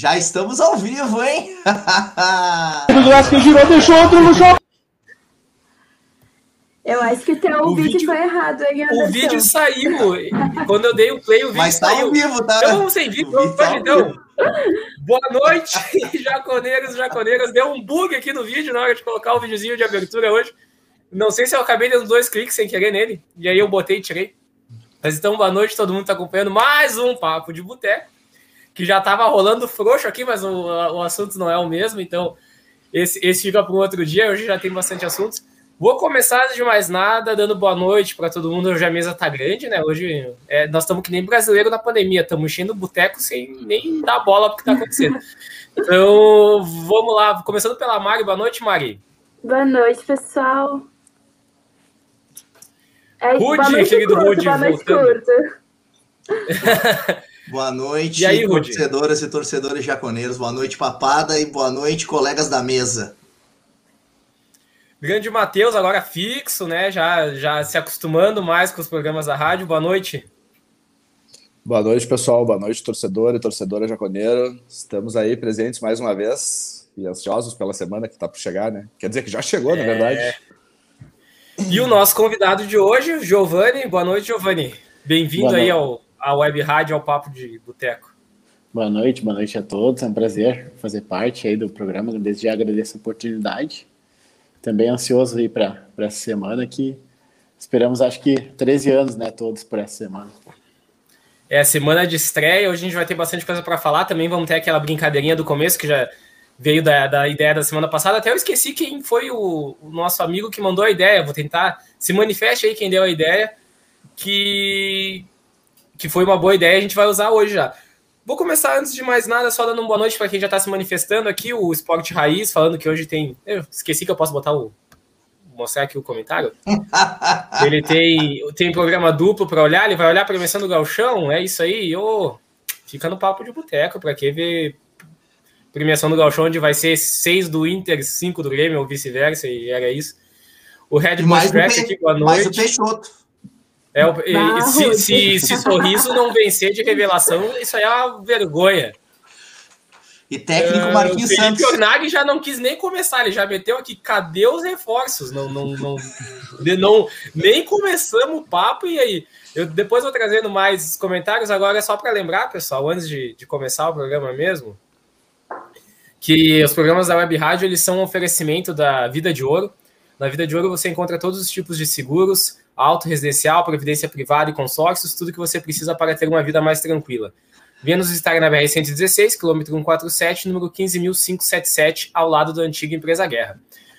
Já estamos ao vivo, hein? Eu acho que teu O vídeo, vídeo- foi errado, hein, O vídeo saiu. Quando eu dei o play, o vídeo Mas tá saiu. ao vivo, tá? Então vamos sem vídeo, O vamos tá então. Boa noite, jaconeiros e jaconeiras. Deu um bug aqui no vídeo na hora de colocar o videozinho de abertura hoje. Não sei se eu acabei dando dois cliques sem querer nele. E aí eu botei e tirei. Mas então, boa noite, todo mundo está acompanhando mais um Papo de Boteco. Que já estava rolando frouxo aqui, mas o, o assunto não é o mesmo. Então, esse, esse fica para um outro dia. Hoje já tem bastante assuntos. Vou começar antes de mais nada, dando boa noite para todo mundo. Hoje a mesa tá grande, né? Hoje é, nós estamos que nem brasileiro na pandemia, estamos enchendo o boteco sem nem dar bola porque tá acontecendo. Então, vamos lá, começando pela Mari. Boa noite, Mari. Boa noite, pessoal. É, Rude, noite querido Rude, noite voltando. Boa noite, E aí, torcedoras e torcedores jaconeiros. Boa noite, papada, e boa noite, colegas da mesa. Grande Matheus, agora fixo, né? Já, já se acostumando mais com os programas da rádio. Boa noite. Boa noite, pessoal. Boa noite, torcedor e torcedora jaconeiro. Estamos aí presentes mais uma vez e ansiosos pela semana que está por chegar, né? Quer dizer que já chegou, na É. verdade. E o nosso convidado de hoje, Giovanni. Boa noite, Giovanni. Bem-vindo aí ao, à Web Rádio, ao Papo de Boteco. Boa noite, boa noite a todos. É um prazer fazer parte aí do programa. Desde já agradeço a oportunidade. Também ansioso aí para essa semana que esperamos, acho que 13 anos, né, todos por essa semana. É semana de estreia, hoje a gente vai ter bastante coisa para falar. Também vamos ter aquela brincadeirinha do começo que já veio da, da ideia da semana passada. Até eu esqueci quem foi o, o nosso amigo que mandou a ideia. Vou tentar se manifeste aí quem deu a ideia, que que foi uma boa ideia. A gente vai usar hoje já. Vou começar antes de mais nada, só dando uma boa noite para quem já está se manifestando aqui. O Esporte Raiz falando que hoje tem. Eu esqueci que eu posso botar o mostrar aqui o comentário. Ele tem, tem programa duplo para olhar, ele vai olhar a premiação do Galchão, é isso aí, ô, fica no papo de boteco, para que ver premiação do Galchão, onde vai ser seis do Inter, cinco do Grêmio, ou vice-versa, e era isso. O Red Bull Pe- aqui, boa mais o noite. Peixoto. É, o- e- se, se, se sorriso não vencer de revelação, isso aí é uma vergonha. E técnico Ah, Marquinhos o Felipe Santos. Ornag já não quis nem começar, ele já meteu aqui, cadê os reforços? Não, não, não, de- não nem começamos o papo e aí. Eu depois vou trazendo mais comentários, agora é só para lembrar, pessoal, antes de, de começar o programa mesmo, que os programas da Web Rádio eles são um oferecimento da Vida de Ouro. Na Vida de Ouro você encontra todos os tipos de seguros, auto residencial, previdência privada e consórcios, tudo que você precisa para ter uma vida mais tranquila. Venha nos visitar na BR-116, quilômetro 147, número 15.577, ao lado da antiga Empresa Guerra.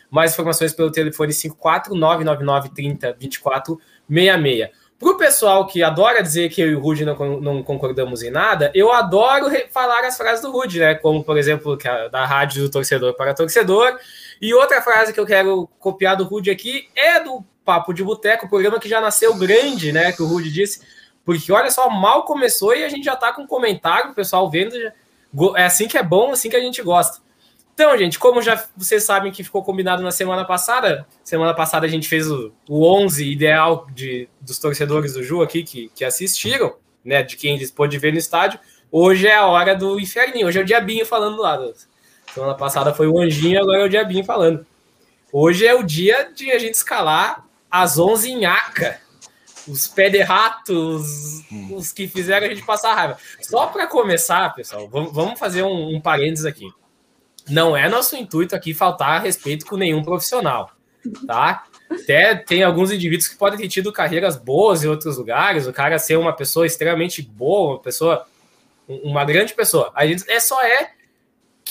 Mais informações pelo telefone 54999302466. Para o pessoal que adora dizer que eu e o Rude não, não concordamos em nada, eu adoro falar as frases do Rude, né? Como, por exemplo, da rádio do torcedor para torcedor. E outra frase que eu quero copiar do Rude aqui é do Papo de Boteco, programa que já nasceu grande, né? Que o Rude disse. Porque olha só, mal começou e a gente já tá com comentário, o pessoal vendo. já- É assim que é bom, assim que a gente gosta. Então, gente, como já vocês sabem que ficou combinado na semana passada, semana passada a gente fez o, o 11 ideal de, dos torcedores do Ju aqui que, que assistiram, né? De quem eles pôde ver no estádio. Hoje é a hora do inferninho, hoje é o Diabinho falando lá. Semana passada foi o Anjinho, agora é o Diabinho falando. Hoje é o dia de a gente escalar as 11 em Aca. Os pé de rato, os, os que fizeram a gente passar raiva. Só para começar, pessoal, vamos, fazer um, um parênteses aqui. Não é nosso intuito aqui faltar respeito com nenhum profissional, tá? Até tem alguns indivíduos que podem ter tido carreiras boas em outros lugares, o cara ser uma pessoa extremamente boa, uma pessoa, um- uma grande pessoa. A gente é só é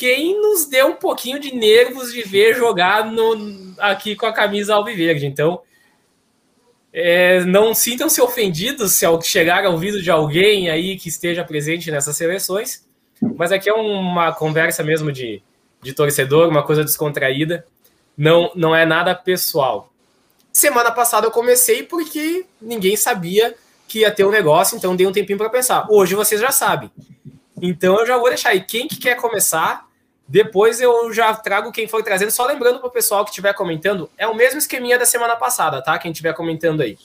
quem nos deu um pouquinho de nervos de ver jogar no, aqui com a camisa alviverde. Então, é, não sintam-se ofendidos se chegar ao ouvido de alguém aí que esteja presente nessas seleções, mas aqui é uma conversa mesmo de, de torcedor, uma coisa descontraída, não, não é nada pessoal. Semana passada eu comecei porque ninguém sabia que ia ter um negócio, então dei um tempinho para pensar. Hoje vocês já sabem. Então eu já vou deixar aí. Quem que quer começar? Depois eu já trago quem for trazendo. Só lembrando para o pessoal que estiver comentando, é o mesmo esqueminha da semana passada, tá? Quem estiver comentando aí.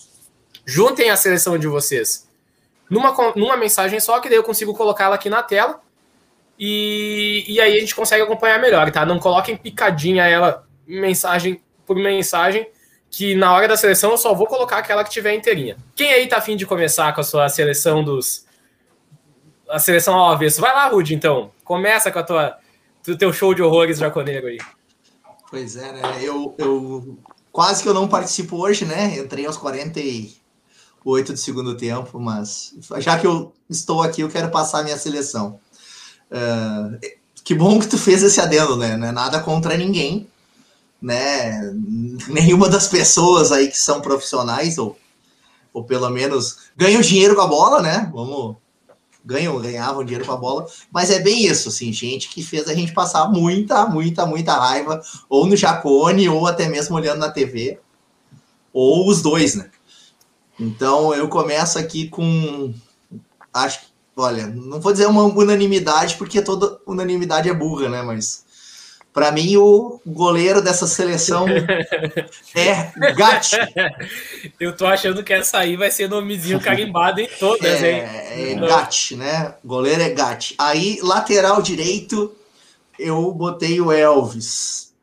Juntem a seleção de vocês numa, numa mensagem só, que daí eu consigo colocá-la aqui na tela. E, e aí a gente consegue acompanhar melhor, tá? Não coloquem picadinha ela mensagem por mensagem, que na hora da seleção eu só vou colocar aquela que tiver inteirinha. Quem aí tá afim de começar com a sua seleção dos. A seleção ao avesso? Vai lá, Rude, então. Começa com a tua, o teu show de horrores jaconeiro aí. Pois é, né? Eu, eu quase que eu não participo hoje, né? Entrei aos 48 do segundo tempo, mas já que eu estou aqui, eu quero passar a minha seleção. Uh, que bom que tu fez esse adendo, né? Não é nada contra ninguém, né? Nenhuma das pessoas aí que são profissionais ou, ou pelo menos ganham dinheiro com a bola, né? Vamos ganham, ganhavam dinheiro com a bola, mas é bem isso, assim, gente que fez a gente passar muita, muita, muita raiva, ou no Jacone, ou até mesmo olhando na TV, ou os dois, né? Então eu começo aqui com, acho que olha, não vou dizer uma unanimidade, porque toda unanimidade é burra, né? Mas para mim o goleiro dessa seleção é Gatti. Eu tô achando que essa aí vai ser nomezinho carimbado em todas, é, hein? É Gatti, né? Goleiro é Gatti. Aí, lateral direito, eu botei o Elvis.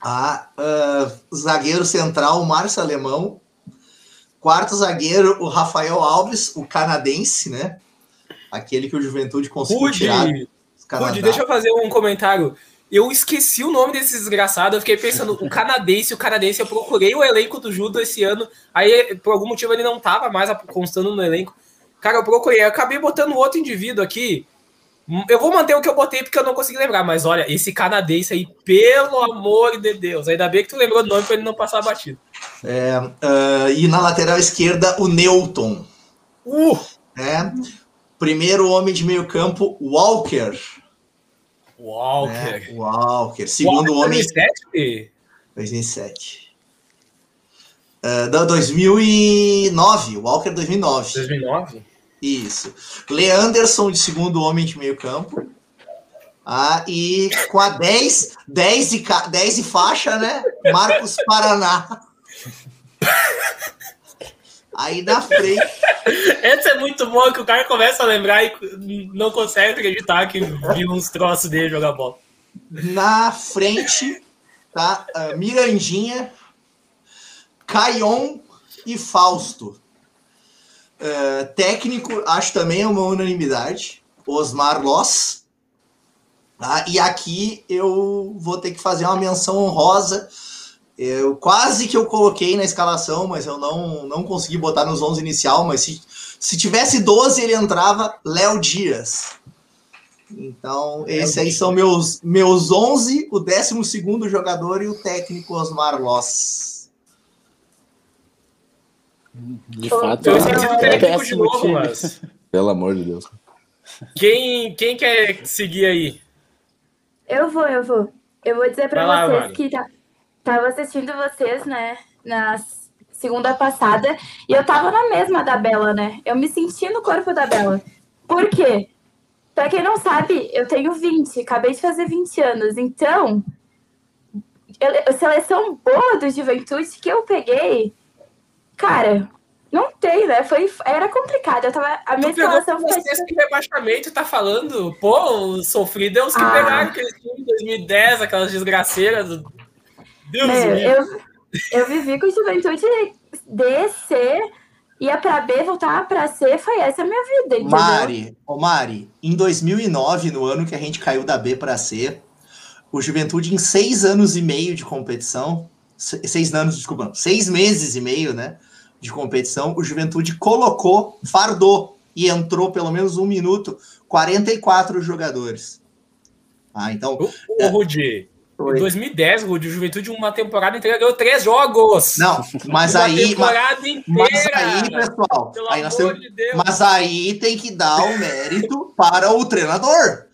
Ah, uh, zagueiro central, o Márcio Alemão. Quarto zagueiro, o Rafael Alves, o canadense, né? Aquele que o Juventude conseguiu Rude, tirar. Deixa eu fazer um comentário. Eu esqueci o nome desse desgraçado. Eu fiquei pensando, o canadense, o canadense. Eu procurei o elenco do Judo esse ano. Aí, por algum motivo, ele não tava mais constando no elenco. Cara, eu procurei. Eu acabei botando outro indivíduo aqui. Eu vou manter o que eu botei porque eu não consegui lembrar. Mas olha, esse canadense aí, pelo amor de Deus. Ainda bem que tu lembrou do nome para ele não passar batido. É, uh, e na lateral esquerda, o Newton. Uh! É, Primeiro homem de meio campo, Walker. Walker. É, Walker. Segundo Walker homem. 2007? 2007. Uh, 2009. Walker 2009. 2009? Isso. Leanderson de segundo homem de meio campo. Ah, e com a 10, 10 e, 10 e faixa, né? Marcos Paraná. Aí na frente. Essa é muito boa que o cara começa a lembrar e não consegue acreditar que viu uns troços dele jogar bola. Na frente, tá? Uh, Mirandinha, Caion e Fausto. Uh, técnico, acho também é uma unanimidade. Osmar Loss. Tá? E aqui eu vou ter que fazer uma menção honrosa eu quase que eu coloquei na escalação, mas eu não, não consegui botar nos 11 inicial, mas se, se tivesse 12 ele entrava Léo Dias. Então, Léo esses aí são meus, meus 11, o 12 jogador e o técnico Osmar Loss. De fato, eu esqueci do técnico de novo, mas... Pelo amor de Deus. Quem, quem quer seguir aí? Eu vou, eu vou. Eu vou dizer para vocês que tá, tava assistindo vocês, né, na segunda passada, e eu tava na mesma da Bela, né? Eu me senti no corpo da Bela. Por quê? Pra quem não sabe, eu tenho 20, acabei de fazer 20 anos, então a seleção boa do Juventude que eu peguei, cara, não tem, né? Foi, era complicado. Eu tava, a minha escalação foi. Vocês que rebaixamento tá falando, pô, sofrido é os que ah. pegaram aquele time em 2010, aquelas desgraceiras Deus é, eu, eu vivi com juventude D, C, ia para B, voltar para C, foi essa a minha vida. Entendeu? Mari, oh Mari, em 2009, no ano que a gente caiu da B para C, o Juventude, em seis anos e meio de competição, seis anos, desculpa, seis meses e meio, né, de competição, o Juventude colocou, fardou e entrou pelo menos um minuto, 44 jogadores. Ah, então. O, o é, foi. Em 2010, o Juventude, uma temporada inteira, ganhou três jogos. Não, mas uma aí. Temporada mas, inteira, mas aí, pessoal. Aí nós temos, de mas aí tem que dar o mérito para o treinador.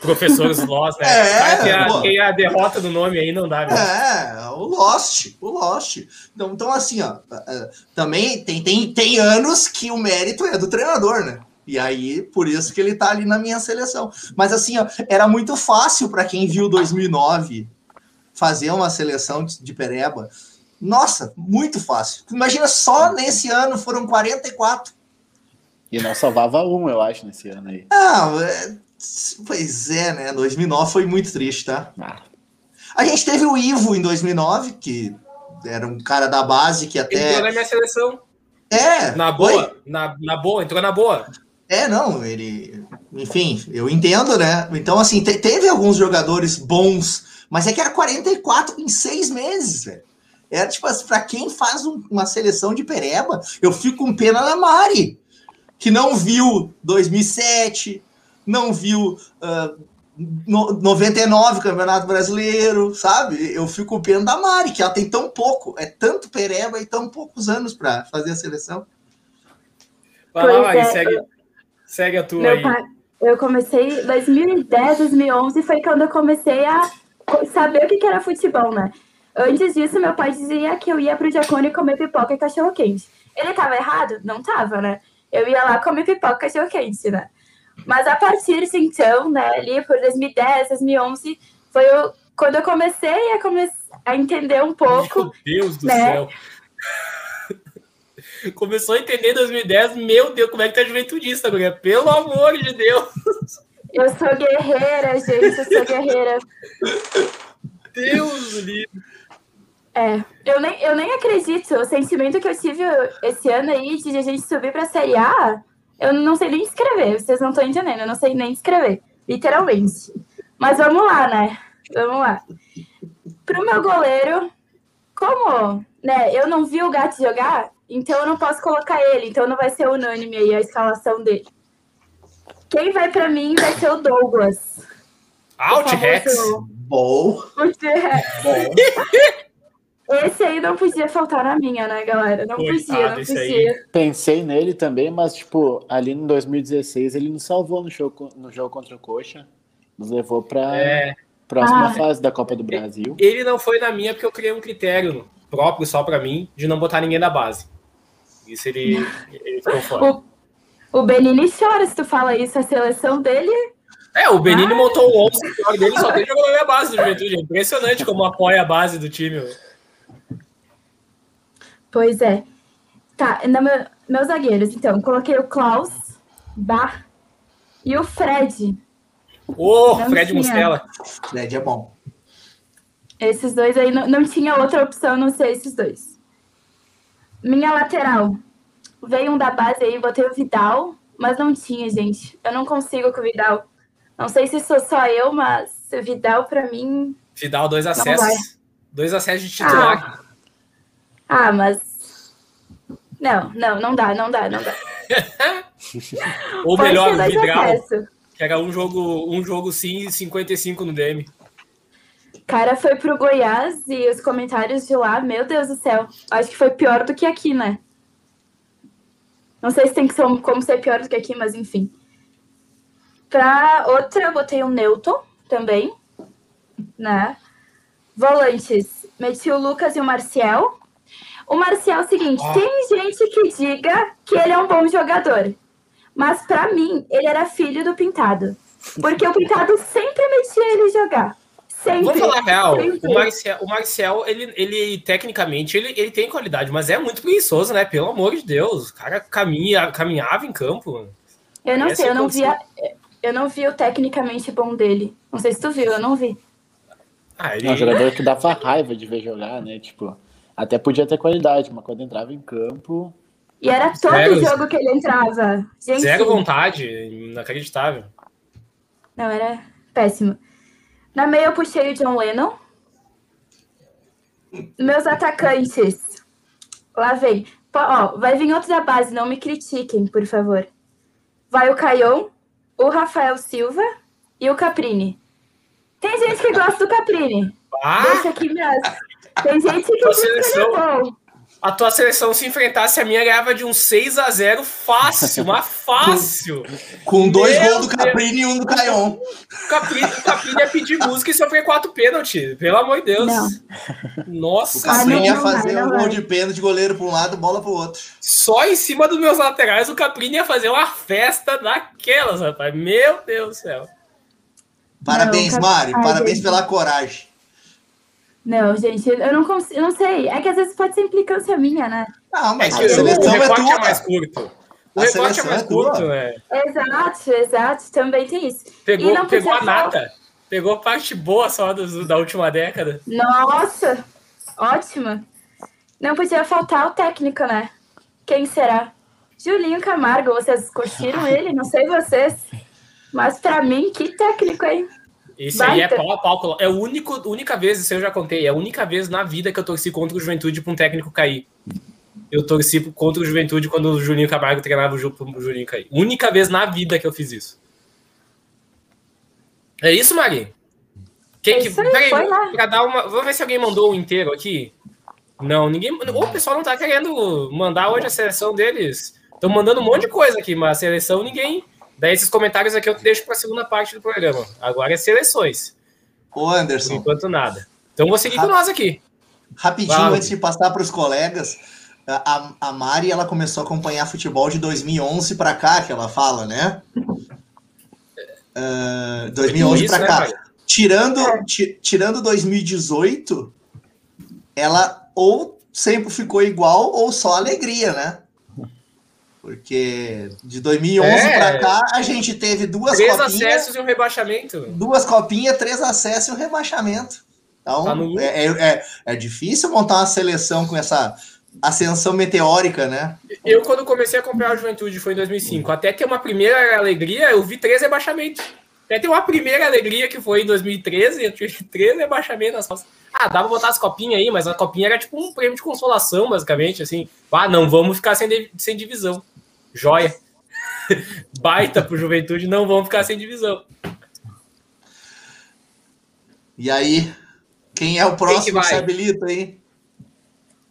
Professores Lost, né? É, tem a, tem a derrota do nome aí, não dá. Mesmo. É, o Lost, o Lost. Então, então assim, ó, é, também tem, tem, tem anos que o mérito é do treinador, né? E aí, por isso que ele tá ali na minha seleção. Mas assim, ó, era muito fácil para quem viu 2009 fazer uma seleção de Pereba. Nossa, muito fácil. Imagina só nesse ano foram 44. E não salvava um, eu acho, nesse ano aí. É, Pois é, né? 2009 foi muito triste, tá? Ah. A gente teve o Ivo em 2009, que era um cara da base que até. Entrou na minha seleção. É. Na boa, na, na boa, entrou na boa. É, não, ele. Enfim, eu entendo, né? Então, assim, te, teve alguns jogadores bons, mas é que era 44 em seis meses, velho. Era tipo assim, pra quem faz um, uma seleção de pereba, eu fico com pena da Mari, que não viu 2007, não viu uh, no, 99 Campeonato Brasileiro, sabe? Eu fico com pena da Mari, que ela tem tão pouco, é tanto pereba e tão poucos anos para fazer a seleção. Vai lá, Mari, é, segue, segue a tua aí. Pai, eu comecei 2010, 2011 foi quando eu comecei a saber o que era futebol, né? Antes disso, meu pai dizia que eu ia pro Jacone comer pipoca e cachorro quente. Ele tava errado? Não tava, né? Eu ia lá comer pipoca e cachorro quente, né? Mas a partir de então, né, ali por 2010, 2011, foi eu, quando eu comecei a, come a entender um pouco. Meu Deus do né? céu! Começou a entender em 2010, meu Deus, como é que tá juventudista, mulher? Pelo amor de Deus! Eu sou guerreira, gente, eu sou guerreira. Deus livre. É, eu nem, eu nem acredito. O sentimento que eu tive esse ano aí de a gente subir pra Série A eu não sei nem escrever, vocês não estão entendendo, eu não sei nem escrever, literalmente. Mas vamos lá, né? Vamos lá. Pro meu goleiro, como né, eu não vi o Gato jogar, então eu não posso colocar ele, então não vai ser unânime aí a escalação dele. Quem vai para mim vai ser o Douglas. Out Rex. Bom. Esse aí não podia faltar na minha, né, galera? Não Coitado, podia, não podia. Pensei nele também, mas, tipo, ali no 2016 ele nos salvou no jogo, no jogo contra o Coxa. Nos levou pra é. próxima ah. fase da Copa do Brasil. Ele não foi na minha porque eu criei um critério próprio só pra mim de não botar ninguém da base. Isso ele, ele ficou fora. O, o Benini chora se tu fala isso, a seleção dele é, o Benini ah. montou o 11 dele só tem jogador na base do Juventude. É impressionante como apoia a base do time. Pois é. Tá, no meu, meus zagueiros, então, coloquei o Klaus, Bar e o Fred. Ô, oh, Fred tinha. Mustela. Fred é bom. Esses dois aí, não, não tinha outra opção não ser esses dois. Minha lateral. Veio um da base aí, botei o Vidal, mas não tinha, gente. Eu não consigo com o Vidal. Não sei se sou só eu, mas o Vidal, pra mim. Vidal, dois acessos. Dois acessos de titular. Ah. Ah, mas. Não, não, não dá, não dá, não dá. Ou Pode melhor, o Vidal, que era um jogo, um jogo sim e 55 no DM. Cara, foi pro Goiás e os comentários de lá, meu Deus do céu. Acho que foi pior do que aqui, né? Não sei se tem que ser, como ser pior do que aqui, mas enfim. Pra outra, eu botei o um Newton também, né? Volantes, meti o Lucas e o Marcial. O Marcial é o seguinte: ah. tem gente que diga que ele é um bom jogador. Mas para mim, ele era filho do Pintado. Porque o Pintado sempre metia ele jogar. Sempre. Vamos falar real. O Marcial, o Marcial ele, ele tecnicamente, ele, ele tem qualidade, mas é muito preguiçoso, né? Pelo amor de Deus. O cara caminha, caminhava em campo. Eu não sei, eu não via. Eu não vi o tecnicamente bom dele. Não sei se tu viu, eu não vi. Ah, ele... É um jogador que dava raiva de ver jogar, né? Tipo, até podia ter qualidade, mas quando entrava em campo. E era todo zero, jogo que ele entrava. Gente, zero vontade, inacreditável. Não, era péssimo. Na meia eu puxei o John Lennon. Meus atacantes. Lá vem. Ó, vai vir outro da base, não me critiquem, por favor. Vai o Caion, o Rafael Silva e o Caprini. Tem gente que gosta do Caprini. Ah? Deixa aqui mesmo. Tem gente que diz é bom. A tua seleção se enfrentasse a minha ganhava de um 6 a 0 fácil, mas fácil. com, com dois gols do Caprini e um do Caion. O Caprini, o Caprini ia pedir música e sofrer quatro pênaltis. Pelo amor de Deus. Não. Nossa. O Caprini ia fazer não, um gol de pênalti, goleiro para um lado, bola para o outro. Só em cima dos meus laterais, o Caprini ia fazer uma festa daquelas, rapaz. Meu Deus do céu. Parabéns, não, Mari. Parabéns pela coragem. Não, gente, eu não consigo, eu não sei. É que às vezes pode ser implicância minha, né? Não, mas é a seleção o é tua. É mais curto. O recorte é mais é curto, né? Exato, exato. Também tem isso. Pegou, pegou a nata. Pegou parte boa só do, da última década. Nossa, ótima. Não podia faltar o técnico, né? Quem será? Julinho Camargo, vocês curtiram ele? Não sei vocês. Mas para mim, que técnico, hein? Isso aí é pau a pau. É a única, única vez, isso eu já contei, é a única vez na vida que eu torci contra o Juventude para um técnico cair. Eu torci contra o Juventude quando o Julinho Camargo treinava o Julinho cair. Única vez na vida que eu fiz isso. É isso, Mari? Quem é que. Peraí, pra dar uma. Vamos ver se alguém mandou o inteiro aqui. Não, ninguém. O pessoal não tá querendo mandar hoje a seleção deles. Estão mandando um monte de coisa aqui, mas a seleção ninguém. Daí esses comentários aqui eu deixo para a segunda parte do programa. Agora é seleções. Ô, Anderson. Por enquanto nada. Então vou seguir com nós aqui. Rapidinho, Vai. antes de passar para os colegas, a, a Mari ela começou a acompanhar futebol de 2011 para cá, que ela fala, né? Uh, 2011 para cá. Né, tirando, é. tirando 2018, ela ou sempre ficou igual ou só alegria, né? Porque de 2011 é, para cá a gente teve duas três copinhas. Três acessos e um rebaixamento. Duas copinhas, três acessos e um rebaixamento. Então tá no... é, é, é, difícil montar uma seleção com essa ascensão meteórica, né? Eu, quando comecei a acompanhar a Juventude, foi em 2005. Até ter uma primeira alegria, eu vi três rebaixamentos. Até ter uma primeira alegria, que foi em 2013, eu tive três rebaixamentos nas costas. Ah, dava pra botar as copinhas aí, mas a copinha era tipo um prêmio de consolação, basicamente, assim. Ah, não vamos ficar sem, sem divisão. Joia. Baita pro Juventude, não vamos ficar sem divisão. E aí, quem é o próximo que, que se habilita aí?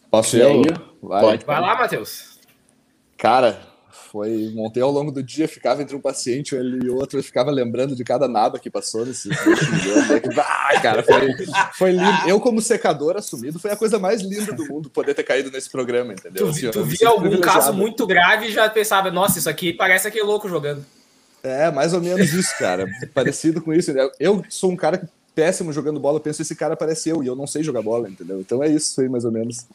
Posso ir? Vai. Pode. Vai lá, Matheus. Cara, foi. Montei ao longo do dia, ficava entre um paciente e outro, eu ficava lembrando de cada naba que passou nesse ah, cara, foi, foi lindo. Eu, como secador assumido, foi a coisa mais linda do mundo poder ter caído nesse programa, entendeu? Tu, assim, tu via algum caso muito grave e já pensava, nossa, isso aqui parece aquele louco jogando. É, mais ou menos isso, cara. Parecido com isso. Eu sou um cara péssimo jogando bola, eu penso, esse cara parece eu, e eu não sei jogar bola, entendeu? Então é isso aí, mais ou menos.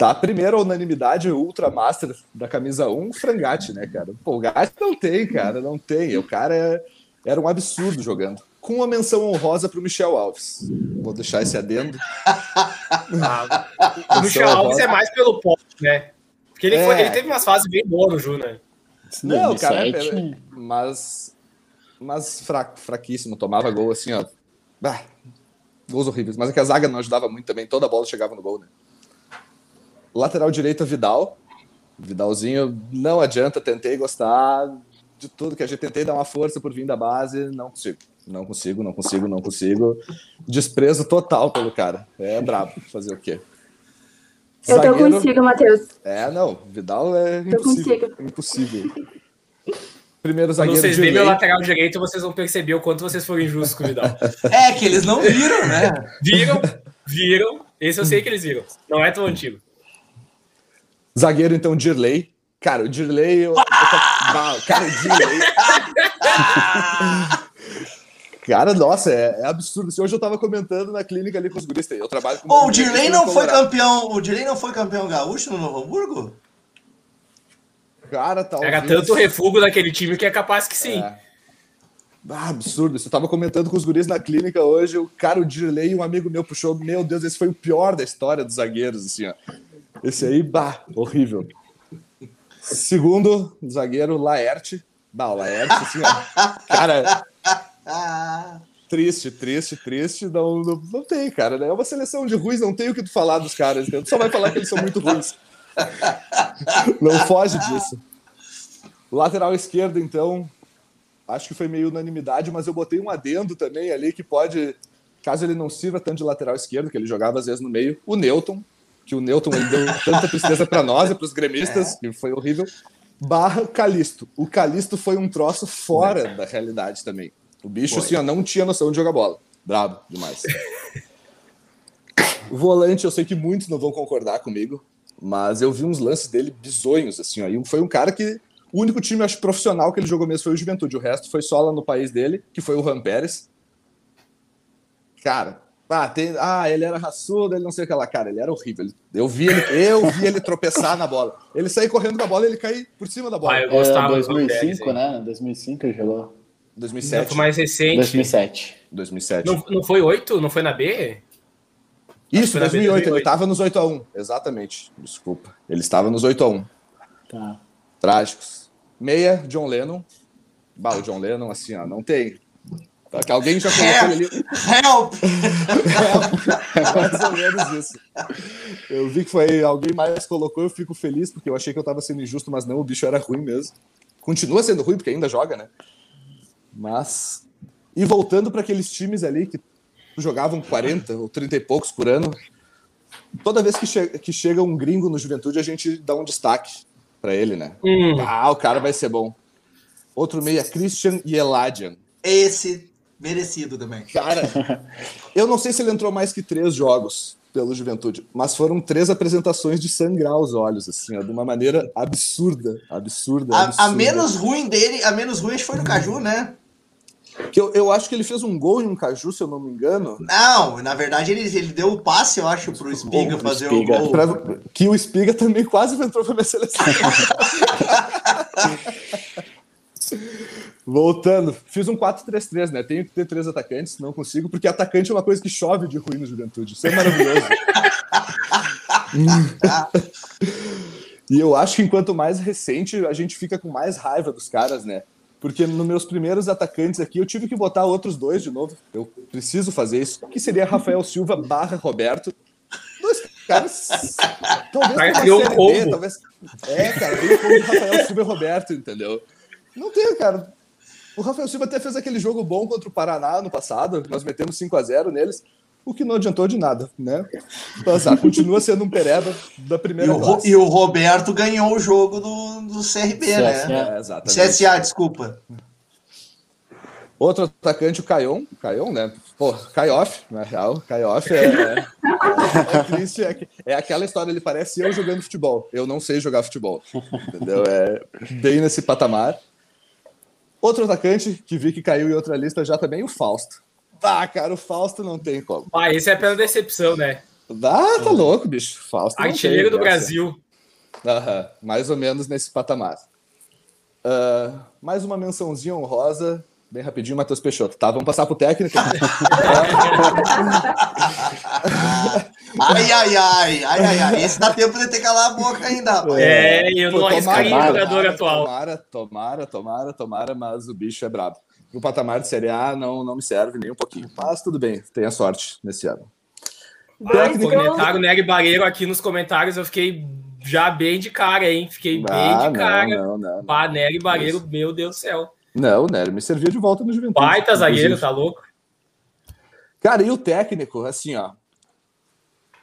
Tá, primeira unanimidade Ultra Master da camisa 1, Frangatti, né, cara? Pô, o Gatti não tem, cara, não tem. O cara é, era um absurdo jogando. Com uma menção honrosa pro Michel Alves. Vou deixar esse adendo. Ah, o Michel Alves é mais pelo pop, né? Porque ele, é... foi, ele teve umas fases bem boas no Ju, né? Não, cara, é, mas, mas fraco, fraquíssimo. Tomava gol assim, ó. Bah, gols horríveis. Mas é que a zaga não ajudava muito também. Toda a bola chegava no gol, né? Lateral direito, Vidal. Vidalzinho, não adianta, tentei gostar de tudo que a gente tentei dar uma força por vir da base, não consigo. Não consigo, não consigo, não consigo. Desprezo total pelo cara. É brabo. Fazer o quê? Eu Zagueiro... tô contigo, Matheus. É, não. Vidal é impossível. Impossível. Primeiro zagueiro. Quando vocês verem meu lateral direito, vocês vão perceber o quanto vocês foram injustos com o Vidal. É, que eles não viram, né? Viram, viram. Esse eu sei que eles viram. Não é tão antigo. Zagueiro, então, Dirley. Cara, o Dirley. Eu, eu cara, o Dirley. Cara, nossa, é, é absurdo. Hoje eu tava comentando na clínica ali com os guris. Eu trabalho com. Oh, o Dirley não foi campeão. O Dirley não foi campeão gaúcho no Novo Hamburgo? Cara, tal. Era tanto refúgio daquele time que é capaz que sim. É. Ah, absurdo. Eu tava comentando com os guris na clínica hoje. O cara, o Dirley, um amigo meu puxou. Meu Deus, esse foi o pior da história dos zagueiros, assim, ó. Esse aí, bah, horrível. Segundo, zagueiro Laerte. Bah, Laerte, assim, ó. Cara, triste, triste, triste. Não, não, não tem, cara. Né? É uma seleção de ruins, não tem o que tu falar dos caras. Tu só vai falar que eles são muito ruins. Não foge disso. Lateral esquerdo, então, acho que foi meio unanimidade, mas eu botei um adendo também ali que pode, caso ele não sirva tanto de lateral esquerdo, que ele jogava às vezes no meio, o Newton, que o Newton ele deu tanta tristeza para nós e para os gremistas, é. que foi horrível. Barra Calisto. O Calisto foi um troço fora é. da realidade também. O bicho assim, ó, não tinha noção de jogar bola. Brabo demais. o volante, eu sei que muitos não vão concordar comigo, mas eu vi uns lances dele bizonhos, assim, ó. E foi um cara que. O único time, acho, profissional que ele jogou mesmo foi o Juventude. O resto foi só lá no país dele, que foi o Ram Pérez. Cara, Ah, tem, ah, ele era raçudo, ele não sei o que lá. Cara, ele era horrível. Eu vi ele, eu vi ele tropeçar na bola. Ele sair correndo com a bola e ele cair por cima da bola. Ah, eu gostava é, 2005, né? 2005 ele jogou. 2007. Não, foi mais recente. 2007. 2007. Não, não foi 8? Não foi na B? Isso, 2008, 2008. Ele estava nos 8x1. Exatamente. Desculpa. Ele estava nos 8x1. Tá. Trágicos. Meia, John Lennon. Bah, o John Lennon, assim, ó, não tem. Tá, que alguém já colocou Help! ali. Help! Help! mais ou menos isso. Eu vi que foi alguém mais colocou, eu fico feliz, porque eu achei que eu tava sendo injusto, mas não, o bicho era ruim mesmo. Continua sendo ruim, porque ainda joga, né? Mas. E voltando para aqueles times ali que jogavam 40 ou 30 e poucos por ano, toda vez que, che que chega um gringo no Juventude, a gente dá um destaque para ele, né? Hum. Ah, o cara vai ser bom. Outro meia, Christian Yeladian. Esse merecido também. Cara, eu não sei se ele entrou mais que três jogos pelo Juventude, mas foram três apresentações de sangrar os olhos, assim, ó, de uma maneira absurda, absurda, a, absurda. A, menos ruim dele, a menos ruim foi no Caju, né? Que eu, eu acho que ele fez um gol em um Caju, se eu não me engano. Não, na verdade ele, ele deu o passe, eu acho, pro Espiga fazer Espiga. o gol. Pra, que o Espiga também quase entrou pra minha seleção. Voltando, fiz um 4-3-3, né? Tenho que ter três atacantes, não consigo, porque atacante é uma coisa que chove de ruim no Juventude. Isso é maravilhoso. e eu acho que enquanto mais recente, a gente fica com mais raiva dos caras, né? Porque nos meus primeiros atacantes aqui, eu tive que botar outros dois de novo. Eu preciso fazer isso. Que seria Rafael Silva barra Roberto. Dois caras. Talvez B, talvez. É, cara, bem como Rafael Silva e Roberto, entendeu? Não tem, cara. O Rafael Silva até fez aquele jogo bom contra o Paraná no passado, nós metemos 5 a 0 neles, o que não adiantou de nada, né? Mas ah, continua sendo um pereba da primeira e o, classe. E o Roberto ganhou o jogo do, do CRB, CSA. né? É, exatamente. CSA, desculpa. Outro atacante, o Caion, Caion, né? Pô, Caioff, na real, Caioff é, é, é, triste, é, é, aquela história, ele parece eu jogando futebol. Eu não sei jogar futebol, entendeu? É bem nesse patamar. Outro atacante que vi que caiu em outra lista já também, o Fausto. Ah, cara, o Fausto não tem como. Ah, esse é pela decepção, né? Ah, tá louco, bicho. Fausto. Artilheiro do Brasil. Aham, mais ou menos nesse patamar. Uh, mais uma mençãozinha honrosa, bem rapidinho, Matheus Peixoto. Tá, vamos passar pro técnico. ai, ai, ai, ai, ai, ai. Esse dá tempo de ter que calar a boca ainda, rapaz. É, eu não arriscaria o jogador atual. Tomara, tomara, tomara, tomara, mas o bicho é brabo. O patamar de Série A não, não me serve nem um pouquinho. Mas tudo bem, tenha sorte nesse ano. Ah, comentário Nery Barreiro aqui nos comentários, eu fiquei já bem de cara, hein? Fiquei ah, bem de cara. Não, não, não. Nery Barreiro, meu Deus do céu. Não, o Nery me servia de volta no Juventude. Baita zagueiro, tá louco? Cara, e o técnico, assim, ó.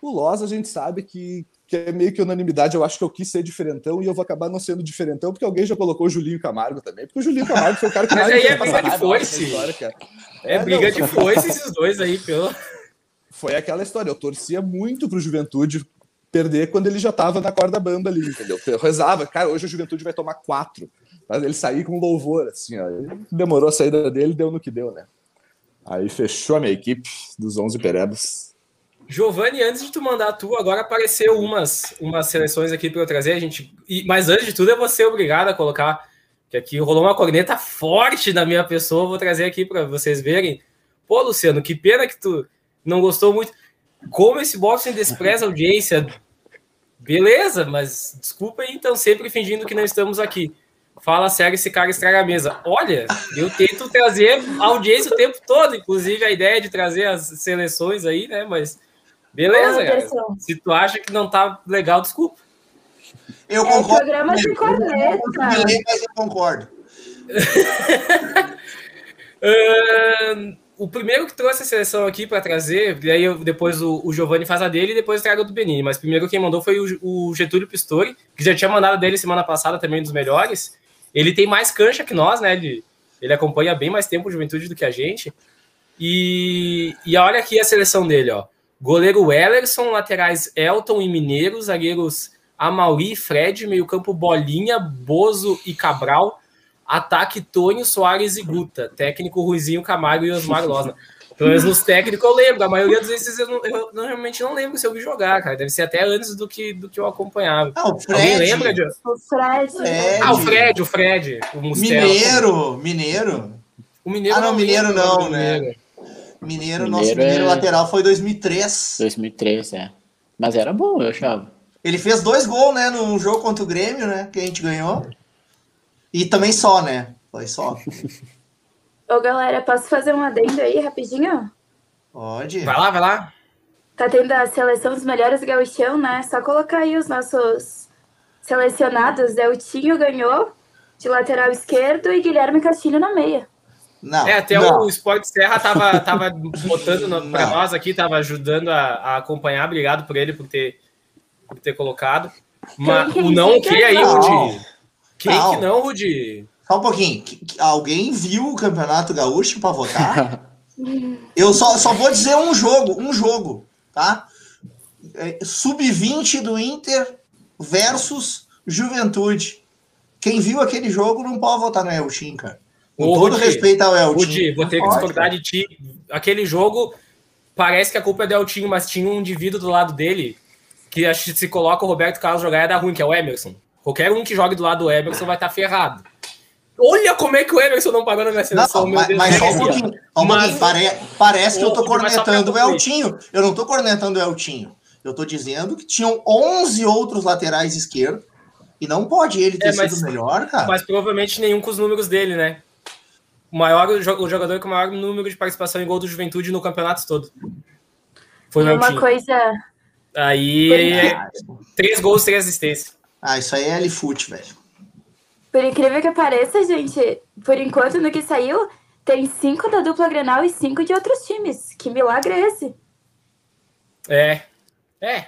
O Loz, a gente sabe que, que é meio que unanimidade. Eu acho que eu quis ser diferentão e eu vou acabar não sendo diferentão, porque alguém já colocou o Julinho Camargo também. Porque o Julinho Camargo foi o cara que mais. Mas aí é briga de foice. História, é, é briga não. de foice esses dois aí, pelo. Foi aquela história. Eu torcia muito pro Juventude perder quando ele já tava na corda bamba ali, entendeu? Eu rezava, cara, hoje a Juventude vai tomar quatro. Mas ele sair com louvor, assim, ó. demorou a saída dele, deu no que deu, né? Aí fechou a minha equipe dos 11 Perebas. Giovanni, antes de tu mandar a tua, agora apareceu umas, umas seleções aqui para eu trazer, a gente. E, mas antes de tudo, eu vou ser obrigado a colocar que aqui rolou uma corneta forte da minha pessoa, vou trazer aqui para vocês verem. Pô, Luciano, que pena que tu não gostou muito. Como esse boxing despreza a audiência. Beleza, mas desculpa aí, então, sempre fingindo que não estamos aqui. Fala sério, esse cara estraga a mesa. Olha, eu tento trazer audiência o tempo todo, inclusive a ideia de trazer as seleções aí, né? Mas beleza. Se tu acha que não tá legal, desculpa. Eu é concordo. programa de corneta. Mas eu concordo. uh, o primeiro que trouxe a seleção aqui para trazer, e aí eu, depois o, o Giovanni faz a dele e depois traga do Benini. Mas primeiro quem mandou foi o, o Getúlio Pistori, que já tinha mandado dele semana passada também dos melhores. Ele tem mais cancha que nós, né? Ele, ele acompanha bem mais tempo o Juventude do que a gente. E, e olha aqui a seleção dele, ó. Goleiro Wellerson, laterais Elton e Mineiro, zagueiros Amauri e Fred, meio-campo Bolinha, Bozo e Cabral, ataque Tônio, Soares e Guta, técnico Ruizinho Camargo e Osmar Losna. Pelo menos nos técnicos eu lembro. A maioria das vezes eu, não, eu normalmente não lembro se eu vi jogar, cara. Deve ser até antes do que, do que eu acompanhava. Ah, o Fred. Alguém lembra de... O Fred. Fred. Ah, o Fred, o Fred. O Mineiro, Mineiro. O Mineiro ah, não, Mineiro não, né? Mineiro, Mineiro nosso Mineiro é... lateral foi 2003. 2003, é. Mas era bom, eu achava. Ele fez dois gols, né, no jogo contra o Grêmio, né, que a gente ganhou. E também só, né? Foi só. Ô, galera, posso fazer um adendo aí rapidinho? Pode. Vai lá, vai lá. Tá tendo a seleção dos melhores gauchão, né? Só colocar aí os nossos selecionados. Eltinho ganhou de lateral esquerdo e Guilherme Castilho na meia. Não, é, até não. o Sport Serra tava, tava botando no, pra nós aqui, tava ajudando a, a, acompanhar. Obrigado por ele por ter, por ter colocado. Mas o não que aí, Rudi? Quem não. que não, Rudi? Só um pouquinho. Alguém viu o Campeonato Gaúcho para votar? Eu só, só vou dizer um jogo, um jogo, tá? É, Sub-20 do Inter versus Juventude. Quem viu aquele jogo não pode votar no Elchin, cara. Com Ô, todo Rudi, respeito ao Eltinho. Rudi, vou ter que discordar de ti. Aquele jogo, parece que a culpa é do Eltinho, mas tinha um indivíduo do lado dele que acho que se coloca o Roberto Carlos jogar é da ruim, que é o Emerson. Qualquer um que jogue do lado do Emerson vai estar tá ferrado. Olha como é que o Emerson não pagou na minha seleção, não, mas, mas só um pouquinho. Um mas, pare, parece que eu tô cornetando o Eltinho. Eu não tô cornetando o Eltinho. Eu tô dizendo que tinham 11 outros laterais esquerdos e não pode ele ter é, mas, sido melhor, cara. Mas provavelmente nenhum com os números dele, né? o maior o jogador com o maior número de participação em gol do Juventude no campeonato todo. Foi e uma coisa. Aí, é, três gols, três assistências. Ah, isso aí é L-Foot, velho. Por incrível que pareça, gente, por enquanto, no que saiu, tem cinco da dupla Grenal e cinco de outros times. Que milagre é esse? É. É.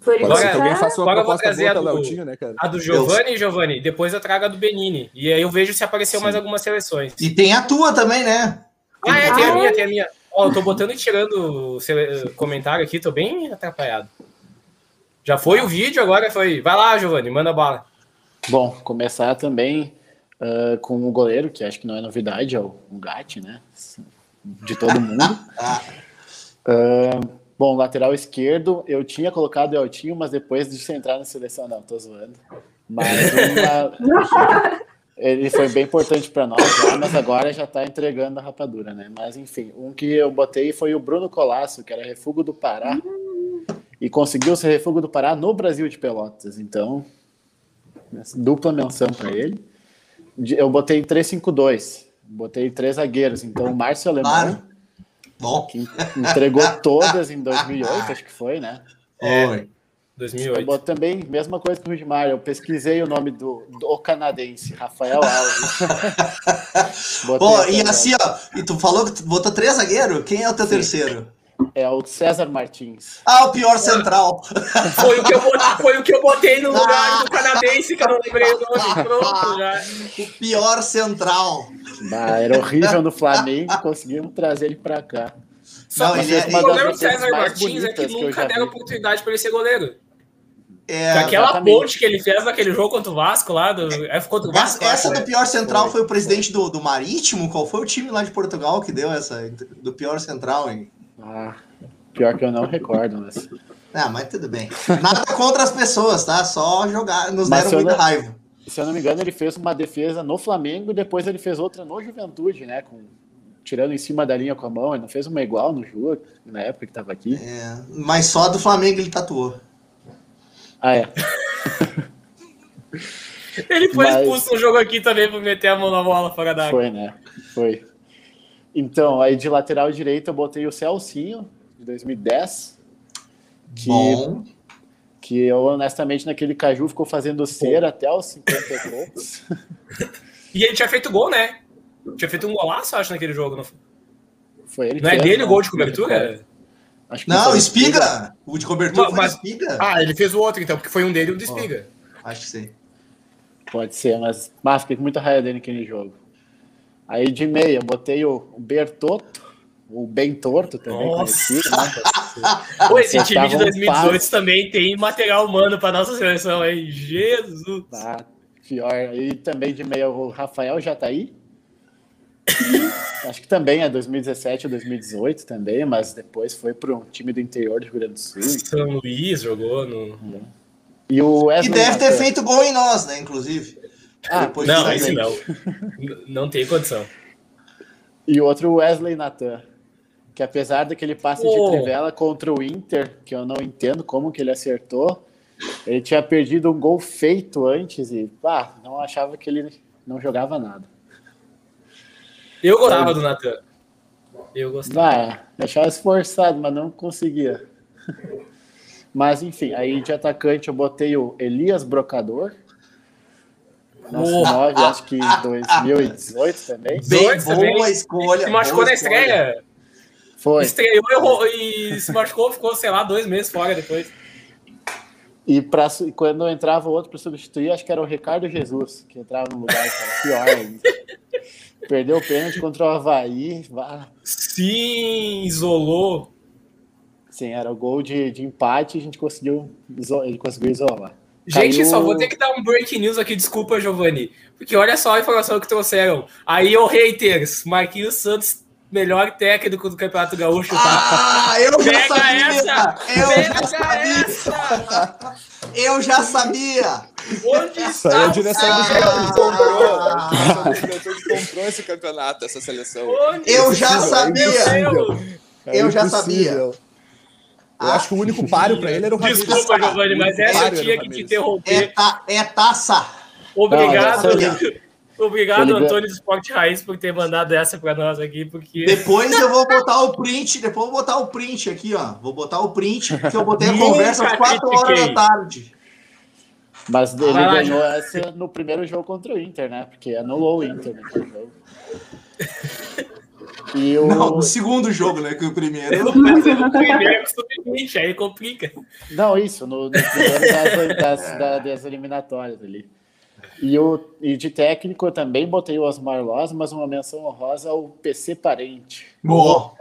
Por Pode ser que alguém faça uma proposta boa a do, Leotinho, né, cara? A do Giovanni, Giovanni, depois eu trago a do Benini. E aí eu vejo se apareceu Sim. mais algumas seleções. E tem a tua também, né? Ah, é, tem a minha, tem a minha. Ó, eu tô botando e tirando comentário aqui, tô bem atrapalhado. Já foi o vídeo, agora foi. Vai lá, Giovanni, manda bala. Bom, começar também uh, com o goleiro, que acho que não é novidade, é o, Gatti, né? De todo mundo. uh, Bom, lateral esquerdo, eu tinha colocado o Eltinho, mas depois de entrar na seleção, não, tô zoando. Mas uma... ele foi bem importante para nós, mas agora já está entregando a rapadura, né? Mas enfim, um que eu botei foi o Bruno Colasso, que era refúgio do Pará, e conseguiu ser refúgio do Pará no Brasil de Pelotas. Então, dupla menção para ele. Eu botei 3-5-2, botei três zagueiros, então o Márcio Alemão. Claro Bom. Que entregou todas em 2008, acho que foi, né? É, 2008. Eu também, mesma coisa que o Rudimar, eu pesquisei o nome do, do canadense, Rafael Alves. Pô, e assim, ó, e tu falou que tu botou três zagueiros? Quem é o teu Sim. terceiro? É o César Martins. Ah, o pior central. Foi o que eu botei, foi o que eu botei no lugar do canadense, que eu não lembrei o nome. Pronto, já. O pior central. Bah, era horrível no Flamengo, conseguimos trazer ele para cá. Só não, ele é, o problema do César Martins é que nunca deram oportunidade para ele ser goleiro. É, aquela exatamente. ponte que ele fez naquele jogo contra o Vasco lá, do, é, contra o Vasco, essa, essa do pior central foi, foi o presidente do, do Marítimo? Qual foi o time lá de Portugal que deu essa do pior central, hein? Ah, pior que eu não recordo, mas. Ah, mas tudo bem. Nada contra as pessoas, tá? Só jogar, nos mas deram muita não, raiva. Se eu não me engano, ele fez uma defesa no Flamengo e depois ele fez outra no Juventude, né? Com, tirando em cima da linha com a mão. Ele não fez uma igual no jogo, na época que tava aqui. É, mas só do Flamengo ele tatuou. Ah, é. ele foi mas... expulso no jogo aqui também por meter a mão na bola fora da água. Foi, né? Foi. Então, aí de lateral direito eu botei o Celcinho, de 2010. Que, Bom. que eu, honestamente, naquele caju ficou fazendo cera até os 50 e poucos. e ele tinha feito gol, né? Tinha feito um golaço, acho, naquele jogo. Não foi ele Não é dele o gol de cobertura? Acho que não, Espiga. O de cobertura mas, Espiga. Ah, ele fez o outro, então, porque foi um dele e um do Espiga. Oh, acho que sim. Pode ser, mas, mas fiquei com muita raiva dele naquele jogo. Aí de meia, eu botei o Bertotto, o Bem Torto também Nossa. conhecido. Né? Pô, esse time de 2018 também tem material humano para nossa seleção aí. Jesus! Ah, pior. E também de meia o Rafael Jataí. acho que também é 2017 ou 2018 também, mas depois foi para um time do interior do Rio Grande do Sul. São Luís jogou no. E o Wesley E deve ter feito gol em nós, né? Inclusive. Ah, Depois não, esse não. não tem condição. E o outro Wesley Natan, que apesar daquele passe oh. de trivela contra o Inter, que eu não entendo como que ele acertou, ele tinha perdido um gol feito antes e pá, não achava que ele não jogava nada. Eu gostava do Natan. Eu gostava. Ah, achava esforçado, mas não conseguia. Mas enfim, aí de atacante eu botei o Elias Brocador. Nossa, oh. 9, acho que 2018 também. Bem boa também. escolha. Se machucou na estreia. Foi. Estreou errou, e se machucou, ficou, sei lá, dois meses fora depois. E pra, quando entrava outro para substituir, acho que era o Ricardo Jesus, que entrava no lugar, cara, pior ainda. Perdeu o pênalti contra o Havaí. Sim, isolou. Sim, era o gol de, de empate e a gente conseguiu, ele conseguiu isolar. Gente, Caiu... só vou ter que dar um break news aqui, desculpa, Giovanni. Porque olha só a informação que trouxeram. Aí, ô haters, Marquinhos Santos, melhor técnico do Campeonato Gaúcho, tá? Ah, eu já Pega sabia! Essa, eu pega já sabia! Essa. Eu já sabia! Onde a direção do comprou. A direção comprou esse campeonato, essa seleção. Onde eu já sabia! É eu já sabia! Eu ah, acho que o único páreo para ele era o Ramires. Desculpa, Giovanni, mas essa eu tinha que te interromper. É, ta, é taça. Obrigado. Não, Obrigado, Antônio do Esporte Raiz, por ter mandado essa para nós aqui, porque... Depois eu vou botar o print, depois eu vou botar o print aqui, ó. Vou botar o print, que eu botei a conversa às 4 horas da tarde. Mas ele ah, ganhou essa no primeiro jogo contra o Inter, né? Porque anulou o Inter naquele jogo. E o... Não, no segundo jogo, né? Que o primeiro. Mas no primeiro sub-20, aí complica. Não, isso, no, no primeiro das, das, das eliminatórias ali. E, o, e de técnico eu também botei o Osmar Loz, mas uma menção honrosa ao PC Parente. Boa!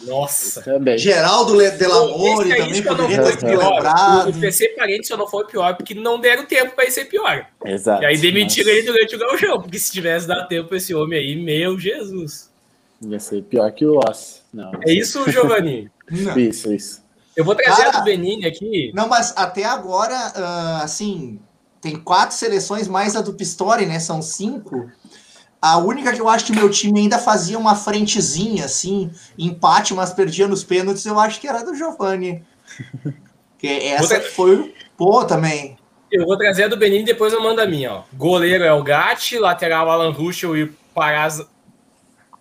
Nossa! Também. Geraldo Delamore também poderia ter sido lembrado. O PC Parente só não foi pior porque não deram tempo para ele ser pior. Exato. E aí demitiram mas... ele durante o gauchão, porque se tivesse dado tempo para esse homem aí, meu Jesus. Ia ser pior que o Loss. Não, é isso, Giovanni? Isso, isso. Eu vou trazer Cara, a do Benini aqui. Não, mas até agora, uh, assim, tem quatro seleções mais a do Pistori, né? São cinco. A única que eu acho que meu time ainda fazia uma frentezinha, assim, empate, mas perdia nos pênaltis, eu acho que era do Giovanni. Que essa tra... foi, pô, também. Eu vou trazer a do Benini depois eu mando a minha, ó. Goleiro é o Gatti, lateral Alan Ruschel e Paraz...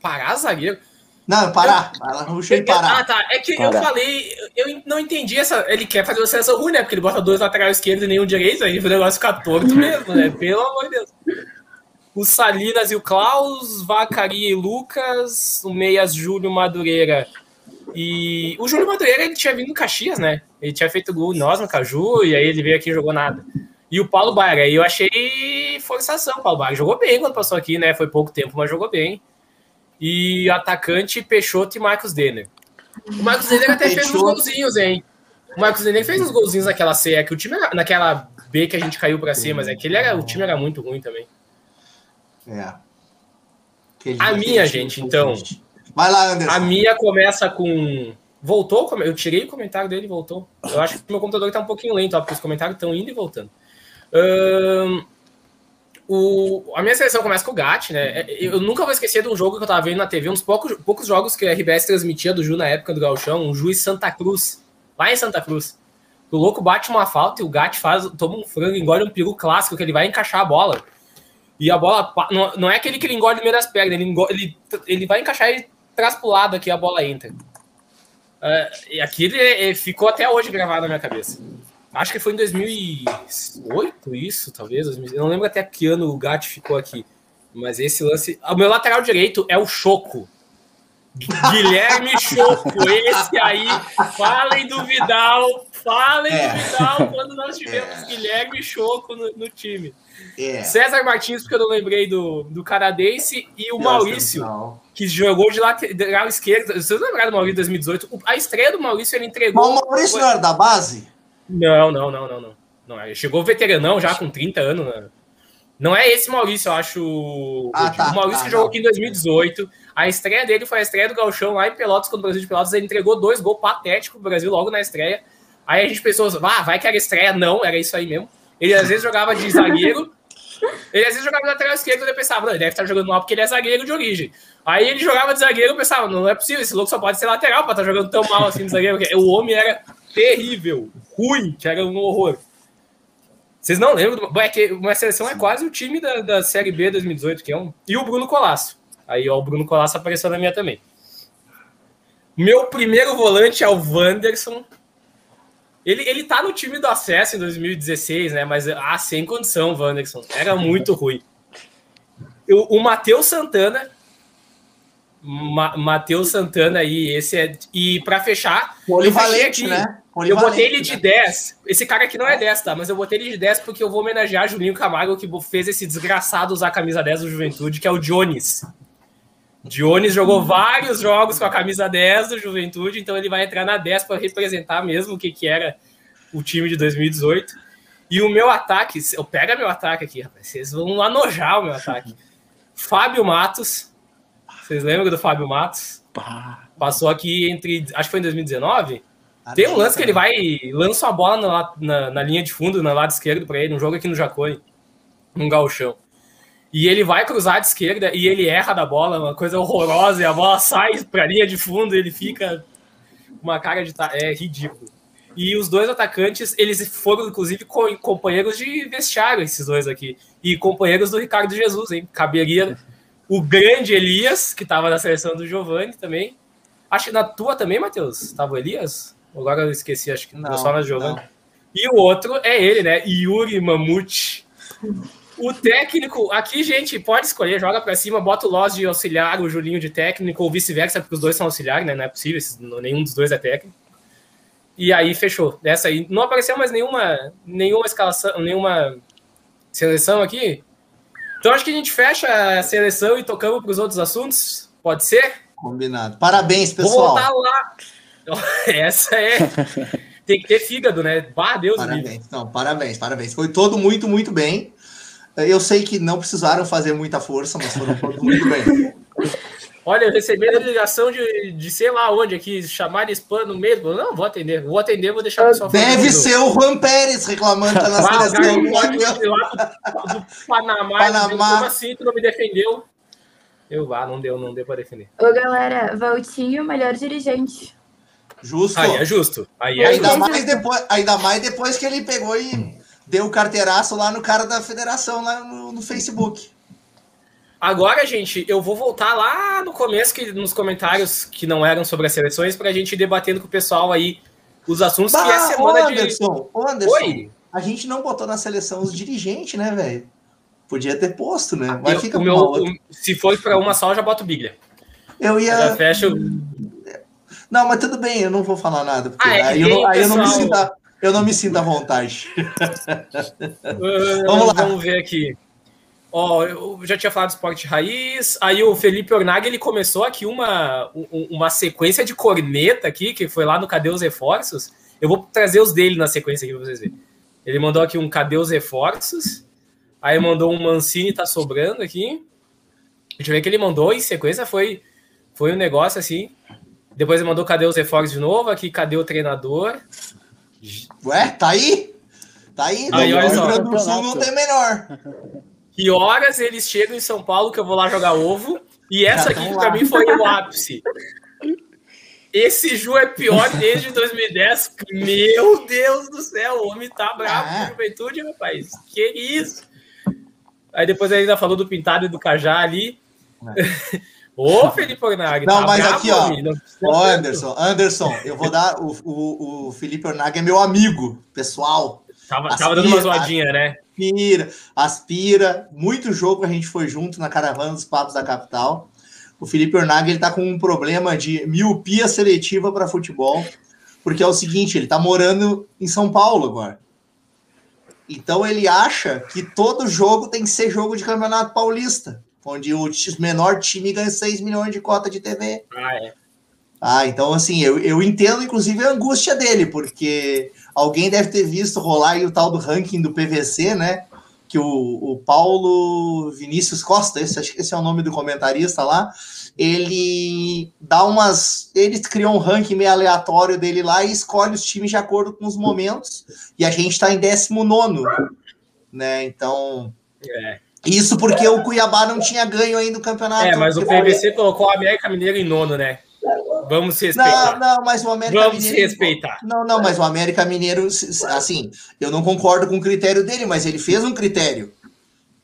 Pará zagueiro? Não, parar. Ela ruxou em parar. Ah, tá. É que parar. eu falei, eu não entendi essa. Ele quer fazer uma seleção ruim, né? Porque ele bota dois laterais esquerdo e nenhum direito, aí o negócio fica torto mesmo, né? Pelo amor de Deus. O Salinas e o Klaus, Vacaria e Lucas, o Meias Júlio Madureira. E o Júlio Madureira ele tinha vindo no Caxias, né? Ele tinha feito gol nós no Caju, e aí ele veio aqui e jogou nada. E o Paulo Baia, aí eu achei forçação. O Paulo Baia jogou bem quando passou aqui, né? Foi pouco tempo, mas jogou bem e atacante Peixoto e Marcos Denner. O Marcos Denner até fez uns golzinhos, hein? O Marcos Denner fez uns golzinhos naquela C, é que o time era, naquela B que a gente caiu para C, mas é que ele era, o time era muito ruim também. É. A minha, gente, então. Vai lá, Anderson. A minha começa com. Voltou? Eu tirei o comentário dele e voltou. Eu acho que o meu computador tá um pouquinho lento, ó, porque os comentários estão indo e voltando. Um, o, a minha seleção começa com o GAT, né? É, eu nunca vou esquecer de um jogo que eu tava vendo na TV, uns poucos, poucos jogos que a RBS transmitia do Ju na época do Galchão, um Juiz Santa Cruz, lá em Santa Cruz. O louco bate uma falta e o GAT faz, toma um frango, engole um peru clássico que ele vai encaixar a bola. E a bola não, não é aquele que ele engole no meio das pernas, ele, engole, ele, ele vai encaixar e traz pro lado aqui a bola entra. Uh, e aqui ele, ele ficou até hoje gravado na minha cabeça. Acho que foi em 2008, isso, talvez. Eu não lembro até que ano o Gatti ficou aqui. Mas esse lance. O meu lateral direito é o Choco. Guilherme Choco, esse aí. Falem do Vidal. Falem é. do Vidal quando nós tivemos é. Guilherme Choco no, no time. É. César Martins, porque eu não lembrei do, do canadense, e o Nossa, Maurício, não. que jogou de lateral esquerdo. Vocês lembraram do Maurício 2018? A estreia do Maurício ele entregou. Mas o Maurício não era da base? Não, não, não, não, não. não chegou veteranão já com 30 anos na, Não é esse Maurício, eu acho. Ah, tá, o Maurício tá, que jogou aqui em 2018. A estreia dele foi a estreia do Galchão lá em Pelotas, quando o Brasil de Pelotas. Ele entregou dois gols patéticos pro Brasil logo na estreia. Aí a gente pensou, ah, vai que era estreia. Não, era isso aí mesmo. Ele às vezes jogava de zagueiro. Ele às vezes jogava de lateral esquerdo e eu pensava, não, ele deve estar jogando mal porque ele é zagueiro de origem. Aí ele jogava de zagueiro e pensava, não é possível, esse louco só pode ser lateral para estar jogando tão mal assim de zagueiro. O homem era terrível, ruim, que era um horror. Vocês não lembram? É que uma seleção é quase o time da, da Série B 2018, que é um. E o Bruno Colasso. Aí, ó, o Bruno Colasso apareceu na minha também. Meu primeiro volante é o Wanderson. Ele, ele tá no time do acesso em 2016, né? Mas, ah, sem condição, Wanderson. Era muito ruim. Eu, o Matheus Santana. Ma, Matheus Santana aí, esse é. E para fechar. Polivalente, né? Eu botei ele de 10. Esse cara aqui não é 10, tá? Mas eu botei ele de 10 porque eu vou homenagear Julinho Camargo, que fez esse desgraçado usar a camisa 10 do Juventude, que é o Jones. Jones jogou vários jogos com a camisa 10 do Juventude, então ele vai entrar na 10 para representar mesmo o que, que era o time de 2018. E o meu ataque, eu pego meu ataque aqui, rapaz, vocês vão anojar o meu ataque. Fábio Matos, vocês lembram do Fábio Matos? Passou aqui entre, acho que foi em 2019 tem um lance que ele vai lança a bola na, na, na, linha de fundo, no lado esquerdo para ele, um jogo aqui no Jacone, num galchão. E ele vai cruzar de esquerda e ele erra da bola, uma coisa horrorosa, e a bola sai para a linha de fundo, ele fica uma cara de é ridículo. E os dois atacantes, eles foram inclusive companheiros de vestiário esses dois aqui, e companheiros do Ricardo Jesus, hein? Caberia o grande Elias, que estava na seleção do Giovani também. Acho que na tua também, Matheus, estava o Elias? Agora eu esqueci, acho que não, só na Giovanna. E o outro é ele, né? Yuri Mamute. O técnico, aqui, gente, pode escolher, joga para cima, bota o Loz de auxiliar, o Julinho de técnico, ou vice-versa, porque os dois são auxiliares, né? Não é possível, nenhum dos dois é técnico. E aí fechou. Dessa aí não apareceu mais nenhuma, nenhuma escalação, nenhuma seleção aqui. Então acho que a gente fecha a seleção e tocamos para os outros assuntos. Pode ser? Combinado. Parabéns, pessoal. Vou voltar lá. Essa é. Tem que ter fígado, né? Bah, Deus Parabéns. Não, parabéns, parabéns. Foi todo muito, muito bem. Eu sei que não precisaram fazer muita força, mas foram todos muito bem. Olha, eu recebi a ligação de, de sei lá onde aqui, chamar de spam no mesmo. Não, vou atender. Vou atender, vou deixar o pessoal Deve ser o Juan Pérez reclamando tá na ah, seleção. Lá do, do Panamá. Panamá. Como assim tu não me defendeu? Eu vá, ah, não deu, não deu para defender. Ô, galera, Valtinho, melhor dirigente. Justo. Aí é justo. Aí é ainda, justo. Mais depois, ainda mais depois que ele pegou e deu o carteiraço lá no cara da federação, lá no, no Facebook. Agora, gente, eu vou voltar lá no começo, que, nos comentários que não eram sobre as seleções, para a gente ir debatendo com o pessoal aí os assuntos bah, que é semana Anderson, de. Anderson, Oi? A gente não botou na seleção os dirigentes, né, velho? Podia ter posto, né? Mas eu, fica o meu, o, Se for para uma só, eu já boto Biglia. Eu ia. já fecho. Não, mas tudo bem, eu não vou falar nada, porque ah, é aí, eu não, aí eu não me sinto, eu não me sinto à vontade. vamos lá. Vamos ver aqui. Ó, eu já tinha falado do esporte raiz. Aí o Felipe Ornag ele começou aqui uma, uma sequência de corneta aqui, que foi lá no Cadê os Reforços? Eu vou trazer os dele na sequência aqui pra vocês verem. Ele mandou aqui um Cadê os Reforços? Aí mandou um Mancini tá sobrando aqui. Deixa eu ver que ele mandou em sequência. Foi, foi um negócio assim. Depois ele mandou cadê os reforços de novo? Aqui, cadê o treinador? Ué, tá aí? Tá aí, aí olha só. do Sul não tem menor. Que horas eles chegam em São Paulo que eu vou lá jogar ovo? E essa aqui para mim foi o ápice. Esse Ju é pior desde 2010. Meu Deus do céu, o homem tá bravo ah, é. com a juventude, rapaz. Que isso? Aí depois ele ainda falou do pintado e do cajá ali. É. Ô, Felipe Ornag. Não, tá mas bravo, aqui, ó. Ô, Anderson, Anderson, eu vou dar. O, o, o Felipe Ornag é meu amigo pessoal. Tava, aspira, tava dando uma zoadinha, né? Aspira, aspira. Muito jogo a gente foi junto na caravana dos Papos da Capital. O Felipe Ornag ele tá com um problema de miopia seletiva para futebol, porque é o seguinte, ele tá morando em São Paulo agora. Então ele acha que todo jogo tem que ser jogo de Campeonato Paulista onde o menor time ganha 6 milhões de cota de TV. Ah, é. Ah, então assim, eu, eu entendo inclusive a angústia dele, porque alguém deve ter visto rolar aí o tal do ranking do PVC, né? que o, o Paulo Vinícius Costa, esse, esse é o nome do comentarista lá, ele dá umas. Ele criou um ranking meio aleatório dele lá e escolhe os times de acordo com os momentos. E a gente está em 19, né? Então. É. Isso porque o Cuiabá não tinha ganho ainda o campeonato. É, mas o PVC colocou o América Mineiro em nono, né? Vamos se respeitar. Não, não, mas o América Vamos Mineiro. se respeitar. Não, não, mas o América Mineiro, assim, eu não concordo com o critério dele, mas ele fez um critério.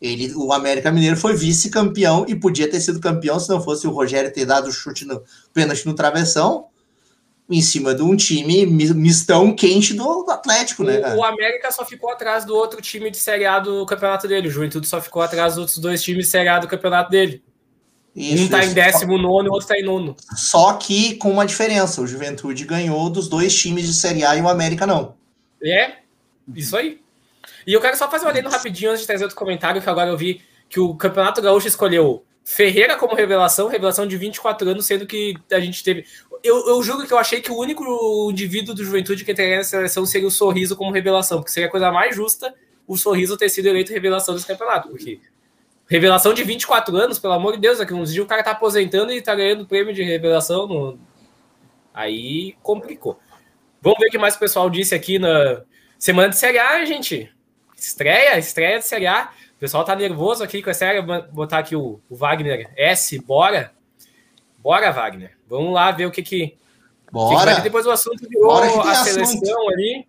Ele, o América Mineiro foi vice-campeão e podia ter sido campeão se não fosse o Rogério ter dado o chute no pênalti no travessão em cima de um time mistão quente do, do Atlético, né? Cara? O, América só ficou atrás do outro time de Série A do campeonato dele. O Juventude só ficou atrás dos outros dois times de Série A do campeonato dele. Isso, um tá isso. em décimo nono e o outro tá em nono. Só que com uma diferença: o Juventude ganhou dos dois times de Série A e o América não. É, isso aí. E eu quero só fazer um adendo rapidinho antes de trazer outro comentário, que agora eu vi que o Campeonato Gaúcho escolheu Ferreira como revelação, revelação de 24 anos, sendo que a gente teve. Eu, eu juro que eu achei que o único indivíduo do Juventude que entraria na seleção seria o Sorriso como revelação, porque seria a coisa mais justa o Sorriso ter sido eleito revelação desse campeonato, porque revelação de 24 anos, pelo amor de Deus, daqui uns dias o cara tá aposentando e tá ganhando prêmio de revelação. No... Aí complicou. Vamos ver o que mais o pessoal disse aqui na semana de Série A, gente. Estreia, estreia de Série A. O pessoal tá nervoso aqui com a série. Vou botar aqui o, o, Wagner S. Bora. Bora, Wagner. Vamos lá ver o que que. Bora. Que depois o assunto virou a seleção assunto. ali.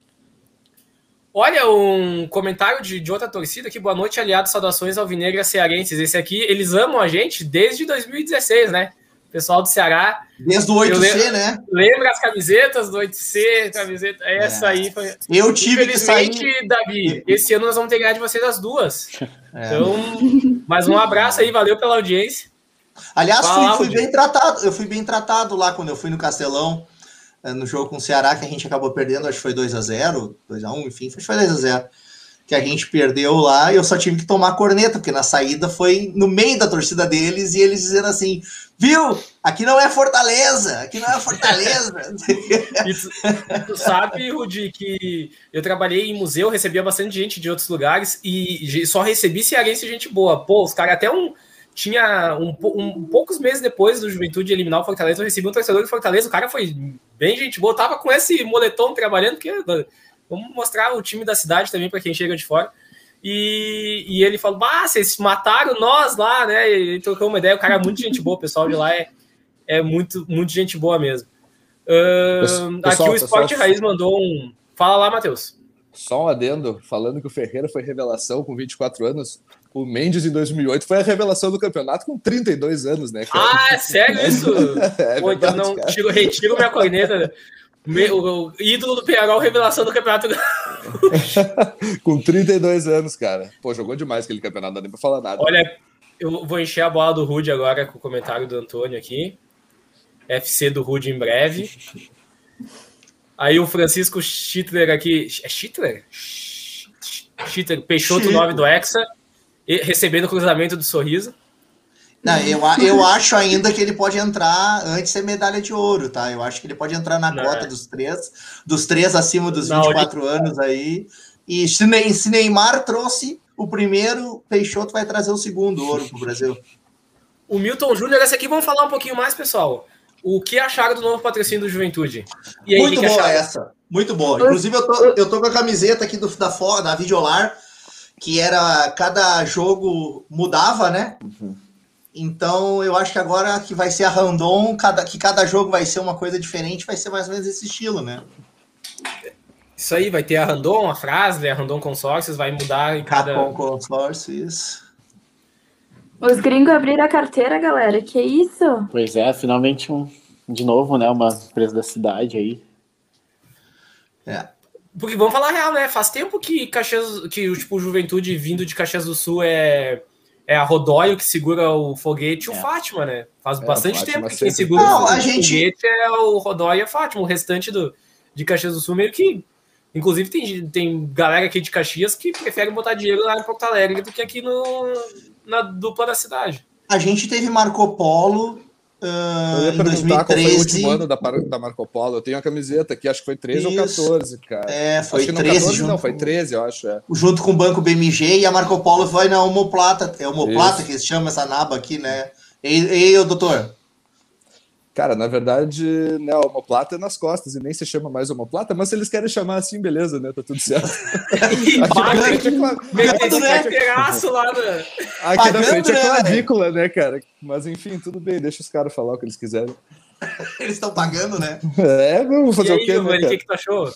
Olha, um comentário de, de outra torcida aqui. Boa noite, aliados. Saudações alvinegras cearenses. Esse aqui, eles amam a gente desde 2016, né? pessoal do Ceará. Desde o 8C, lembro, né? Lembra as camisetas do 8C? Camiseta, essa é. aí foi. Eu tive que sair. Davi, esse ano nós vamos ter ganhar de vocês as duas. É. Então, mais um abraço aí, valeu pela audiência. Aliás, fui, fui bem tratado. Eu fui bem tratado lá quando eu fui no Castelão, eh, no jogo com o Ceará, que a gente acabou perdendo, acho que foi 2x0, 2x1, enfim, acho que foi 2x0 que a gente perdeu lá, e eu só tive que tomar corneta, porque na saída foi no meio da torcida deles e eles dizendo assim: viu? Aqui não é Fortaleza, aqui não é Fortaleza. tu, tu, sabe, Rudi, que eu trabalhei em museu, recebia bastante gente de outros lugares e só recebi cearense gente boa. Pô, os caras até um. Tinha um, um, poucos meses depois do Juventude eliminar o Fortaleza, eu recebi um torcedor de Fortaleza. O cara foi bem gente boa, tava com esse moletom trabalhando, porque Vamos mostrar o time da cidade também para quem chega de fora. E, e ele falou: Ah, vocês mataram nós lá, né? E ele trocou uma ideia. O cara é muito gente boa, o pessoal de lá é, é muito, muito gente boa mesmo. Uh, pessoal, aqui o Esporte pessoal... Raiz mandou um. Fala lá, Matheus. Só um adendo, falando que o Ferreira foi revelação com 24 anos. O Mendes, em 2008, foi a revelação do campeonato com 32 anos, né? Cara? Ah, é sério isso? é Pô, então não, tiro, retiro minha corneta. o, ídolo do Penharol, revelação do campeonato. Com 32 anos, cara. Pô, jogou demais aquele campeonato, não dá nem pra falar nada. Olha, eu vou encher a bola do Rude agora com o comentário do Antônio aqui. FC do Rude em breve. Aí o Francisco Schittler aqui. É Schittler? Schittler, Peixoto 9 do Hexa, recebendo o cruzamento do sorriso. Não, eu, eu acho ainda que ele pode entrar antes de ser medalha de ouro, tá? Eu acho que ele pode entrar na não, cota é. dos três, dos três acima dos 24 não, anos aí. E se, se Neymar trouxe o primeiro, Peixoto vai trazer o segundo ouro pro Brasil. O Milton Júnior, essa aqui vamos falar um pouquinho mais, pessoal. O que acharam do novo patrocínio do Juventude? Aí, Muito boa acharam? essa. Muito boa. Inclusive, eu tô, eu tô com a camiseta aqui do, da, da Videolar, que era cada jogo mudava, né? Uhum. Então eu acho que agora que vai ser a random, cada, que cada jogo vai ser uma coisa diferente, vai ser mais ou menos esse estilo, né? Isso aí, vai ter a random, a frase, a random consórcios, vai mudar em cada. Capcom consórcios. Os gringos abriram a carteira, galera. Que isso? Pois é, finalmente um, de novo, né? Uma empresa da cidade aí. É. Porque vamos falar real, né? Faz tempo que Caxias, que tipo, o Juventude vindo de Caxias do Sul é é a Rodóio que segura o foguete e é. o Fátima, né? Faz é, bastante tempo que quem segura Não, o, gente... foguete é o Rodóio e a Fátima. O restante do, de Caxias do Sul meio que. Inclusive, tem, tem galera aqui de Caxias que prefere botar dinheiro lá em Porto Alegre do que aqui no, na dupla da cidade. A gente teve Marco Polo Uh, eu ia perguntar 2013, qual foi o último ano da, da Marco Polo. Eu tenho a camiseta aqui, acho que foi 13 Isso. ou 14, cara. É, foi acho 13. 14, não, foi 13, eu acho. É. Junto com o Banco BMG e a Marco Polo foi na homoplata. É homoplata Isso. que se chama essa naba aqui, né? E, e doutor? Cara, na verdade, né, a homoplata é nas costas e nem se chama mais homoplata, mas se eles querem chamar assim, beleza, né? Tá tudo certo. Aqui na frente é, Aqui na frente é clavícula, né, cara? Mas enfim, tudo bem, deixa os caras falar o que eles quiserem. Eles estão pagando, né? É, vamos fazer aí, o quê, né, O que, que tu achou?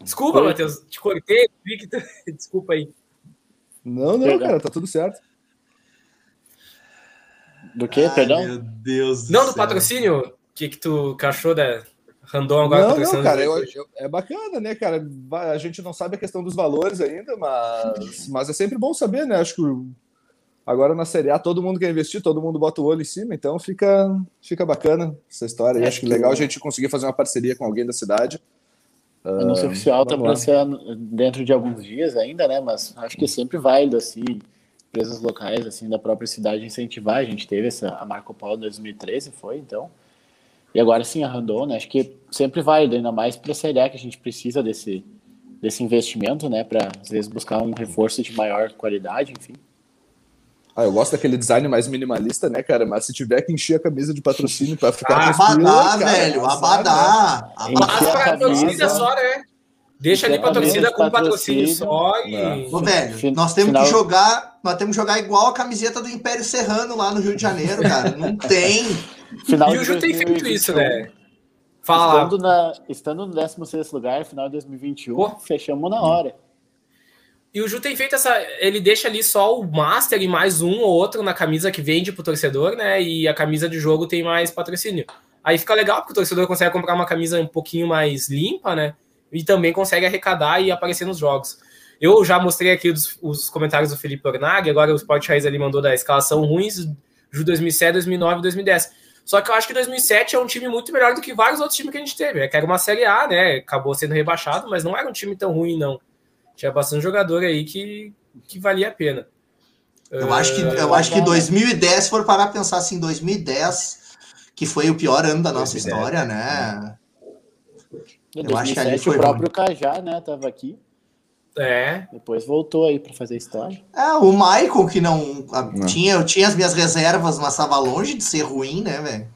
Desculpa, Matheus, te cortei, desculpa aí. Não, não, cara, tá tudo certo. Do que, perdão? Meu Deus do Não, do patrocínio? O que, que tu achou da Randon agora? Não, não cara, eu, eu, é bacana, né, cara? A gente não sabe a questão dos valores ainda, mas, mas é sempre bom saber, né? Acho que agora na Série A todo mundo quer investir, todo mundo bota o olho em cima, então fica, fica bacana essa história. E acho que legal a gente conseguir fazer uma parceria com alguém da cidade. O anúncio uh, oficial tá para ser dentro de alguns dias ainda, né? Mas acho que é sempre válido, assim, empresas locais assim da própria cidade incentivar. A gente teve essa a Marco Polo 2013, foi então. E agora sim a Randon, né? Acho que sempre válido, ainda mais para a Série A, que a gente precisa desse, desse investimento, né? Para às vezes buscar um reforço de maior qualidade, enfim. Ah, eu gosto daquele design mais minimalista, né, cara? Mas se tiver que encher a camisa de patrocínio para ficar ah, abadá, velho, abadá. Abadá pra torcida só, né? Deixa ali pra torcida com patrocínio só e. Ô, velho, nós temos Final... que jogar. Nós temos que jogar igual a camiseta do Império Serrano lá no Rio de Janeiro, cara. Não tem. Final e o Ju tem feito isso, né? Fala estando, na, estando no 16 lugar, final de 2021, Pô. fechamos na hora. E o Ju tem feito essa. Ele deixa ali só o Master e mais um ou outro na camisa que vende pro torcedor, né? E a camisa de jogo tem mais patrocínio. Aí fica legal, porque o torcedor consegue comprar uma camisa um pouquinho mais limpa, né? e também consegue arrecadar e aparecer nos jogos. Eu já mostrei aqui os, os comentários do Felipe Ornag, agora o Sport Raiz ali mandou da escalação ruins de 2007, 2009 2010. Só que eu acho que 2007 é um time muito melhor do que vários outros times que a gente teve. É que era uma Série A, né? Acabou sendo rebaixado, mas não era um time tão ruim, não. Tinha bastante jogador aí que, que valia a pena. Eu acho que, eu acho que 2010, se for parar a pensar assim, 2010, que foi o pior ano da nossa 2010. história, né? Em 2007, o próprio ruim. Cajá, né, tava aqui. É. Depois voltou aí para fazer história. É, o Michael, que não, não. Tinha, eu tinha as minhas reservas, mas estava longe de ser ruim, né, velho?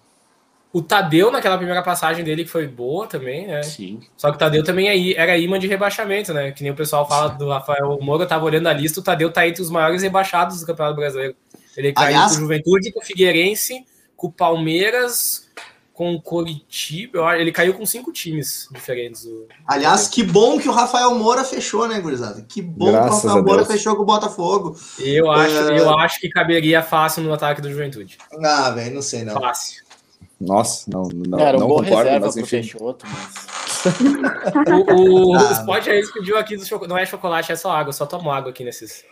O Tadeu, naquela primeira passagem dele, que foi boa também, né? Sim. Só que o Tadeu também é era imã de rebaixamento, né? Que nem o pessoal fala do Rafael Moura, eu tava olhando a lista, o Tadeu tá entre os maiores rebaixados do Campeonato Brasileiro. Ele caiu Aliás, com o Juventude, com o Figueirense, com o Palmeiras, com o Coritiba, ele caiu com cinco times diferentes. Aliás, que bom que o Rafael Moura fechou, né, gurizada? Que bom Graças que o Rafael Moura fechou com o Botafogo. Eu acho, é... eu acho que caberia fácil no ataque do Juventude. Ah, velho, não sei não. Fácil. Nossa, não, não, um não concordo, mas enfim. Peixoto, mas... o o, ah, o Spot aí pediu aqui, do não é chocolate, é só água, só tomo água aqui nesses.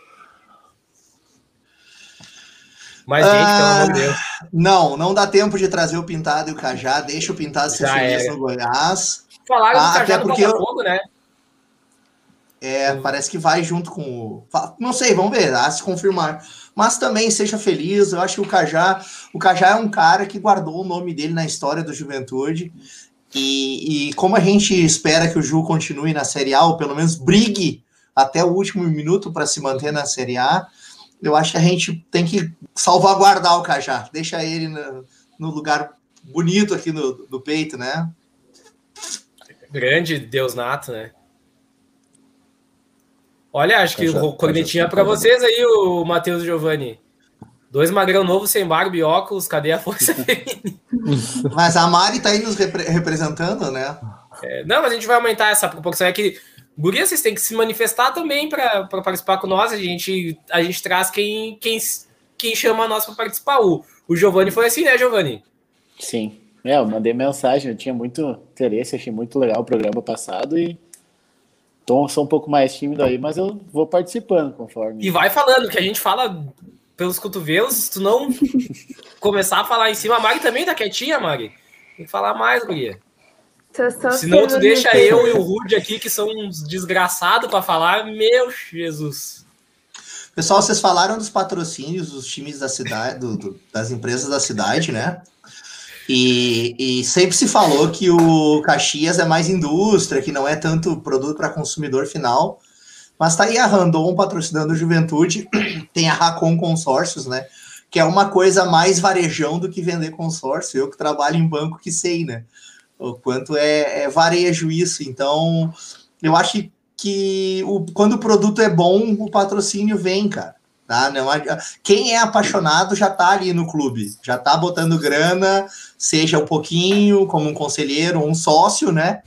Mas, gente, ah, pelo amor de Deus. Não, não dá tempo de trazer o Pintado e o Cajá. Deixa o Pintado ser feliz no Goiás. Falaram ah, do Cajá do Botafogo, eu... né? É, parece que vai junto com o. Não sei, vamos ver, a se confirmar. Mas também seja feliz. Eu acho que o Cajá, o Cajá é um cara que guardou o nome dele na história do Juventude. E, e como a gente espera que o Ju continue na Série A, ou pelo menos brigue até o último minuto para se manter na Série A, eu acho que a gente tem que salvaguardar o Cajá, deixar ele no, no lugar bonito aqui no, no, peito, né? Grande Deus nato, né? Olha, acho que o cornetinha para vocês aí, o Matheus Giovanni. Dois magrão novos sem barba e óculos, cadê a força Mas a Mari tá aí nos repre representando, né? É, não, mas a gente vai aumentar essa proporção. É que Guria, vocês têm que se manifestar também para participar com nós. A gente, a gente traz quem, quem, quem chama nós para participar. O, o Giovanni foi assim, né, Giovanni? Sim. É, eu mandei mensagem, eu tinha muito interesse, achei muito legal o programa passado e tô, sou um pouco mais tímido aí, mas eu vou participando conforme. E vai falando, que a gente fala pelos cotovelos, se tu não começar a falar em cima, a Mari também tá quietinha, Mari. Tem que falar mais, Guria. Senão tu deixa eu e o Rude aqui, que são uns desgraçados para falar, meu Jesus. Pessoal, vocês falaram dos patrocínios dos times da cidade, do, do, das empresas da cidade, né? E, e, sempre se falou que o Caxias é mais indústria, que não é tanto produto para consumidor final. Mas tá aí a Randon patrocinando o Juventude, tem a Racon Consórcios, né? Que é uma coisa mais varejão do que vender consórcio. Eu que trabalho em banco que sei, né? O quanto é, é varejo isso. Então, eu acho que o, quando o produto é bom, o patrocínio vem, cara. Tá? Não, quem é apaixonado já tá ali no clube, já tá botando grana, seja um pouquinho, como um conselheiro um sócio, né?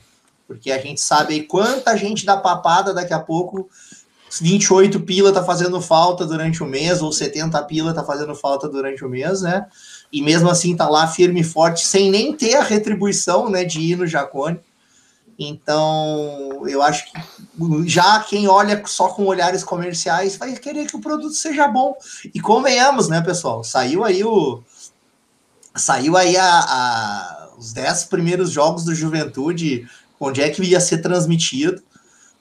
Porque a gente sabe quanta gente dá papada daqui a pouco. 28 pila tá fazendo falta durante o mês, ou 70 pila tá fazendo falta durante o mês, né? E mesmo assim tá lá firme e forte, sem nem ter a retribuição, né, de ir no Jacone. Então, eu acho que já quem olha só com olhares comerciais vai querer que o produto seja bom. E convenhamos, né, pessoal? Saiu aí o. Saiu aí a, a os 10 primeiros jogos do Juventude, onde é que ia ser transmitido.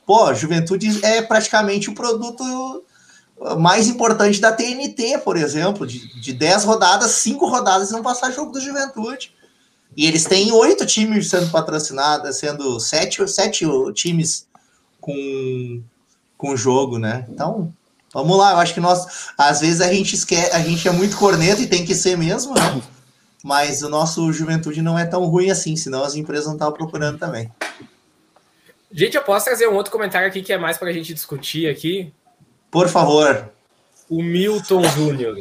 Pô, Juventude é praticamente o produto mais importante da TNT, por exemplo. De, de 10 rodadas, 5 rodadas vão passar jogo do Juventude. E eles têm oito times sendo patrocinados, sendo sete, sete times com, com jogo, né? Então, vamos lá. Eu acho que nós, às vezes, a gente esquece, a gente é muito corneto e tem que ser mesmo, né? Mas o nosso juventude não é tão ruim assim, senão as empresas não estavam procurando também. Gente, eu posso trazer um outro comentário aqui que é mais para a gente discutir aqui? Por favor. O Milton Júnior.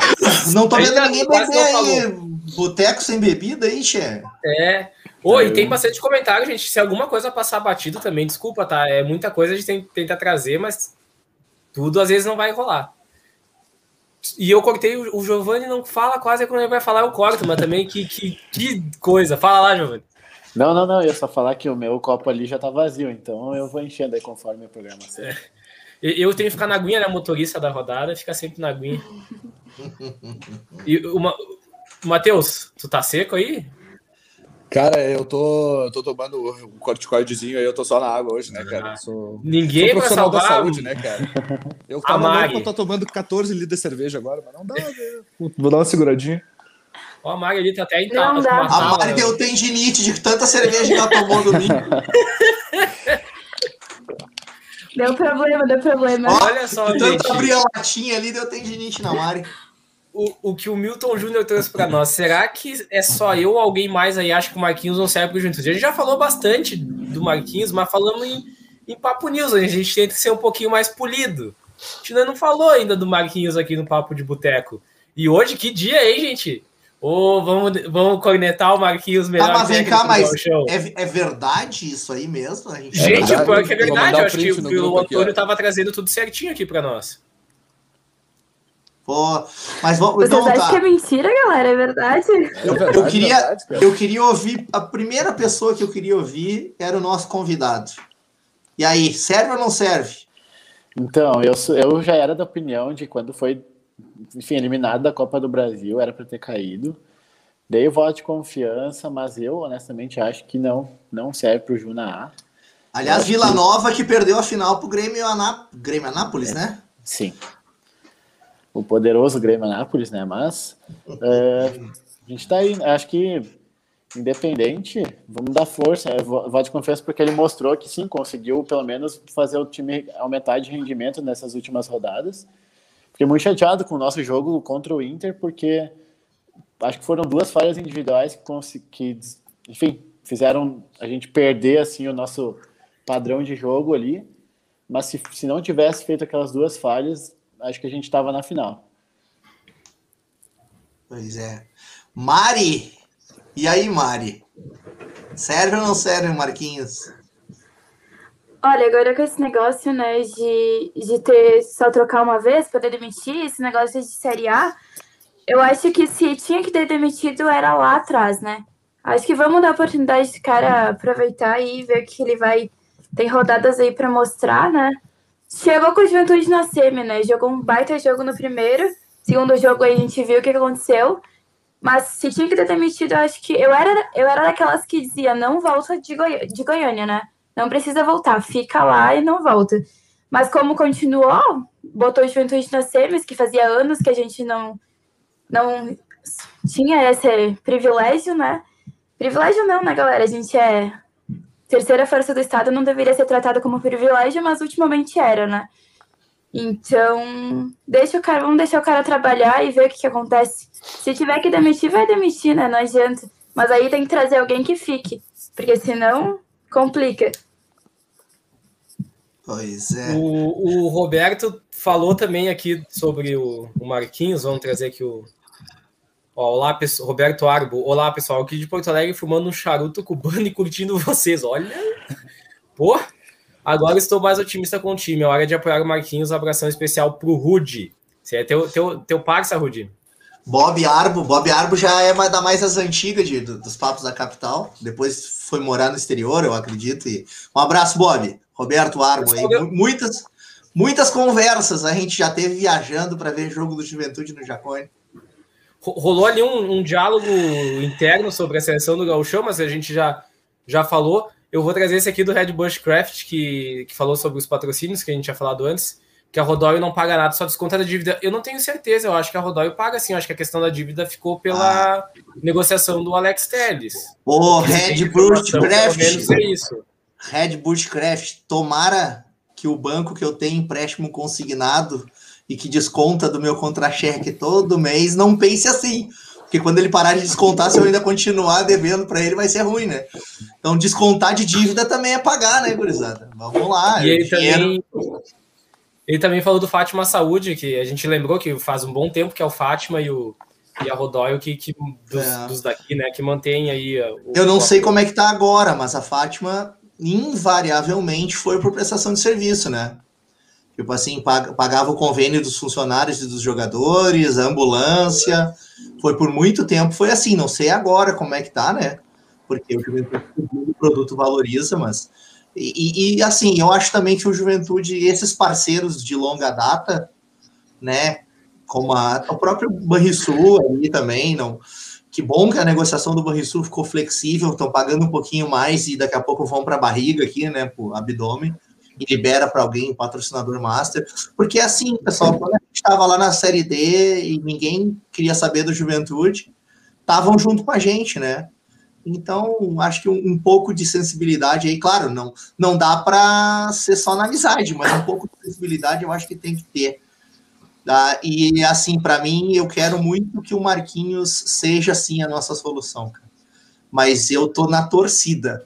Não tô vendo ninguém beber aí. Boteco sem bebida aí, Xé. É. Oi, tem bastante comentário, gente. Se alguma coisa passar batido também, desculpa, tá? É muita coisa a gente tem, tenta trazer, mas tudo às vezes não vai rolar. E eu cortei, o, Giovanni não fala quase quando ele vai falar, eu corto, mas também que, que, que coisa. Fala lá, Giovanni. Não, não, não, eu ia só falar que o meu copo ali já tá vazio, então eu vou enchendo aí conforme o programa. É. Eu tenho que ficar na aguinha, né? Motorista da rodada, fica sempre na aguinha. E uma, Matheus, tu tá seco aí? Cara, eu tô, eu tô tomando um corticoidezinho aí, eu tô só na água hoje, né, cara? Eu sou, Ninguém sou profissional da saúde, né, cara? Eu tava louco, eu tô tomando 14 litros de cerveja agora, mas não dá, né? Vou dar uma seguradinha. Ó, a Mari ali tá até em A Mari deu tendinite de tanta cerveja que ela tomou domingo. Deu problema, deu problema. Olha só, gente. Tanto abrir a latinha ali, deu tendinite na Mari o, o que o Milton Júnior trouxe para nós. Será que é só eu ou alguém mais aí acha que o Marquinhos não serve para o Juventude? A gente já falou bastante do Marquinhos, mas falamos em, em Papo News. A gente tenta ser um pouquinho mais polido. A gente ainda não falou ainda do Marquinhos aqui no Papo de Boteco. E hoje, que dia, hein, gente? Ô, oh, vamos, vamos cornetar o Marquinhos melhor. Ah, mas vem cá, mas é, é, verdade isso aí mesmo? A gente, gente é verdade, é verdade. Eu acho que o, o Antônio estava trazendo tudo certinho aqui para nós. Pô, mas vamos. Vocês então, acham tá. que é mentira, galera? É verdade? Eu, é verdade, eu queria, verdade, eu queria ouvir. A primeira pessoa que eu queria ouvir era o nosso convidado. E aí, serve ou não serve? Então, eu, eu já era da opinião de quando foi, enfim, eliminado da Copa do Brasil, era para ter caído. Dei o voto de confiança, mas eu honestamente acho que não, não serve para o Juna A. Aliás, Vila que... Nova que perdeu a final para o Grêmio, Aná... Grêmio Anápolis, é. né? Sim o poderoso Grêmio Anápolis, né? Mas é, a gente está aí, acho que independente, vamos dar força. Eu vou de confiança porque ele mostrou que sim, conseguiu pelo menos fazer o time aumentar de rendimento nessas últimas rodadas. Fiquei muito chateado com o nosso jogo contra o Inter, porque acho que foram duas falhas individuais que, que enfim, fizeram a gente perder assim o nosso padrão de jogo ali. Mas se, se não tivesse feito aquelas duas falhas, acho que a gente estava na final. Pois é. Mari! E aí, Mari? Serve ou não serve, Marquinhos? Olha, agora com esse negócio, né, de, de ter só trocar uma vez, poder demitir, esse negócio de Série A, eu acho que se tinha que ter demitido era lá atrás, né? Acho que vamos dar a oportunidade de cara aproveitar e ver que ele vai. Tem rodadas aí para mostrar, né? Chegou com o Juventude na semi, né? Jogou um baita jogo no primeiro. Segundo jogo aí a gente viu o que aconteceu. Mas se tinha que ter demitido, eu acho que. Eu era, eu era daquelas que dizia não volta de, Goi de Goiânia, né? Não precisa voltar, fica lá e não volta. Mas como continuou, botou o Juventude nas semis, que fazia anos que a gente não, não tinha esse privilégio, né? Privilégio não, né, galera? A gente é terceira força do Estado, não deveria ser tratado como privilégio, mas ultimamente era, né? Então, deixa o cara, vamos deixar o cara trabalhar e ver o que, que acontece. Se tiver que demitir, vai demitir, né? Não adianta. Mas aí tem que trazer alguém que fique, porque senão complica. Pois é. O, o Roberto falou também aqui sobre o, o Marquinhos, vamos trazer aqui o, Ó, olá, pessoal. Roberto Arbo. Olá, pessoal. Aqui de Porto Alegre, fumando um charuto cubano e curtindo vocês. Olha. Pô. Agora estou mais otimista com o time. É hora de apoiar o Marquinhos. Abração especial pro Rude. Você é teu, teu, teu parça, Rude. Bob Arbo. Bob Arbo já é da mais as antigas de, dos papos da capital. Depois foi morar no exterior, eu acredito. E um abraço, Bob. Roberto Arbo. Aí. Muitas, muitas conversas a gente já teve viajando para ver jogo do Juventude no Jacone rolou ali um, um, diálogo interno sobre a seleção do Gauchão, mas a gente já, já falou. Eu vou trazer esse aqui do Red Bushcraft, que, que falou sobre os patrocínios que a gente tinha falado antes, que a Rodóio não paga nada, só desconta da dívida. Eu não tenho certeza, eu acho que a Rodóio paga sim, eu acho que a questão da dívida ficou pela ah. negociação do Alex Telles. Ô, Red Bushcraft. É isso. Red Bushcraft, tomara que o banco que eu tenho empréstimo consignado e que desconta do meu contra-cheque todo mês, não pense assim. Porque quando ele parar de descontar, se eu ainda continuar devendo para ele, vai ser ruim, né? Então, descontar de dívida também é pagar, né, gurizada? Vamos lá. E ele também, ele também falou do Fátima Saúde, que a gente lembrou que faz um bom tempo que é o Fátima e, o, e a Rodóio que, que dos, é. dos daqui, né, que mantém aí. O, eu não sei como é que tá agora, mas a Fátima invariavelmente foi por prestação de serviço, né? Tipo assim, pagava o convênio dos funcionários e dos jogadores, a ambulância. Foi por muito tempo, foi assim. Não sei agora como é que tá, né? Porque o Juventude o produto valoriza, mas. E, e, assim, eu acho também que o Juventude, esses parceiros de longa data, né? Como a, o próprio Banrisul ali também, não. Que bom que a negociação do Banrisul ficou flexível, estão pagando um pouquinho mais e daqui a pouco vão para a barriga aqui, né? Pro abdômen e libera para alguém, patrocinador master. Porque assim, pessoal, quando a gente estava lá na Série D e ninguém queria saber do Juventude, estavam junto com a gente, né? Então, acho que um, um, pouco de sensibilidade aí, claro, não, não dá para ser só na amizade, mas um pouco de sensibilidade eu acho que tem que ter. Tá? E assim, para mim, eu quero muito que o Marquinhos seja assim a nossa solução, cara. Mas eu tô na torcida.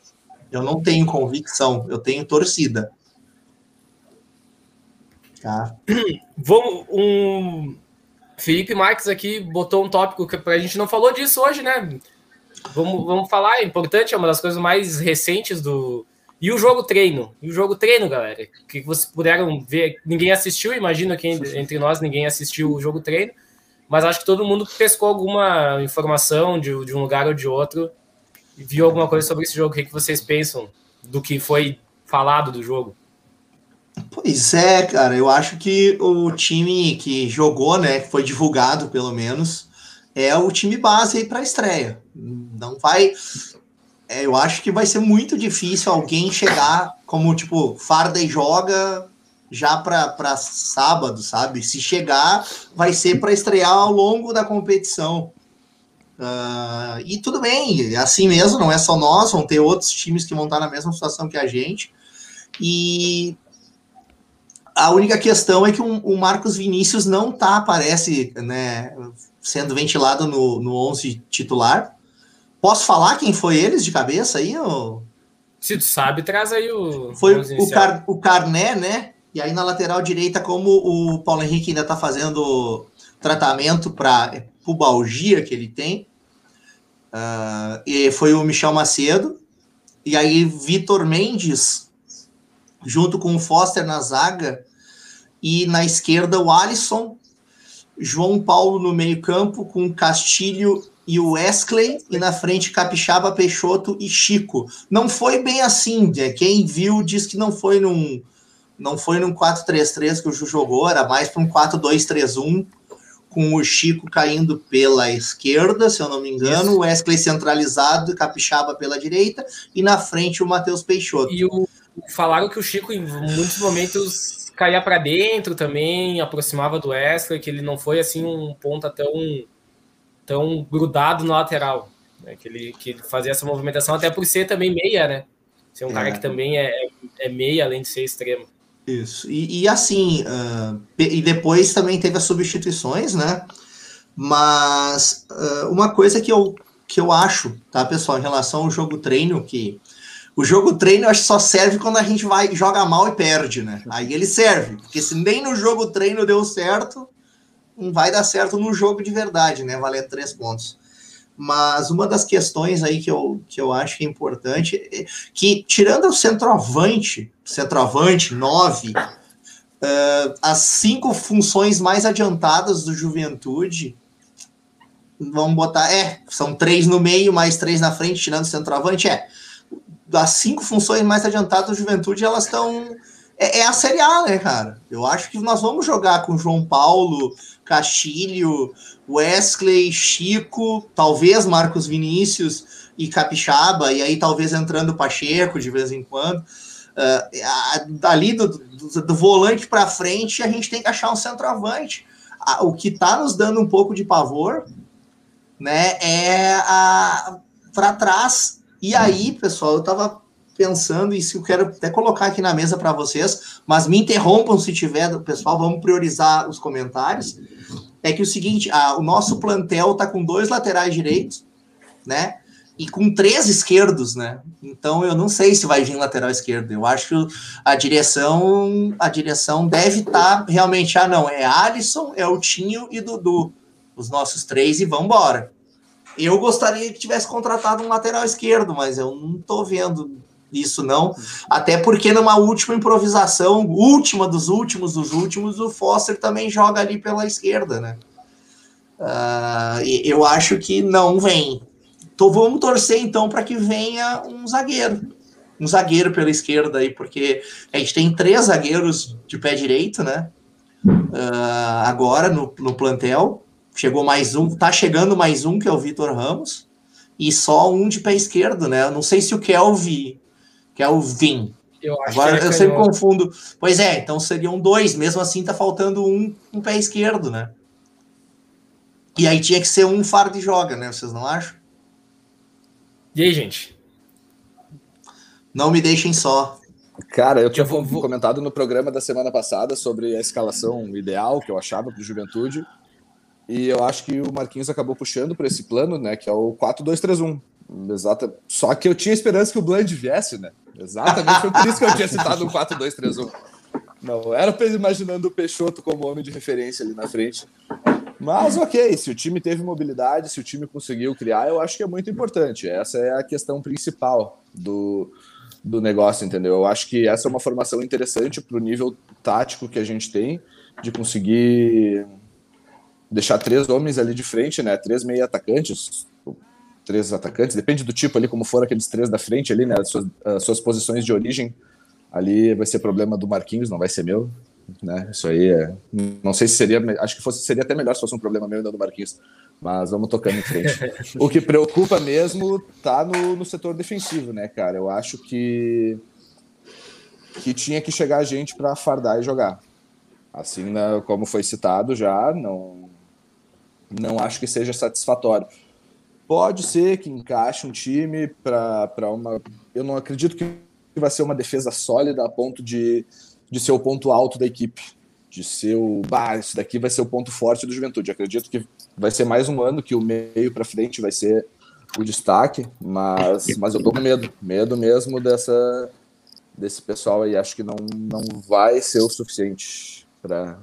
Eu não tenho convicção, eu tenho torcida. Tá. Vamos, um Felipe Marques aqui botou um tópico que a gente não falou disso hoje, né? Vamos, vamos falar, é importante, é uma das coisas mais recentes do. E o jogo treino? E o jogo treino, galera? Que vocês puderam ver. Ninguém assistiu, imagino que entre nós ninguém assistiu o jogo treino, mas acho que todo mundo pescou alguma informação de, de um lugar ou de outro e viu alguma coisa sobre esse jogo. O que, que vocês pensam do que foi falado do jogo? Pois é, cara, eu acho que o time que jogou, né, que foi divulgado pelo menos, é o time base aí para estreia. Não vai. É, eu acho que vai ser muito difícil alguém chegar como tipo Farda e joga já para sábado, sabe? Se chegar, vai ser para estrear ao longo da competição. Uh, e tudo bem, é assim mesmo, não é só nós, vão ter outros times que vão estar na mesma situação que a gente. E a única questão é que um, o Marcos Vinícius não tá, parece, né, sendo ventilado no, no 11 titular. Posso falar quem foi eles de cabeça aí? Ou... Se tu sabe, traz aí o. Foi o, Car, o Carné, né? E aí na lateral direita, como o Paulo Henrique ainda tá fazendo tratamento para pubalgia que ele tem, uh, e foi o Michel Macedo. E aí Vitor Mendes, junto com o Foster na zaga, e na esquerda o Alisson, João Paulo no meio-campo com Castilho e o Wesley, e na frente Capixaba, Peixoto e Chico. Não foi bem assim, quem viu diz que não foi num não foi num 4-3-3 que o Ju jogou, era mais para um 4-2-3-1, com o Chico caindo pela esquerda, se eu não me engano, o Wesley centralizado, Capixaba pela direita, e na frente o Matheus Peixoto. E o falaram que o Chico, em muitos momentos, caía para dentro também, aproximava do Wesley, que ele não foi assim um ponta tão, tão grudado no lateral. Né? Que, ele, que ele fazia essa movimentação, até por ser também meia, né? Ser um é. cara que também é, é meia, além de ser extremo. Isso. E, e assim, uh, e depois também teve as substituições, né? Mas uh, uma coisa que eu, que eu acho, tá, pessoal, em relação ao jogo treino, que o jogo treino acho que só serve quando a gente vai joga mal e perde, né? Aí ele serve, porque se nem no jogo treino deu certo, não vai dar certo no jogo de verdade, né? Valer três pontos. Mas uma das questões aí que eu, que eu acho que é importante é que, tirando o centroavante, centroavante, nove, uh, as cinco funções mais adiantadas do Juventude, vamos botar, é, são três no meio, mais três na frente, tirando o centroavante, é. Das cinco funções mais adiantadas do Juventude, elas estão. É, é, a Série A, né, cara? Eu acho que nós vamos jogar com João Paulo, Castilho, Wesley, Chico, talvez Marcos Vinícius e Capixaba, e aí talvez entrando Pacheco de vez em quando. Uh, ali do, do, do volante para frente, a gente tem que achar um centroavante. Uh, o que está nos dando um pouco de pavor né, é a para trás. E aí, pessoal, eu estava pensando, e se eu quero até colocar aqui na mesa para vocês, mas me interrompam se tiver, pessoal, vamos priorizar os comentários é que o seguinte, a, o nosso plantel tá com dois laterais direitos, né? E com três esquerdos, né? Então eu não sei se vai vir lateral esquerdo. Eu acho que a direção, a direção deve estar tá realmente, ah, não, é Alisson, é o Tinho e Dudu, os nossos três, e vamos embora. Eu gostaria que tivesse contratado um lateral esquerdo, mas eu não tô vendo isso não. Até porque numa última improvisação, última dos últimos dos últimos, o Foster também joga ali pela esquerda, né? Uh, eu acho que não vem. Então vamos torcer então para que venha um zagueiro. Um zagueiro pela esquerda aí, porque a gente tem três zagueiros de pé direito, né? Uh, agora no, no plantel. Chegou mais um, tá chegando mais um, que é o Vitor Ramos, e só um de pé esquerdo, né? Eu não sei se o Kelvin que é o Vim. Eu Agora eu sempre confundo. Pois é, então seriam dois, mesmo assim tá faltando um um pé esquerdo, né? E aí tinha que ser um faro de joga, né? Vocês não acham? E aí, gente? Não me deixem só. Cara, eu tinha vou, vou... comentado no programa da semana passada sobre a escalação ideal que eu achava para o Juventude. E eu acho que o Marquinhos acabou puxando para esse plano, né? Que é o 4-2-3-1. Exata. Só que eu tinha esperança que o Bland viesse, né? Exatamente, foi por isso que eu tinha citado um 4-2-3-1. Não, era imaginando o Peixoto como homem de referência ali na frente. Mas ok, se o time teve mobilidade, se o time conseguiu criar, eu acho que é muito importante. Essa é a questão principal do, do negócio, entendeu? Eu acho que essa é uma formação interessante para o nível tático que a gente tem, de conseguir deixar três homens ali de frente, né? Três meio atacantes, três atacantes, depende do tipo ali, como for aqueles três da frente ali, né? As suas, as suas posições de origem ali vai ser problema do Marquinhos, não vai ser meu, né? Isso aí é, não sei se seria, acho que fosse seria até melhor se fosse um problema meu e não do Marquinhos, mas vamos tocando em frente. o que preocupa mesmo tá no, no setor defensivo, né, cara? Eu acho que que tinha que chegar gente para fardar e jogar. Assim, né, como foi citado já, não não acho que seja satisfatório. Pode ser que encaixe um time para uma. Eu não acredito que vai ser uma defesa sólida a ponto de, de ser o ponto alto da equipe. De ser o. Bah, isso daqui vai ser o ponto forte do juventude. Acredito que vai ser mais um ano que o meio para frente vai ser o destaque, mas, mas eu tô com medo. Medo mesmo dessa, desse pessoal aí. Acho que não, não vai ser o suficiente para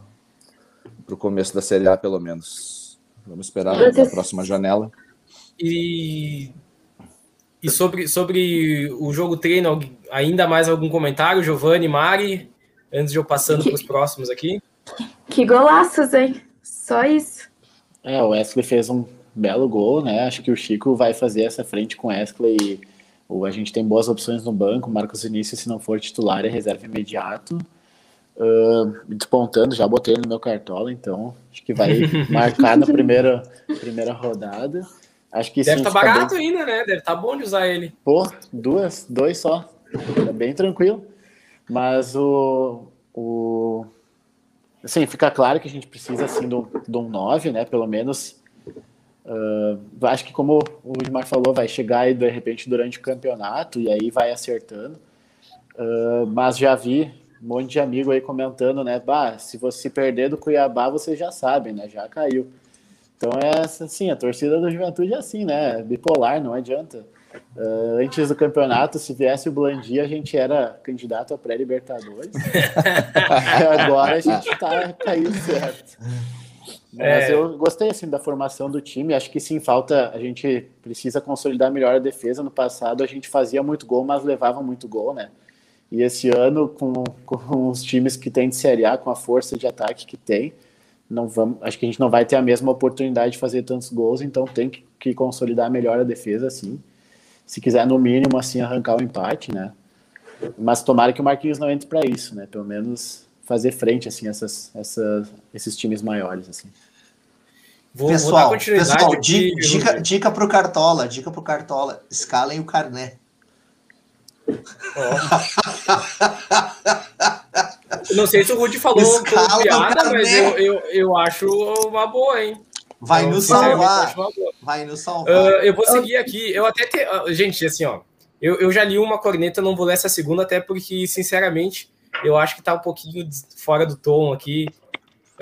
o começo da Série A, pelo menos. Vamos esperar a próxima janela. E, e sobre, sobre o jogo treino, ainda mais algum comentário, Giovanni, Mari, antes de eu passando para os próximos aqui? Que golaços, hein? Só isso. É, o Wesley fez um belo gol, né? Acho que o Chico vai fazer essa frente com o Wesley. Ou a gente tem boas opções no banco. Marcos Vinícius, se não for titular, é reserva imediato. Uh, despontando, já botei no meu cartola, então acho que vai marcar na primeira, primeira rodada. Acho que Deve estar tá barato bem... ainda, né? Deve estar tá bom de usar ele. Pô, duas, dois só. Tá bem tranquilo. Mas o, o assim, fica claro que a gente precisa assim de um, de um 9, né? Pelo menos. Uh, acho que como o Rudimar falou, vai chegar aí de repente durante o campeonato e aí vai acertando. Uh, mas já vi um monte de amigo aí comentando, né? Bah, se você perder do Cuiabá, vocês já sabem, né? Já caiu. Então é assim, a torcida do Juventude é assim, né? Bipolar, não adianta. Uh, antes do campeonato, se viesse o Blandia, a gente era candidato a pré-Libertadores. agora a gente tá caindo certo. Mas é... eu gostei assim da formação do time. Acho que sim, falta. A gente precisa consolidar melhor a defesa. No passado a gente fazia muito gol, mas levava muito gol, né? E esse ano, com, com os times que tem de Série A, com a força de ataque que tem, não vamos, acho que a gente não vai ter a mesma oportunidade de fazer tantos gols, então tem que, que consolidar melhor a defesa, sim. Se quiser, no mínimo, assim, arrancar o empate, né? Mas tomara que o Marquinhos não entre para isso, né? Pelo menos fazer frente, assim, essas, essas, esses times maiores, assim. Vou, pessoal, vou pessoal de, dica, dica pro Cartola, dica pro Cartola, escalem o Carné. Não sei se o Rudy falou com piada, mas eu, eu, eu acho uma boa, hein? Vai nos salvar. Vai nos salvar. Uh, eu vou seguir aqui. Eu até te... Uh, gente, assim, ó. Eu, eu já li uma corneta, não vou ler essa segunda, até porque, sinceramente, eu acho que tá um pouquinho fora do tom aqui.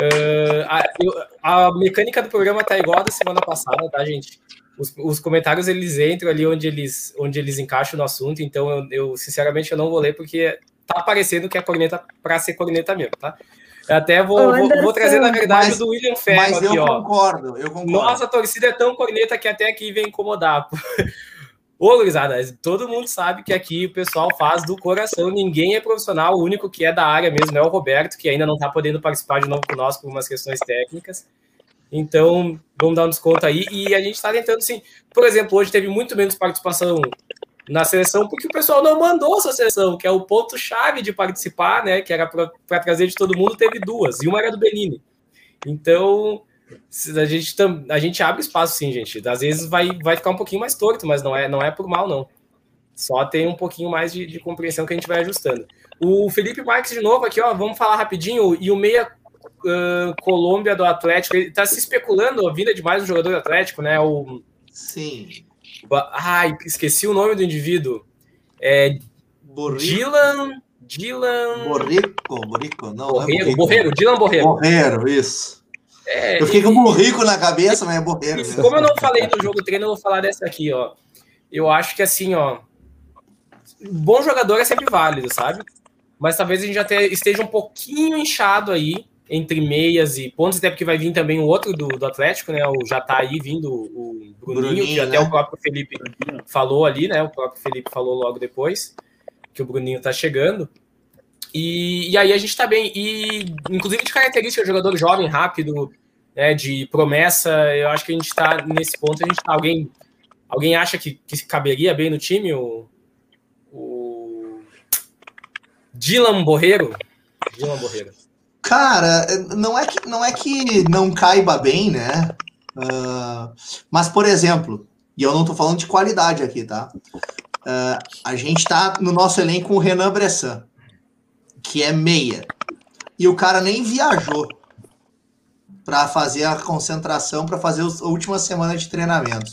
Uh, a, eu, a, mecânica do programa tá igual a da semana passada, tá, gente? Os, os, comentários eles entram ali onde eles, onde eles encaixam no assunto, então eu, eu sinceramente eu não vou ler porque tá parecendo que é corneta para ser corneta mesmo, tá? Eu até vou, vou, vou, trazer, na verdade, mas, do William Ferro mas aqui, eu ó. Concordo, eu concordo. Nossa, a torcida é tão corneta que até aqui vem incomodar. Ô, Luizada, todo mundo sabe que aqui o pessoal faz do coração, ninguém é profissional, o único que é da área mesmo é o Roberto, que ainda não tá podendo participar de novo conosco por umas questões técnicas. Então, vamos dar um desconto aí. E a gente está tentando, sim. Por exemplo, hoje teve muito menos participação na seleção, porque o pessoal não mandou essa seleção, que é o ponto-chave de participar, né? Que era para trazer de todo mundo, teve duas, e uma era do Benini. Então, a gente, a gente abre espaço, sim, gente. Às vezes vai, vai ficar um pouquinho mais torto, mas não é, não é por mal, não. Só tem um pouquinho mais de, de compreensão que a gente vai ajustando. O Felipe Marques, de novo, aqui, ó, vamos falar rapidinho. E o meia uh, Colômbia do Atlético, ele tá se especulando a vinda de mais um jogador do Atlético, né? O... Sim. Ai, esqueci o nome do indivíduo. É Dylan. Dylan. Borrico, Borrico, não. Borreiro, é Borreiro, Dylan Borreiro. Borreiro, isso. É, eu fiquei com Borrico na cabeça, mas é Borreiro. Isso, como eu não falei do jogo treino, eu vou falar dessa aqui, ó. Eu acho que assim, ó. Bom jogador é sempre válido, sabe? Mas talvez a gente já esteja um pouquinho inchado aí entre meias e pontos, até porque vai vir também o outro do, do Atlético, né? O, já tá aí vindo o Bruninho, Bruninho que até né? o próprio Felipe falou ali, né? O próprio Felipe falou logo depois que o Bruninho tá chegando. E, e aí a gente tá bem. E, inclusive, de característica, jogador jovem, rápido, né, de promessa, eu acho que a gente tá nesse ponto. A gente tá, alguém, alguém acha que, que caberia bem no time? O, o Dylan Borreiro? Dylan Borreiro. Cara, não é que não, é que não caiba bem, né? Uh, mas, por exemplo, e eu não estou falando de qualidade aqui, tá? Uh, a gente está no nosso elenco com o Renan Bressan, que é meia. E o cara nem viajou para fazer a concentração, para fazer a última semana de treinamentos.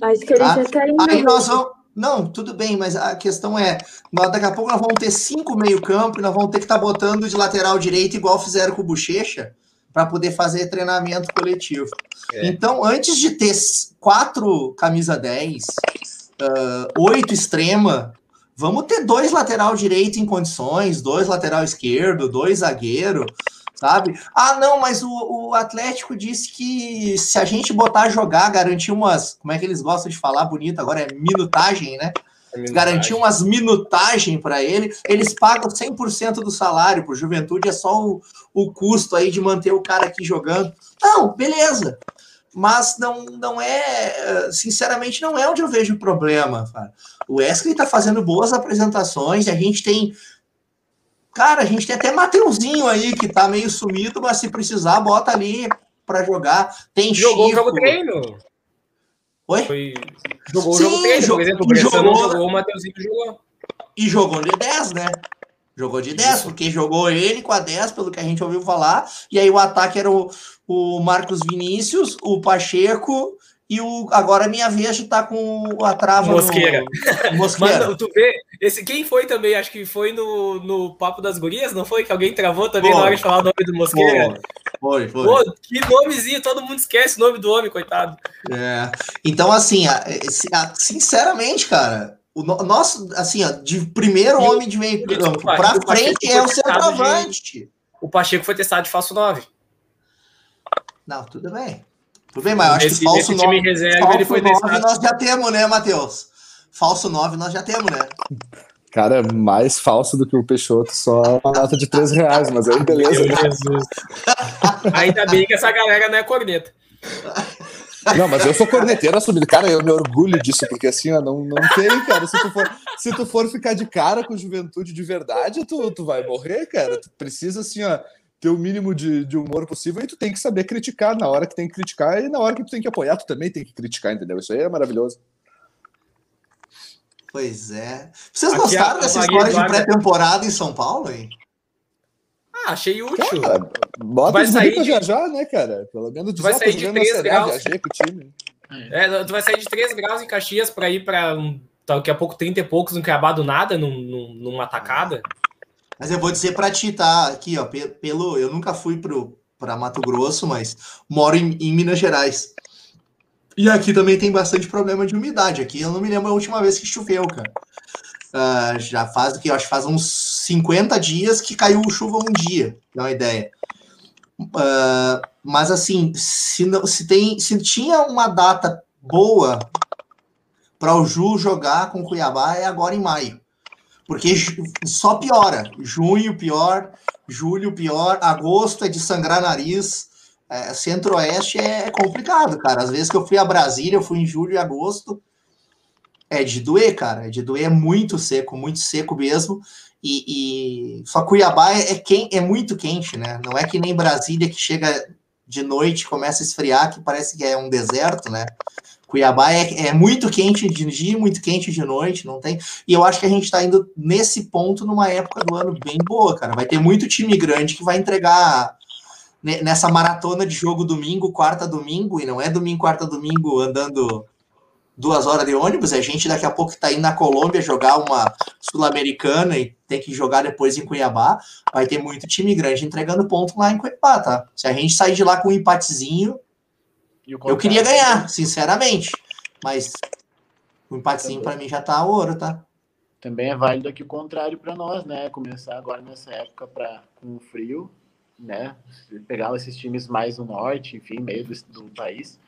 Acho que ele tá? já tá indo. Aí nós vamos, não, tudo bem, mas a questão é, daqui a pouco nós vamos ter cinco meio campo e nós vamos ter que estar tá botando de lateral direito igual fizeram com o Bochecha para poder fazer treinamento coletivo. É. Então, antes de ter quatro camisa 10, uh, oito extrema, vamos ter dois lateral direito em condições, dois lateral esquerdo, dois zagueiro, sabe? Ah, não, mas o, o, Atlético disse que se a gente botar a jogar, garantir umas, como é que eles gostam de falar bonito agora, é minutagem, né? É garantir umas minutagem para ele, eles pagam 100% do salário, por juventude é só o, o custo aí de manter o cara aqui jogando. Não, beleza. Mas não, não é, sinceramente, não é onde eu vejo o problema. Cara. O Wesley está fazendo boas apresentações, a gente tem Cara, a gente tem até Mateuzinho aí que tá meio sumido, mas se precisar, bota ali para jogar. Tem Jogou Chico. o jogo treino. Oi? Foi... Jogou Sim, o jogo treino, por exemplo, o Bressan jogou, não jogou, o Mateuzinho jogou. E jogou de 10, né? Jogou de 10, porque jogou ele com a 10, pelo que a gente ouviu falar. E aí o ataque era o, o Marcos Vinícius, o Pacheco e o agora a minha vez está com a trava Mosqueira. No, Mosqueira. Mano, tu vê, esse, quem foi também, acho que foi no, no Papo das Gurias, não foi? Que alguém travou também Pô. na hora de falar o nome do Mosqueira. Foi, foi. Pô, que nomezinho, todo mundo esquece o nome do homem, coitado. É. Então, assim, sinceramente, cara, o nosso, assim, ó, de primeiro e homem de meio campo para frente é o centroavante. De, o Pacheco foi testado de falso 9. Não, tudo bem. Tudo bem, mas eu acho esse, que falso 9, reserva, falso ele foi 9 nós já temos, né, Matheus? Falso 9 nós já temos, né? Cara, mais falso do que o Peixoto, só uma nota de 3 reais, mas aí beleza. Meu Jesus. Ainda bem que essa galera não é corneta. Não, mas eu sou corneteiro assumido. Cara, eu me orgulho disso, porque assim, ó, não, não tem, cara. Se tu, for, se tu for ficar de cara com juventude de verdade, tu, tu vai morrer, cara. Tu precisa, assim, ó, ter o mínimo de, de humor possível e tu tem que saber criticar na hora que tem que criticar e na hora que tu tem que apoiar, tu também tem que criticar, entendeu? Isso aí é maravilhoso. Pois é. Vocês Aqui gostaram a, dessa história de pré-temporada em São Paulo, hein? Ah, achei útil. Cara, bota vai sair de... viajar, né, cara? Pelo menos tu vai sair de 3 graus. Viajei com o time. É, tu vai sair de 3 graus em Caxias para ir para um, daqui a pouco 30 e poucos no Cuiabá do nada, num, num, numa tacada. Mas eu vou dizer para ti, tá? Aqui, ó, pelo, eu nunca fui para Mato Grosso, mas moro em, em, Minas Gerais. E aqui também tem bastante problema de umidade. Aqui eu não me lembro a última vez que choveu, cara. Uh, já faz que eu acho que faz uns 50 dias que caiu chuva um dia, dá uma ideia. Uh, mas assim, se, não, se, tem, se tinha uma data boa para o Ju jogar com o Cuiabá é agora em maio. Porque só piora. Junho pior, julho pior, agosto é de sangrar nariz. É, Centro-Oeste é complicado, cara. Às vezes que eu fui a Brasília, eu fui em julho e agosto, é de doer, cara. É de doer muito seco, muito seco mesmo. E, e... só Cuiabá é, é, quem, é muito quente, né? Não é que nem Brasília que chega de noite, começa a esfriar, que parece que é um deserto, né? Cuiabá é, é muito quente de dia, muito quente de noite, não tem. E eu acho que a gente está indo nesse ponto numa época do ano bem boa, cara. Vai ter muito time grande que vai entregar nessa maratona de jogo domingo, quarta, domingo, e não é domingo, quarta, domingo andando duas horas de ônibus, a gente daqui a pouco está indo na Colômbia jogar uma Sul-Americana e tem que jogar depois em Cuiabá, vai ter muito time grande entregando ponto lá em Cuiabá, tá? Se a gente sair de lá com um empatezinho, eu queria ganhar, sinceramente, mas o empatezinho para mim já tá ouro, tá? Também é válido aqui o contrário para nós, né? Começar agora nessa época para com o frio, né? Pegar esses times mais do norte, enfim, meio do, do país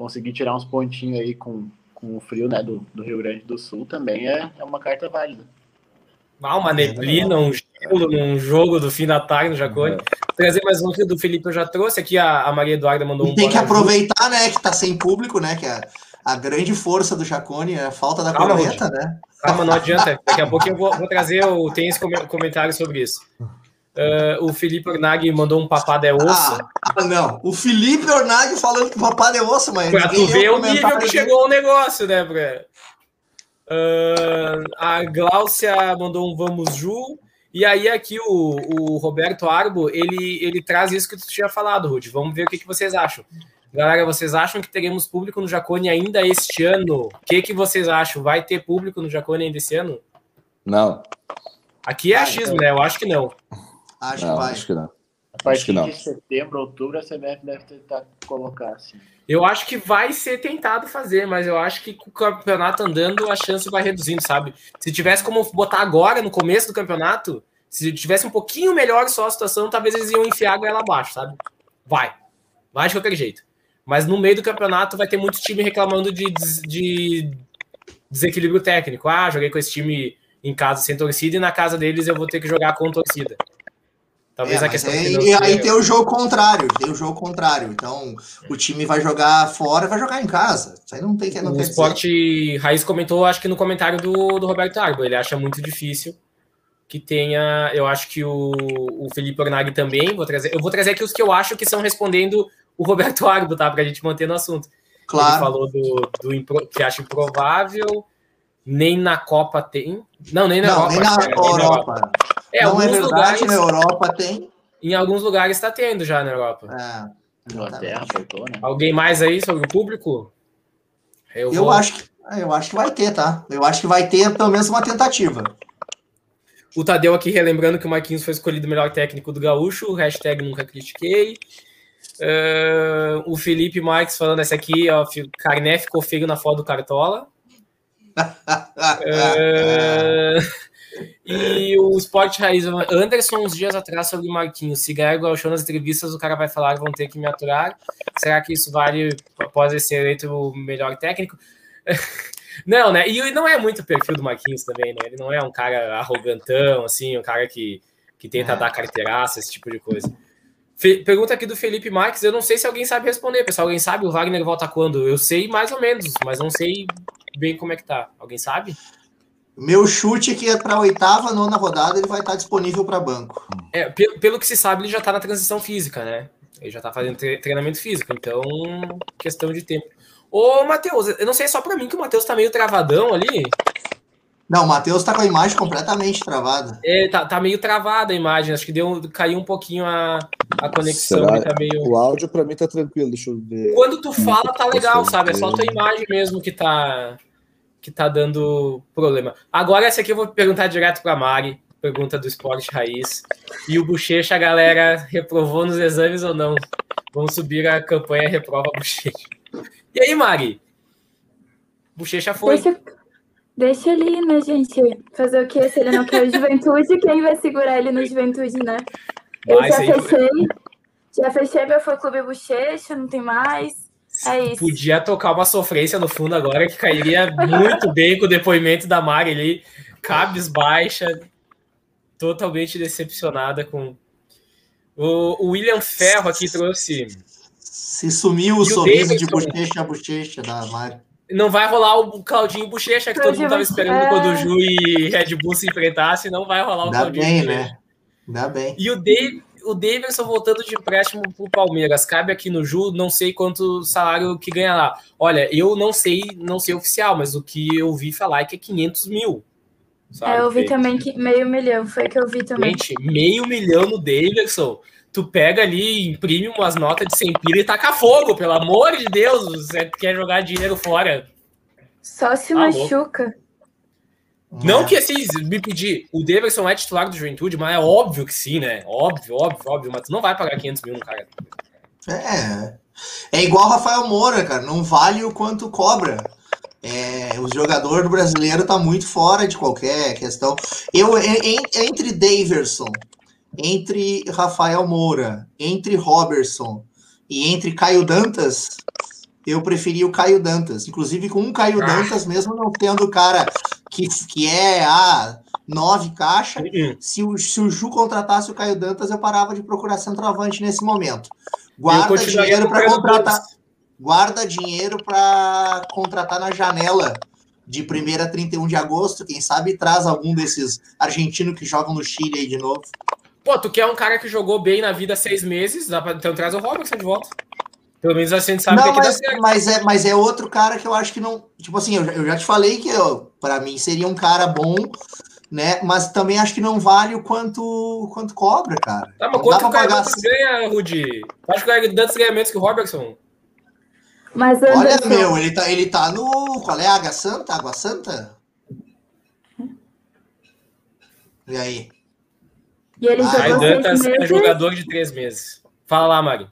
conseguir tirar uns pontinhos aí com, com o frio né, do, do Rio Grande do Sul também é, é uma carta válida. Ah, uma neblina, um num jogo do fim da tarde no Jacone. Uhum. Trazer mais um que do Felipe eu já trouxe aqui, a, a Maria Eduarda mandou um. tem que aproveitar, né, que tá sem público, né, que é a grande força do Jacone é a falta da Calma, corneta, né? Calma, não adianta. Daqui a pouco eu vou, vou trazer, o, tem esse comentário sobre isso. Uh, o Felipe Ornag mandou um papado é osso. Ah, ah, não. O Felipe Ornag falando que papado é osso, mas. Pra tu ver o nível que chegou o negócio, né, Bré? Uh, a Gláucia mandou um Vamos Ju. E aí aqui o, o Roberto Arbo, ele, ele traz isso que tu tinha falado, Rude. Vamos ver o que, que vocês acham. Galera, vocês acham que teremos público no Jacone ainda este ano? O que, que vocês acham? Vai ter público no Jacone ainda esse ano? Não. Aqui é achismo, né? Eu acho que não. Acho não, que vai. Acho que não. A partir de setembro, outubro, a CBF deve tentar colocar assim. Eu acho que vai ser tentado fazer, mas eu acho que com o campeonato andando, a chance vai reduzindo, sabe? Se tivesse como botar agora, no começo do campeonato, se tivesse um pouquinho melhor só a situação, talvez eles iam enfiar a goela abaixo, sabe? Vai. Vai de qualquer jeito. Mas no meio do campeonato vai ter muito time reclamando de, de desequilíbrio técnico. Ah, joguei com esse time em casa sem torcida e na casa deles eu vou ter que jogar com torcida. Talvez é, a questão. É, e aí tem o jogo contrário, tem o jogo contrário. Então, o time vai jogar fora vai jogar em casa. Isso aí não tem que. Não o esporte dizer. Raiz comentou, acho que no comentário do, do Roberto Arbo, ele acha muito difícil que tenha. Eu acho que o, o Felipe Ornag também. Vou trazer, eu vou trazer aqui os que eu acho que são respondendo o Roberto Arbo, tá? Pra gente manter no assunto. Claro. Ele falou do, do impro, que acha improvável, nem na Copa tem. Não, nem na não, Copa. Nem na, Europa. Nem na Europa. É, não é verdade, lugares, na Europa tem. Em alguns lugares está tendo já na Europa. É, Inglaterra, voltou, né? Alguém mais aí sobre o público? Eu, eu acho que eu acho que vai ter, tá? Eu acho que vai ter pelo menos uma tentativa. O Tadeu aqui relembrando que o Marquinhos foi escolhido o melhor técnico do Gaúcho, hashtag nunca critiquei. Uh, o Felipe Marques falando essa aqui, ó, Carné ficou feio na foto do Cartola. uh, e o Sport Raiz, Anderson, uns dias atrás sobre o Marquinhos. Se ganhar igual show nas entrevistas, o cara vai falar vão ter que me aturar. Será que isso vale após ser eleito o melhor técnico? Não, né? E não é muito o perfil do Marquinhos também, né? Ele não é um cara arrogantão, assim, um cara que, que tenta é. dar carteiraça, esse tipo de coisa. Fe pergunta aqui do Felipe Marques, eu não sei se alguém sabe responder, pessoal. Alguém sabe o Wagner volta quando? Eu sei mais ou menos, mas não sei bem como é que tá. Alguém sabe? Meu chute é que é para a oitava, nona rodada ele vai estar disponível para banco. É, pelo, pelo que se sabe, ele já está na transição física, né? Ele já está fazendo treinamento físico, então questão de tempo. Ô, Matheus, eu não sei, é só pra mim que o Matheus tá meio travadão ali. Não, o Matheus tá com a imagem completamente travada. É, tá, tá meio travada a imagem, acho que deu, caiu um pouquinho a, a conexão. Tá meio... O áudio pra mim tá tranquilo, deixa eu ver. Quando tu fala, tá legal, sabe? É só a tua imagem mesmo que tá, que tá dando problema. Agora, essa aqui eu vou perguntar direto pra Mari, pergunta do Esporte Raiz. E o Bochecha, a galera, reprovou nos exames ou não? Vamos subir a campanha Reprova Bochecha. E aí, Mari? Bochecha foi. Deixa, deixa ele, né, gente? Fazer o quê? Se ele não quer o juventude, quem vai segurar ele no juventude, né? Eu já fechei. Já fechei meu fã clube bochecha, não tem mais. É isso. Podia tocar uma sofrência no fundo agora que cairia muito bem com o depoimento da Mari ali, cabisbaixa, totalmente decepcionada com. O, o William Ferro aqui trouxe se sumiu o sorriso de bochecha a bochecha da Mari. Não vai rolar o Claudinho Bochecha que todo mundo estava esperando é... quando o Ju e Red Bull se enfrentassem. Não vai rolar o Dá Claudinho. Bem, né? Dá bem. E o Dave, o Davidson voltando de empréstimo para o Palmeiras. Cabe aqui no Ju, não sei quanto salário que ganha lá. Olha, eu não sei, não sei oficial, mas o que eu vi falar é que é 500 mil. Sabe? É, eu vi também que meio milhão, foi que eu vi também. Gente, meio milhão no Davidson tu pega ali, imprime umas notas de 100 pila e taca fogo, pelo amor de Deus, você quer jogar dinheiro fora. Só se tá machuca. Não que assim, me pedir, o Davidson é titular do Juventude, mas é óbvio que sim, né? Óbvio, óbvio, óbvio, mas tu não vai pagar 500 mil no cara. É, é igual Rafael Moura, cara, não vale o quanto cobra. É, o jogador brasileiro tá muito fora de qualquer questão. Eu, entre Daverson entre Rafael Moura, entre Robertson e entre Caio Dantas, eu preferi o Caio Dantas. Inclusive com um Caio ah. Dantas, mesmo não tendo o cara que, que é a nove caixa, uhum. se, o, se o Ju contratasse o Caio Dantas, eu parava de procurar centroavante nesse momento. Guarda dinheiro para contratar. Guarda dinheiro para contratar na janela de 1 a 31 de agosto. Quem sabe traz algum desses argentinos que jogam no Chile aí de novo. Pô, tu quer um cara que jogou bem na vida seis meses, dá pra, então traz o Robertson de volta. Pelo menos assim a gente sabe não, que mas, mas, é, mas é outro cara que eu acho que não. Tipo assim, eu, eu já te falei que para mim seria um cara bom, né? Mas também acho que não vale o quanto, quanto cobra, cara. Tá, mas quanto que o cara pagar... ganha, Rudi? Acho que o cara Dantas ganha menos que o Robertson. Mas Olha, meu, ele tá, ele tá no. Qual é? Água Santa? Água Santa? E aí? E ele ah, jogou seis meses. é jogador de três meses. Fala lá, Mari.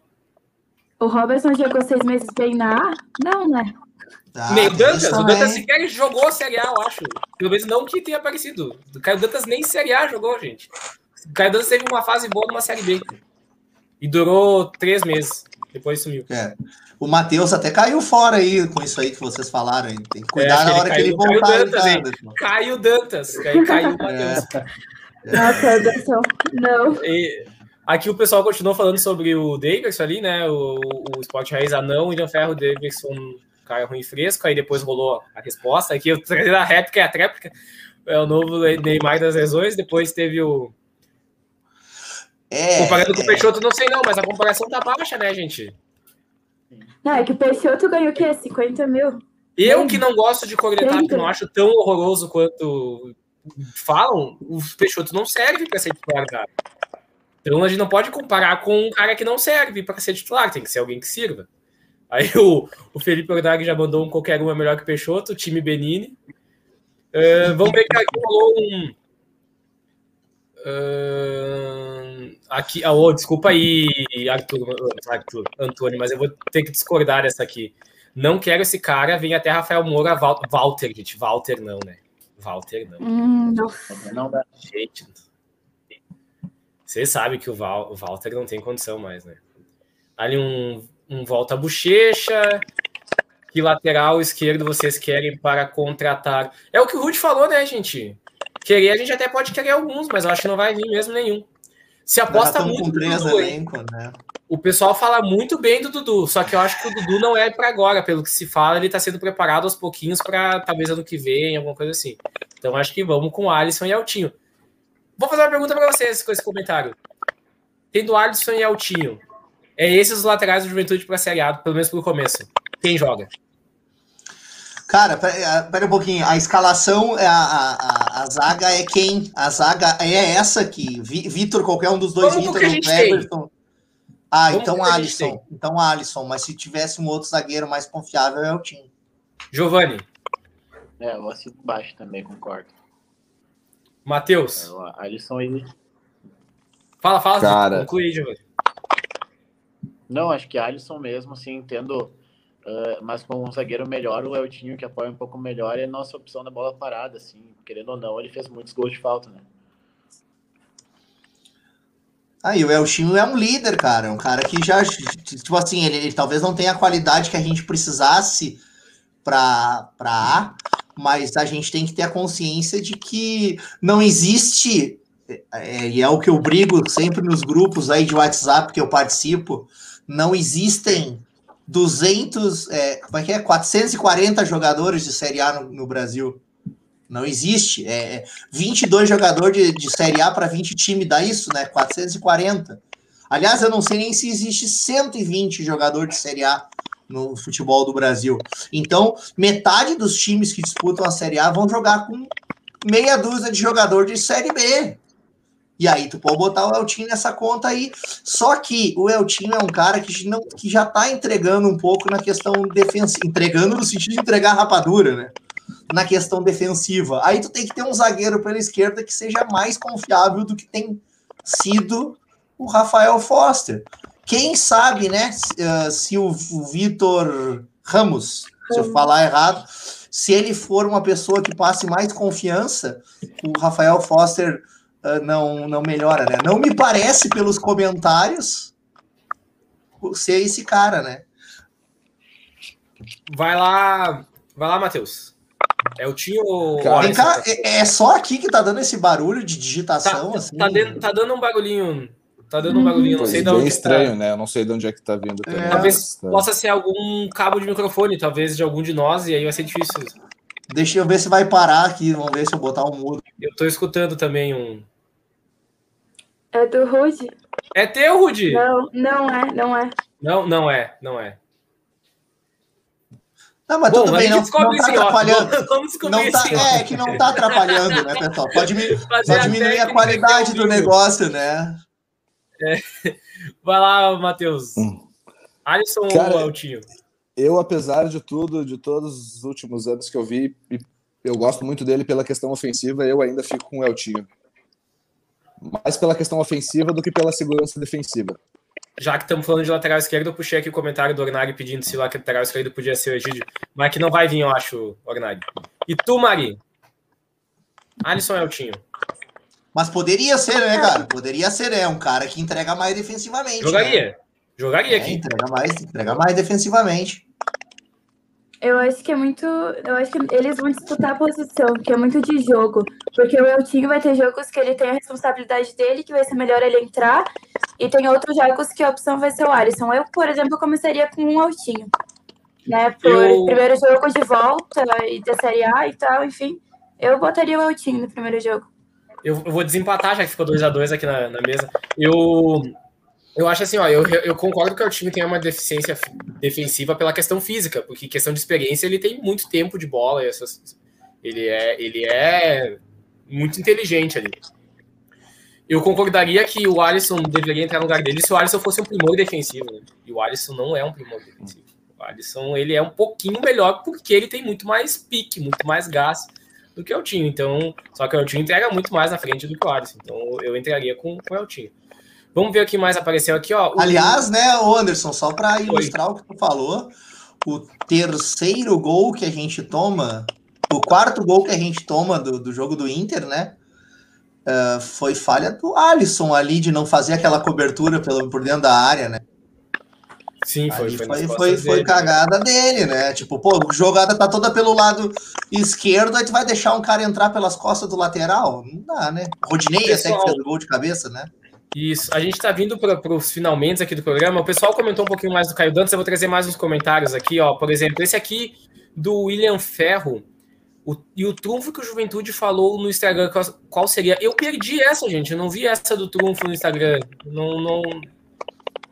O Robertson jogou seis meses bem na A? Não, né? Ah, Nem o Dantas, o Dantas sequer jogou a Série A, eu acho. Pelo menos não que tenha aparecido. O Caio Dantas nem Série A jogou, gente. O Caio Dantas teve uma fase boa numa Série B. E durou três meses. Depois sumiu. É. O Matheus até caiu fora aí com isso aí que vocês falaram. Tem que cuidar é, na hora que ele voltar. Caiu Dantas, Caiu Dantas. Caiu, caiu o Matheus. É. Nossa, Anderson, não. E aqui o pessoal continuou falando sobre o Davidson ali, né? O, o Sport Raiz anão, o William Ferro, Davidson, cara ruim fresco, aí depois rolou a resposta. Aqui eu trazer a réplica e a tréplica. É o novo Neymar das lesões, depois teve o. É, Comparando com o Peixoto, não sei não, mas a comparação tá baixa, né, gente? Não, é que o Peixoto ganhou o quê? 50 mil? Eu que não gosto de Cornetap, que não acho tão horroroso quanto falam, o Peixoto não serve para ser titular, cara. Então a gente não pode comparar com um cara que não serve para ser titular, tem que ser alguém que sirva. Aí o, o Felipe Ordag já mandou um qualquer um é melhor que o Peixoto, time Benini. Uh, vamos ver que aqui rolou um. Uh, aqui, oh, desculpa aí, Arthur, Arthur, Antônio, mas eu vou ter que discordar dessa aqui. Não quero esse cara, vem até Rafael Moura, Val, Walter, gente. Walter não, né? Walter não. Hum, não. não dá. Gente, você sabe que o, Val, o Walter não tem condição mais, né? Ali um, um volta bochecha. Que lateral esquerdo vocês querem para contratar? É o que o Rude falou, né, gente? Querer, a gente até pode querer alguns, mas eu acho que não vai vir mesmo nenhum. Se aposta muito três Dudu, elenco, né? O pessoal fala muito bem do Dudu, só que eu acho que o Dudu não é para agora, pelo que se fala, ele está sendo preparado aos pouquinhos para talvez ano que vem, alguma coisa assim. Então acho que vamos com o Alisson e Altinho. Vou fazer uma pergunta para vocês com esse comentário. Tendo Alisson e Altinho, é esses os laterais do Juventude para Série A, pelo menos pelo começo. Quem joga? Cara, pera, pera um pouquinho. A escalação, é a, a, a, zaga é quem? A zaga é essa aqui. Vitor, qualquer um dos dois, Vitor ou Everton. Ah, Vamos então Alisson. Então Alisson. Mas se tivesse um outro zagueiro mais confiável, é o Tim. Giovanni. É, eu assino baixo também, concordo. Matheus. É, Alisson aí. Fala, fala, Cara... conclui, Giovanni. Não, acho que Alisson mesmo, assim, tendo. Uh, mas com um zagueiro melhor, o Eltinho, que apoia um pouco melhor, é a nossa opção da bola parada, assim. Querendo ou não, ele fez muitos gols de falta, né? Aí, ah, o Eltinho é um líder, cara. É um cara que já. Tipo assim, ele, ele talvez não tenha a qualidade que a gente precisasse para A, mas a gente tem que ter a consciência de que não existe. É, e é o que eu brigo sempre nos grupos aí de WhatsApp que eu participo não existem 200, é, como é que é? 440 jogadores de Série A no, no Brasil. Não existe. É 22 é jogadores de, de Série A para 20 times, dá isso, né? 440. Aliás, eu não sei nem se existe 120 jogadores de Série A no futebol do Brasil. Então, metade dos times que disputam a Série A vão jogar com meia dúzia de jogadores de Série B. E aí tu pode botar o Eltinho nessa conta aí. Só que o Eltinho é um cara que, não, que já tá entregando um pouco na questão defensiva. Entregando no sentido de entregar rapadura, né? Na questão defensiva. Aí tu tem que ter um zagueiro pela esquerda que seja mais confiável do que tem sido o Rafael Foster. Quem sabe, né? Se, se o, Vitor Ramos, se eu falar errado, se ele for uma pessoa que passe mais confiança, o Rafael Foster uh, não, não melhora, né? Não me parece, pelos comentários, ser esse cara, né? Vai lá, vai lá, Matheus. É o tio ou. Vem cá, é, é, só aqui que tá dando esse barulho de digitação? Tá, assim? tá, dando, tá dando um barulhinho. Tá dando um barulhinho, não sei de onde. É estranho, tá. né? Eu não sei de onde é que tá vindo. É. Talvez tá. possa ser algum cabo de microfone, talvez de algum de nós, e aí vai ser difícil. Deixa eu ver se vai parar aqui. Vamos ver se eu botar um mudo. Eu tô escutando também um. É do Rude. É teu, Rude? Não, não é, não é. Não, não é, não é. Não, mas Bom, tudo bem, não, não tá atrapalhando. Vamos não tá, é, que não tá atrapalhando, né, pessoal? Pode, pode diminuir a qualidade do negócio, né? É. Vai lá, Matheus. Hum. Alisson Cara, ou Altinho? Eu, apesar de tudo, de todos os últimos anos que eu vi, eu gosto muito dele pela questão ofensiva, eu ainda fico com o Eltinho mais pela questão ofensiva do que pela segurança defensiva. Já que estamos falando de lateral esquerdo, eu puxei aqui o comentário do Ornag pedindo se o lateral esquerdo podia ser o Egídio, mas que não vai vir, eu acho, Ornag. E tu, Mari? Alisson Eltinho. Mas poderia ser, né, cara? Poderia ser, é um cara que entrega mais defensivamente. Jogaria. Né? Jogaria é, aqui. Entrega mais, entrega mais defensivamente. Eu acho que é muito. Eu acho que eles vão disputar a posição, que é muito de jogo. Porque o Eltinho vai ter jogos que ele tem a responsabilidade dele, que vai ser melhor ele entrar. E tem outros jogos que a opção vai ser o Alisson. Eu, por exemplo, começaria com um Eltinho. Né? Por eu... primeiro jogo de volta e da Série A e tal, enfim. Eu botaria o Eltinho no primeiro jogo. Eu, eu vou desempatar, já que ficou 2 a 2 aqui na, na mesa. Eu eu acho assim, ó, eu, eu concordo que o time tem uma deficiência defensiva pela questão física, porque questão de experiência ele tem muito tempo de bola, essas, ele é ele é muito inteligente ali. Eu concordaria que o Alisson deveria entrar no lugar dele se o Alisson fosse um primor defensivo. Né? E o Alisson não é um primor defensivo. O Alisson ele é um pouquinho melhor porque ele tem muito mais pique, muito mais gás do que o Eltinho. Então, só que o Eltinho entrega muito mais na frente do que o Alisson. Então, eu entraria com, com o Eltinho. Vamos ver o que mais apareceu aqui, ó. O... Aliás, né, Anderson, só para ilustrar Oi. o que tu falou, o terceiro gol que a gente toma, o quarto gol que a gente toma do, do jogo do Inter, né? Uh, foi falha do Alisson ali de não fazer aquela cobertura pelo, por dentro da área, né? Sim, foi. Foi, foi, foi, foi dele, cagada né? dele, né? Tipo, pô, jogada tá toda pelo lado esquerdo, aí tu vai deixar um cara entrar pelas costas do lateral? Não dá, né? Rodinei Pessoal, até que fez o gol de cabeça, né? Isso, a gente está vindo para os finalmente aqui do programa. O pessoal comentou um pouquinho mais do Caio Dantas, eu vou trazer mais uns comentários aqui, ó. Por exemplo, esse aqui do William Ferro. O, e o trunfo que o Juventude falou no Instagram, qual, qual, seria? Eu perdi essa, gente. Eu não vi essa do trunfo no Instagram. Não, não,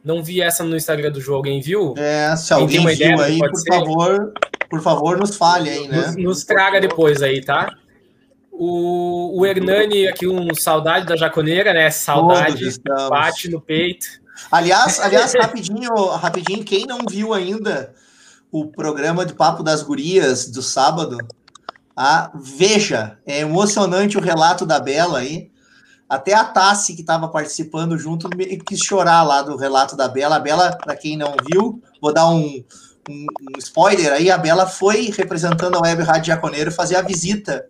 não vi essa no Instagram do jogo. Alguém viu? É, se alguém viu aí, por ser? favor, por favor, nos fale aí, né? Nos, nos traga depois aí, tá? O, o Hernani, aqui, um saudade da jaconeira, né? Saudade, bate no peito. Aliás, aliás, rapidinho, rapidinho, quem não viu ainda o programa de Papo das Gurias do sábado, ah, veja, é emocionante o relato da Bela aí. Até a Tassi, que estava participando junto, quis chorar lá do relato da Bela. A Bela, para quem não viu, vou dar um, um, um, spoiler aí: a Bela foi representando a Web Rádio Jaconeiro fazer a visita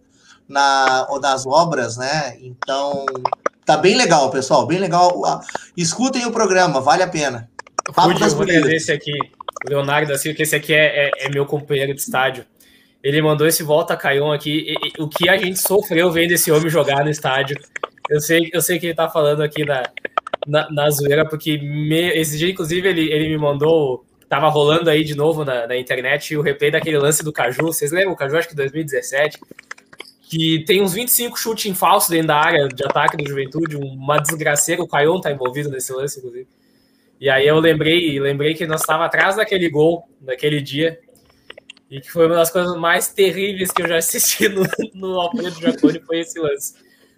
na, nas obras, né? Então, tá bem legal, pessoal, bem legal. Escutem o programa, vale a pena. Papo das vou esse aqui, o Leonardo da Silva, que esse aqui é, é, é, meu companheiro de estádio. Ele mandou esse volta caião aqui. E, e, o que a gente sofreu vendo esse homem jogar no estádio. Eu sei, eu sei que ele tá falando aqui na, na, na zoeira, porque me, esse dia, inclusive, ele, ele me mandou. Tava rolando aí de novo na, na internet o replay daquele lance do Caju. Vocês lembram? O Caju, acho que 2017 que tem uns 25 chutes em falso dentro da área de ataque do Juventude, uma desgraceira, o Caion tá envolvido nesse lance, inclusive. E aí eu lembrei, lembrei que nós estava atrás daquele gol naquele dia, e que foi uma das coisas mais terríveis que eu já assisti no, no Alfredo Jaconi, foi esse lance.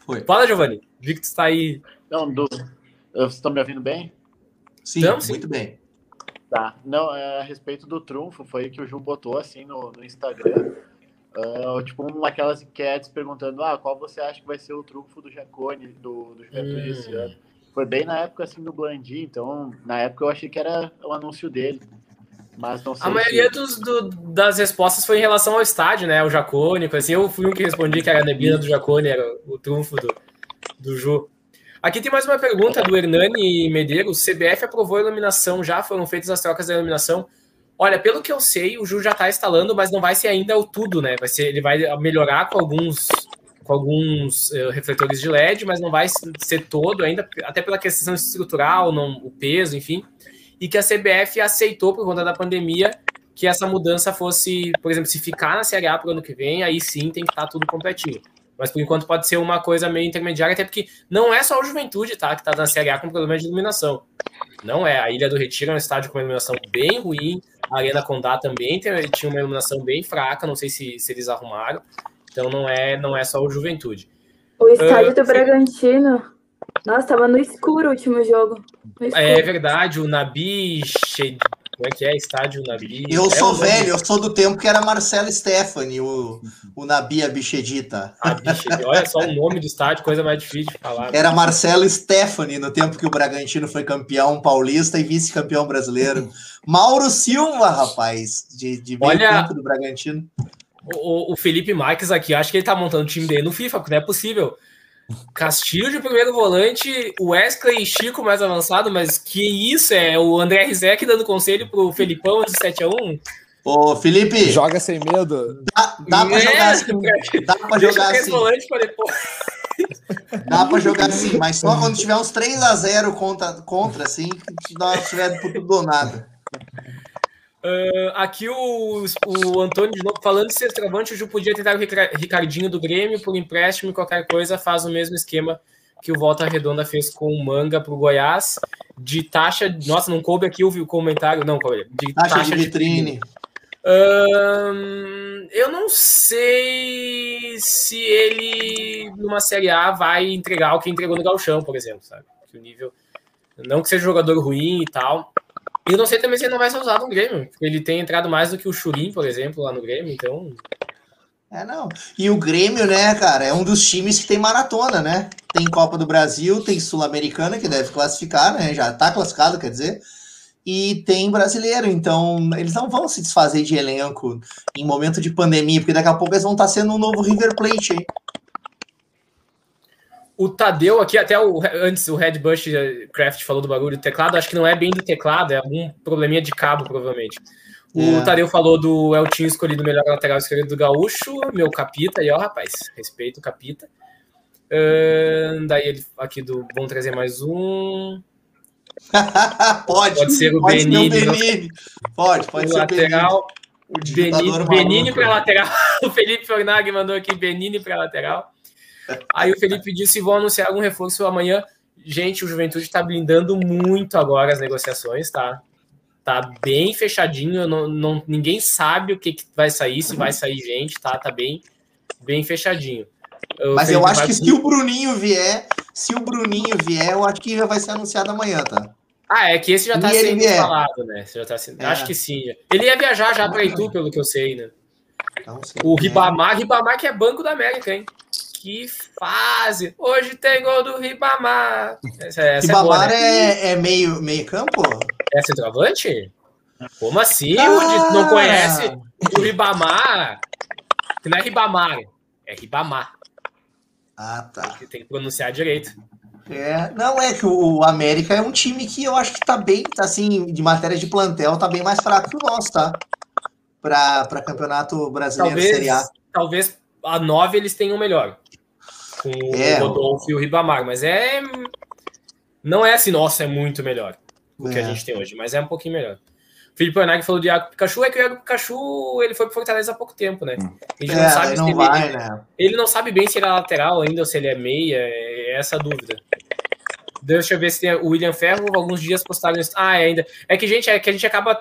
Foi. Fala, Giovanni, vi que tu está aí. Não, do... Vocês estão me ouvindo bem? Sim, então, sim, muito bem. Tá. Não, é, a respeito do trunfo, foi que o Ju botou assim no, no Instagram. Uh, tipo, uma aquelas enquetes perguntando ah, qual você acha que vai ser o trunfo do Jacone, do, do Juventude hum. esse ano. Foi bem na época assim do Blandy, então na época eu achei que era o anúncio dele. Mas não sei a maioria dos, do, das respostas foi em relação ao estádio, né? O Jacone, assim, eu fui um que respondi que era a neblina do Jacone, era o trunfo do, do Ju. Aqui tem mais uma pergunta do Hernani Medeiros. CBF aprovou a iluminação, já foram feitas as trocas da iluminação. Olha, pelo que eu sei, o Ju já está instalando, mas não vai ser ainda o tudo, né? Vai ser, ele vai melhorar com alguns com alguns uh, refletores de LED, mas não vai ser todo ainda, até pela questão estrutural, não, o peso, enfim. E que a CBF aceitou por conta da pandemia que essa mudança fosse, por exemplo, se ficar na Série A para o ano que vem, aí sim tem que estar tá tudo completinho. Mas por enquanto pode ser uma coisa meio intermediária, até porque não é só o Juventude, tá? Que está na Série A com problema de iluminação. Não é. A Ilha do Retiro é um estádio com iluminação bem ruim. A Arena Condá também tem, tinha uma iluminação bem fraca, não sei se, se eles arrumaram. Então não é, não é só o Juventude. O estádio uh, do Bragantino. Nossa, tava no escuro o último jogo. É verdade, o Nabi como é que é? Estádio Nabi. Eu é sou velho, eu sou do tempo que era Marcelo Stephanie, o, o Nabi Abichedita. Olha só o nome do estádio, coisa mais difícil de falar. Era Marcelo Stephanie, no tempo que o Bragantino foi campeão paulista e vice-campeão brasileiro. Mauro Silva, rapaz, de, de Olha, do Bragantino. O, o Felipe Marques aqui, acho que ele tá montando o time dele no FIFA, porque não é possível. Castilho de primeiro volante, Wesley e Chico mais avançado, mas que isso? É o André Rizek dando conselho pro Felipão de 7x1? Ô, Felipe. Joga sem medo. Dá, dá pra é, jogar assim. Dá pra jogar assim. Volante pra depois. Dá pra jogar assim, mas só quando tiver uns 3x0 contra, contra, assim, que nós tiver por tudo ou nada. Uh, aqui o, o Antônio de novo falando de centroavante, o Ju podia tentar o Ricardinho do Grêmio por empréstimo e qualquer coisa faz o mesmo esquema que o Volta Redonda fez com o Manga para o Goiás, de taxa. Nossa, não coube aqui o comentário, não, coube. De taxa, taxa de vitrine. Eu não sei se ele, numa Série A, vai entregar o que entregou no Galchão, por exemplo, sabe? Que o nível. Não que seja jogador ruim e tal. E eu não sei também se ele não vai ser usado no Grêmio. Ele tem entrado mais do que o Churim, por exemplo, lá no Grêmio, então. É, não. E o Grêmio, né, cara, é um dos times que tem maratona, né? Tem Copa do Brasil, tem Sul-Americana, que deve classificar, né? Já tá classificado, quer dizer. E tem brasileiro, então eles não vão se desfazer de elenco em momento de pandemia, porque daqui a pouco eles vão estar tá sendo um novo River Plate, hein? O Tadeu aqui, até o, antes o Red Bush Craft falou do bagulho do teclado, acho que não é bem do teclado, é algum probleminha de cabo, provavelmente. O é. Tadeu falou do Eltinho escolhido melhor lateral esquerdo do Gaúcho, meu capita, e ó, rapaz, respeito o capita. Uh, daí ele aqui do. Vamos trazer mais um. pode, pode ser o pode Benini. Ser o Benini. Pode, pode o ser lateral. o Benini. O Benini para lateral. o Felipe Fornag mandou aqui Benini para lateral. Aí o Felipe disse: vão anunciar algum reforço amanhã. Gente, o Juventude está blindando muito agora as negociações, tá? Tá bem fechadinho, não, não, ninguém sabe o que, que vai sair, se vai sair gente, tá? Tá bem, bem fechadinho. O Mas Felipe eu acho que se o Bruninho vier, se o Bruninho vier, eu acho que já vai ser anunciado amanhã, tá? Ah, é que esse já tá e sendo falado, né? Já tá sendo... É. Acho que sim. Ele ia viajar já para Itu, pelo que eu sei, né? Então, o Ribamar, Ribamar que é Banco da América, hein? Que fase! Hoje tem gol do Ribamar. Essa, essa é Ribamar é, boa, né? é, é, meio, meio campo? É centroavante? Como assim? Ah. Não conhece o Ribamar? Que não é Ribamar, é Ribamar. Ah, tá. Tem que, tem que pronunciar direito. É, não é que o América é um time que eu acho que tá bem, tá assim, de matéria de plantel, tá bem mais fraco que o nosso, tá? Para campeonato brasileiro talvez, Série A. Talvez a 9 eles tenham melhor. Com é, o Rodolfo e o Ribamar, mas é. Não é assim, nossa, é muito melhor o é. que a é. gente tem hoje, mas é um pouquinho melhor. Felipe Ornag falou de Iago Pikachu, é que o Iago Pikachu ele foi pro Fortaleza há pouco tempo, né? A gente é, não sabe não se vai, ele, né? ele não sabe bem se ele é lateral ainda ou se ele é meia, é essa a dúvida. Deixa eu ver se tem o William Ferro, alguns dias postaram isso. Ah, é ainda. É que, gente, é que a gente acaba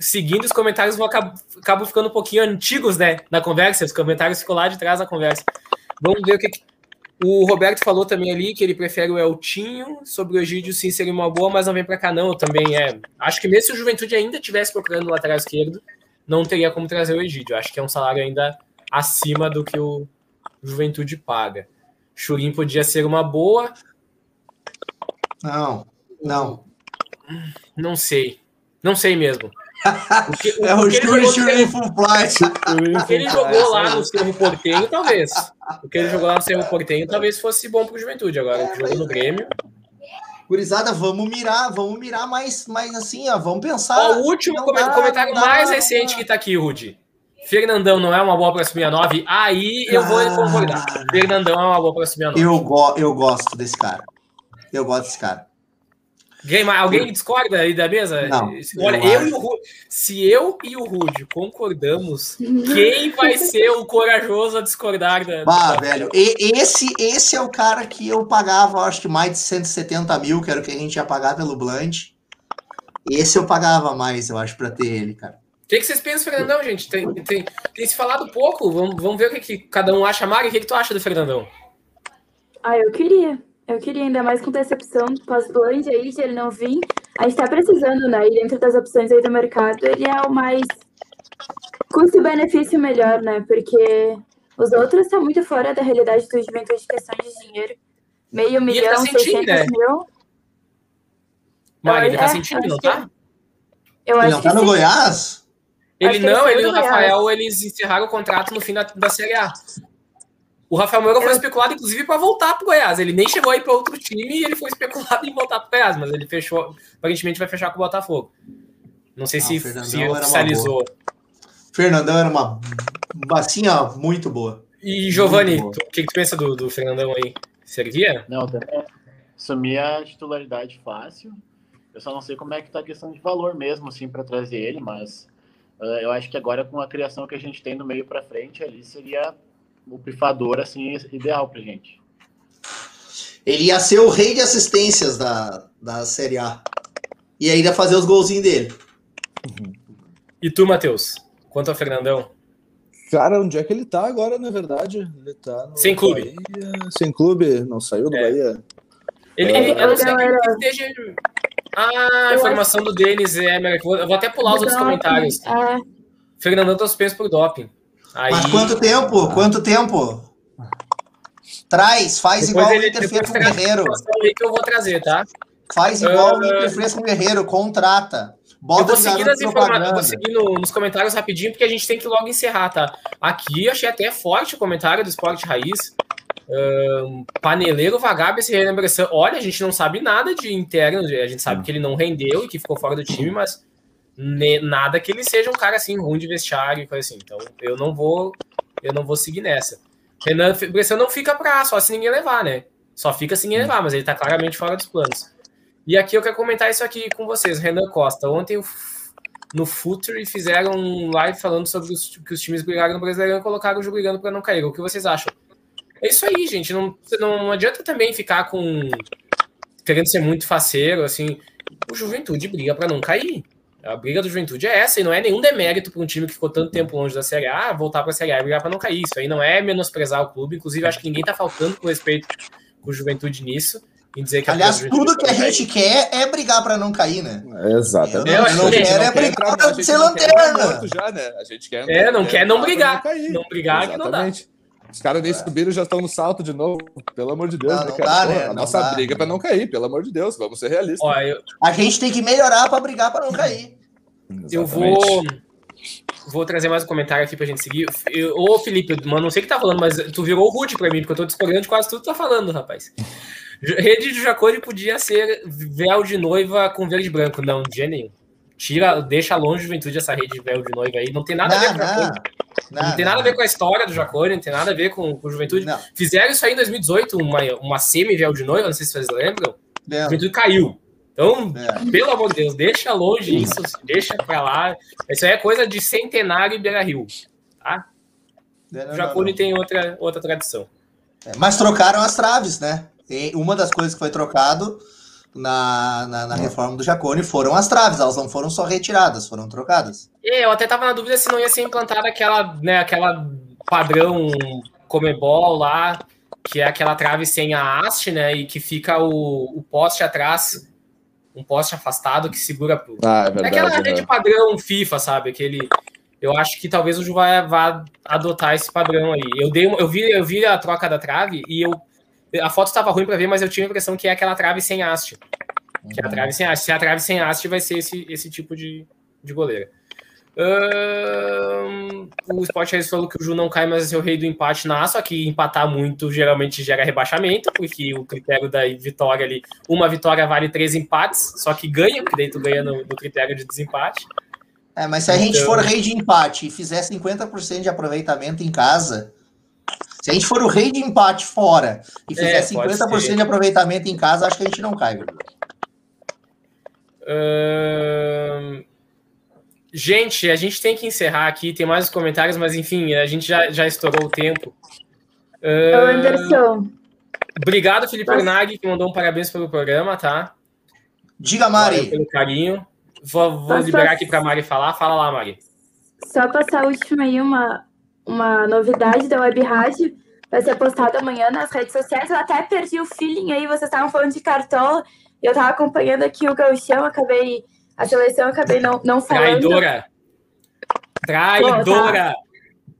seguindo os comentários vão acabam, acabam ficando um pouquinho antigos, né? Na conversa, os comentários ficam lá de trás da conversa. Vamos ver o que, que o Roberto falou também ali que ele prefere o Eltinho sobre o Egídio, sim, seria uma boa, mas não vem para cá, não. Também é. Acho que mesmo se o Juventude ainda tivesse procurando o lateral esquerdo, não teria como trazer o Egídio. Acho que é um salário ainda acima do que o Juventude paga. Churim podia ser uma boa. Não, não. Não sei. Não sei mesmo. O que, o, é o Churim Full Flight. O que ele jogou lá no Cerro Portenho, talvez. O que ele jogou lá no Cerro Portenho talvez fosse bom para o Juventude. Agora, o que jogou no Grêmio. Gurizada, vamos mirar, vamos mirar mais, mais assim, ó, vamos pensar. Ó, o último não comentário dá, mais dá, recente que tá aqui, Rudy. Fernandão não é uma boa para subir a 9, aí eu vou ah, concordar. Fernandão é uma boa para subir a 9. Eu, go eu gosto desse cara. Eu gosto desse cara. Alguém discorda aí da mesa? Não, Olha, eu, eu e o Rude, se eu e o Rude concordamos, quem vai ser o corajoso a discordar da. Bah, velho, e, esse, esse é o cara que eu pagava, acho que mais de 170 mil, que era o que a gente ia pagar pelo Blunt. Esse eu pagava mais, eu acho, para ter ele, cara. O que, que vocês pensam, Fernandão, gente? Tem, tem, tem se falado pouco. Vamos, vamos ver o que, que cada um acha. Mari, o que, que tu acha do Fernandão? Ah, eu queria. Eu queria ainda mais com decepção pós-blind aí, de ele não vir. A gente tá precisando, né? E dentro das opções aí do mercado, ele é o mais custo-benefício melhor, né? Porque os outros estão muito fora da realidade do juventude de questão de dinheiro. Meio tá milhão, tá sentindo, 600 né? mil. Mari, ele tá é, sentindo, não tá? Eu ele acho não tá no sim. Goiás? Ele não, ele e o Rafael, eles encerraram o contrato no fim da, da Série A. O Rafael Moura foi especulado, inclusive, para voltar para o Goiás. Ele nem chegou aí para outro time e ele foi especulado em voltar para o Goiás, mas ele fechou, aparentemente vai fechar com o Botafogo. Não sei ah, se, se oficializou. Fernandão era uma bacinha muito boa. E Giovanni, o que, que tu pensa do, do Fernandão aí? Servia? Não, também assumia a titularidade fácil. Eu só não sei como é que tá a questão de valor mesmo, assim, para trazer ele, mas uh, eu acho que agora com a criação que a gente tem no meio para frente ali seria o pifador assim ideal pra gente. Ele ia ser o rei de assistências da, da Série A. E ainda fazer os golzinhos dele. E tu, Matheus? quanto ao Fernandão? Cara, onde é que ele tá agora, na verdade? Ele tá no Sem clube. Bahia. Sem clube? Não saiu do é. Bahia? Ele, ele, eu não sei que esteja... Ah, a informação do Denis é... Eu vou até pular os outros comentários. É. Fernandão tá suspenso por doping. Aí... Mas quanto tempo? Quanto tempo? Traz, faz depois igual ele, o Inter fez com o Guerreiro. que eu vou trazer, tá? Faz igual uh... o Inter fez com o Guerreiro, contrata. Bota eu vou seguir, as informa... vou seguir no, nos comentários rapidinho, porque a gente tem que logo encerrar, tá? Aqui achei até forte o comentário do Esporte Raiz. Uh, paneleiro Vagabe se relembração. Olha, a gente não sabe nada de interno, a gente sabe que ele não rendeu e que ficou fora do time, mas nada que ele seja um cara assim ruim de vestiário e coisa assim. Então eu não vou, eu não vou seguir nessa. Renan Bressan não fica pra só se ninguém levar, né? Só fica se ninguém levar, mas ele tá claramente fora dos planos. E aqui eu quero comentar isso aqui com vocês. Renan Costa, ontem no Future fizeram um live falando sobre os, que os times brigaram no Brasileirão e colocaram o jogo brigando para não cair. O que vocês acham? É isso aí, gente. Não, não adianta também ficar com. querendo ser muito faceiro, assim. O Juventude briga para não cair. A briga do Juventude é essa, e não é nenhum demérito para um time que ficou tanto tempo longe da Série A voltar para a Série A e brigar para não cair. Isso aí não é menosprezar o clube. Inclusive, acho que ninguém está faltando com respeito com o Juventude nisso em dizer que Aliás, tudo que a gente quer é brigar para não cair, né? exatamente. Eu não, eu não quero é brigar para ser lanterna. Já, né? A gente quer, é, não quer não brigar. Não, não brigar que não dá. Os caras nem subiram já estão no salto de novo. Pelo amor de Deus, não, né, não dá, né? a nossa dá, briga é para não cair, pelo amor de Deus, vamos ser realistas. Ó, eu... A gente tem que melhorar para brigar para não cair. Exatamente. Eu vou vou trazer mais um comentário aqui pra gente seguir. Eu, ô, Felipe, mano, não sei o que tá falando, mas tu virou o Rude pra mim, porque eu tô discordando de quase tudo que tá falando, rapaz. Rede de Jacone podia ser véu de noiva com verde e branco. Não, dia nenhum. Tira, deixa longe juventude essa rede de véu de noiva aí. Não tem nada não, a ver com Jacone. Não, não, tem nada a ver com a história do Jacone, não tem nada a ver com, com juventude. Fizeram isso aí em 2018, uma, uma semi-véu de noiva, não sei se vocês lembram. A juventude caiu. Então, é. pelo amor de Deus, deixa longe isso, deixa pra lá. Isso aí é coisa de centenário e Beira Rio. Tá? o Jacone tem outra, outra tradição. É, mas trocaram as traves, né? uma das coisas que foi trocado na, na, na, reforma do Jacone foram as traves, elas não foram só retiradas, foram trocadas. É, eu até tava na dúvida se não ia ser implantada aquela, né, aquela padrão Comebol lá, que é aquela trave sem a haste, né, e que fica o, o poste atrás, um poste afastado que segura. Ah, é verdade. É aquela rede padrão FIFA, sabe? Aquele. Eu acho que talvez o Ju vai, vá adotar esse padrão aí. Eu, dei, eu, vi, eu vi a troca da trave e eu a foto estava ruim para ver, mas eu tinha a impressão que é aquela trave sem haste. Que é a trave sem haste. Se a trave sem haste vai ser esse, esse tipo de, de goleira. Um, o Sport falou que o Ju não cai, mas é ser o rei do empate na só que empatar muito geralmente gera rebaixamento, porque o critério da vitória ali, uma vitória vale três empates, só que ganha, porque daí tu ganha no, no critério de desempate. É, mas se a então... gente for rei de empate e fizer 50% de aproveitamento em casa, se a gente for o rei de empate fora e fizer é, 50% de aproveitamento em casa, acho que a gente não cai, uh... Gente, a gente tem que encerrar aqui. Tem mais os comentários, mas enfim, a gente já, já estourou o tempo. Uh... Anderson. Obrigado, Felipe Mas... que mandou um parabéns pelo programa, tá? Diga, Mari. Valeu pelo carinho. Vou, vou liberar aqui para Mari falar. Fala lá, Mari. Só passar a última aí, uma, uma novidade da Web Rádio. Vai ser postada amanhã nas redes sociais. Eu até perdi o feeling aí, vocês estavam falando de cartola. Eu estava acompanhando aqui o Gauchão, acabei. A seleção acabei não, não falando. Traidora! Traidora! Tá.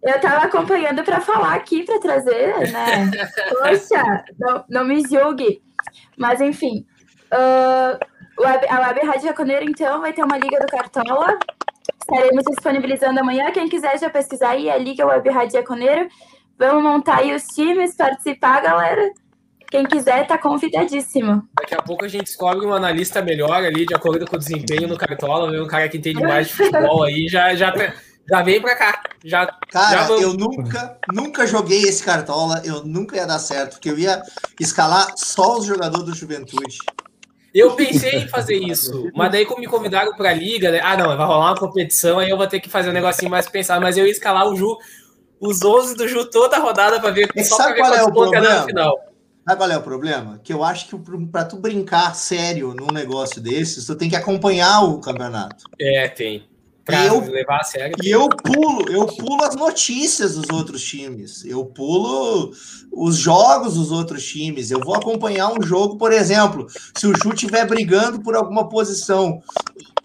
Eu estava acompanhando para falar aqui, para trazer, né? Poxa, não, não me julgue. Mas, enfim. Uh, web, a Web Rádio Jaconeiro, então, vai ter uma Liga do Cartola. Estaremos disponibilizando amanhã. Quem quiser já pesquisar aí, a Liga Web Rádio Jaconeiro. Vamos montar aí os times, participar, galera. Quem quiser, tá convidadíssimo. Daqui a pouco a gente descobre um analista melhor ali, de acordo com o desempenho no Cartola, um cara que entende mais de futebol aí, já, já, já vem pra cá. Já, cara, já eu nunca, nunca joguei esse Cartola, eu nunca ia dar certo, porque eu ia escalar só os jogadores do Juventude. Eu pensei em fazer isso, mas daí como me convidaram para a liga, né? ah não, vai rolar uma competição, aí eu vou ter que fazer um negocinho mais pensado, mas eu ia escalar o Ju, os 11 do Ju toda a rodada para ver só sabe qual é o problema? Final. Sabe qual é o problema? Que eu acho que para tu brincar sério num negócio desses, tu tem que acompanhar o campeonato. É, tem. Pra eu, levar a sério. E eu pulo, eu pulo as notícias dos outros times. Eu pulo os jogos dos outros times. Eu vou acompanhar um jogo, por exemplo, se o Ju estiver brigando por alguma posição,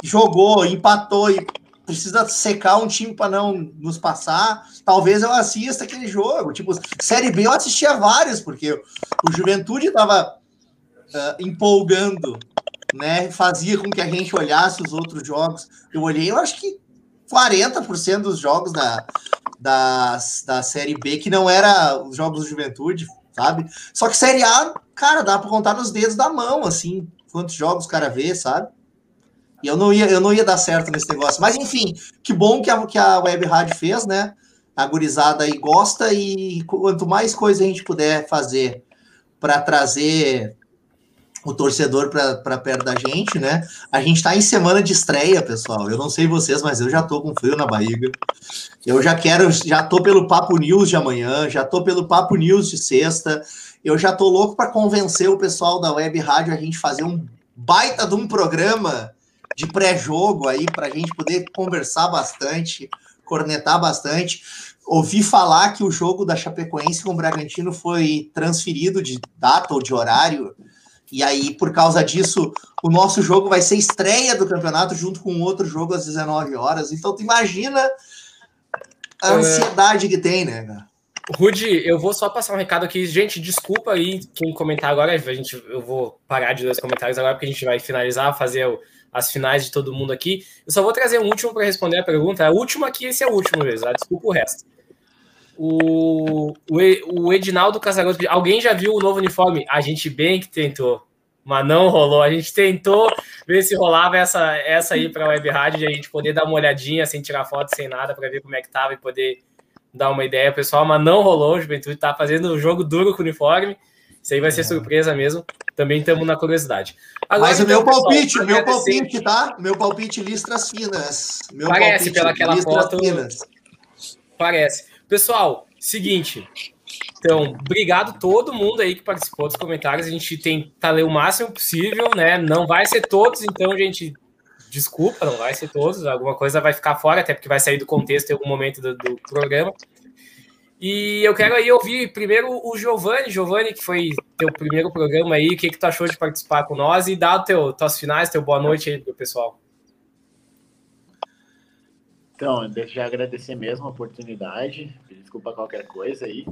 jogou, empatou e precisa secar um time para não nos passar, talvez eu assista aquele jogo. Tipo, Série B eu assistia vários, porque o Juventude estava uh, ah, empolgando né, fazia com que a gente olhasse os outros jogos. Eu olhei, eu acho que 40% dos jogos da, da, da Série B, que não era os jogos do Juventude, sabe? Só que Série A, cara, dá para contar nos dedos da mão, assim, quantos jogos o cara vê, sabe? E eu não ia, eu não ia dar certo nesse negócio. Mas enfim, que bom que a, que a Web Rádio fez, né? A gurizada aí gosta e quanto mais coisa a gente puder fazer para trazer o torcedor para perto da gente, né? A gente está em semana de estreia, pessoal. Eu não sei vocês, mas eu já tô com frio na barriga. Eu já quero, já tô pelo Papo News de amanhã, já tô pelo Papo News de sexta. Eu já tô louco para convencer o pessoal da Web Rádio a gente fazer um baita de um programa de pré-jogo aí para a gente poder conversar bastante, cornetar bastante. Ouvi falar que o jogo da Chapecoense com o Bragantino foi transferido de data ou de horário e aí, por causa disso, o nosso jogo vai ser estreia do campeonato junto com outro jogo às 19 horas. Então, tu imagina a é. ansiedade que tem, né, cara? Rudy, eu vou só passar um recado aqui. Gente, desculpa aí quem comentar agora. A gente, eu vou parar de ler os comentários agora, porque a gente vai finalizar, fazer o, as finais de todo mundo aqui. Eu só vou trazer um último para responder a pergunta. A última aqui, esse é o último mesmo. Tá? Desculpa o resto. O, o, Edinaldo Casaroto, alguém já viu o novo uniforme? A gente bem que tentou, mas não rolou. A gente tentou ver se rolava essa, essa aí para a Web Rádio, de a gente poder dar uma olhadinha sem tirar foto, sem nada, para ver como é que tava e poder dar uma ideia, pessoal. Mas não rolou. O Juventude tá fazendo um jogo duro com o uniforme. Isso aí vai ser surpresa mesmo. Também estamos na curiosidade. Agora, Mas o meu então, palpite, o meu palpite, tá? Meu palpite listras finas. Meu Parece pela aquela foto. Finas. Parece. Pessoal, seguinte. Então, obrigado todo mundo aí que participou dos comentários. A gente tenta ler o máximo possível, né? Não vai ser todos, então, gente, desculpa, não vai ser todos. Alguma coisa vai ficar fora, até porque vai sair do contexto em algum momento do, do programa. E eu quero aí ouvir primeiro o Giovanni, Giovanni, que foi teu primeiro programa aí, o que, que tu achou de participar com nós e dar teu, tuas finais, teu boa noite aí pro pessoal. Então, deixa já agradecer mesmo a oportunidade, desculpa qualquer coisa aí,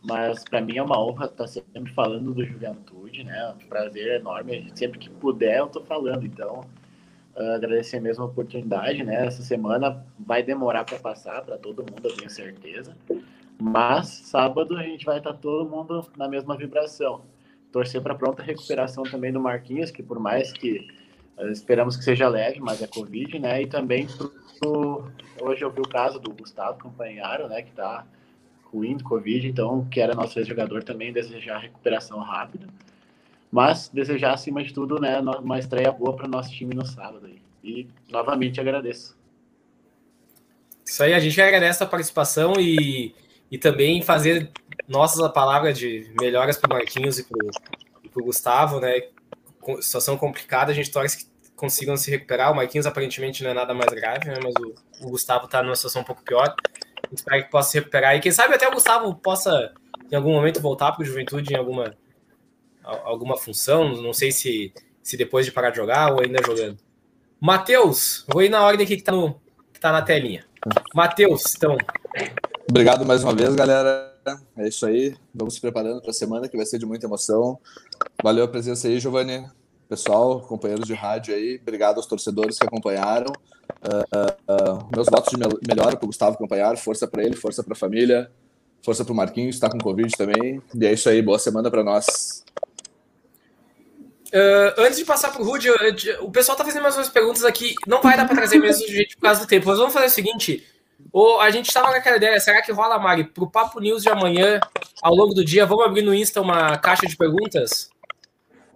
mas para mim é uma honra estar sempre falando do Juventude, né? Um prazer enorme, sempre que puder eu estou falando, então uh, agradecer mesmo a oportunidade, né? Essa semana vai demorar para passar para todo mundo, eu tenho certeza, mas sábado a gente vai estar todo mundo na mesma vibração. Torcer para pronta recuperação também do Marquinhos, que por mais que esperamos que seja leve, mas é Covid, né? E também pro hoje eu vi o caso do Gustavo Campanharo, né, que está ruim de Covid, então que era nosso ex-jogador também desejar recuperação rápida. Mas desejar, acima de tudo, né, uma estreia boa para o nosso time no sábado. Aí. E novamente agradeço. Isso aí, a gente agradece a participação e, e também fazer nossas palavras de melhoras para o Marquinhos e para o Gustavo, né? Situação complicada, a gente torce que consigam se recuperar. O Marquinhos aparentemente não é nada mais grave, né? mas o, o Gustavo está numa situação um pouco pior. Espero que possa se recuperar e quem sabe até o Gustavo possa em algum momento voltar para o Juventude em alguma, alguma função. Não sei se, se depois de parar de jogar ou ainda jogando. Matheus, vou ir na ordem aqui que está tá na telinha. Matheus, então. Obrigado mais uma vez, galera. É isso aí. Vamos se preparando para a semana que vai ser de muita emoção. Valeu a presença aí, Giovanni pessoal, companheiros de rádio aí, obrigado aos torcedores que acompanharam. Uh, uh, meus votos de melhora para o Gustavo acompanhar, força para ele, força para a família, força para o Marquinhos, está com Covid também. E é isso aí, boa semana para nós. Uh, antes de passar para o Rudy, o pessoal está fazendo mais umas perguntas aqui. Não vai dar para trazer mesmo gente por causa do tempo. Mas vamos fazer o seguinte: ou a gente estava com aquela ideia, será que rola, Mari, para o Papo News de amanhã, ao longo do dia, vamos abrir no Insta uma caixa de perguntas?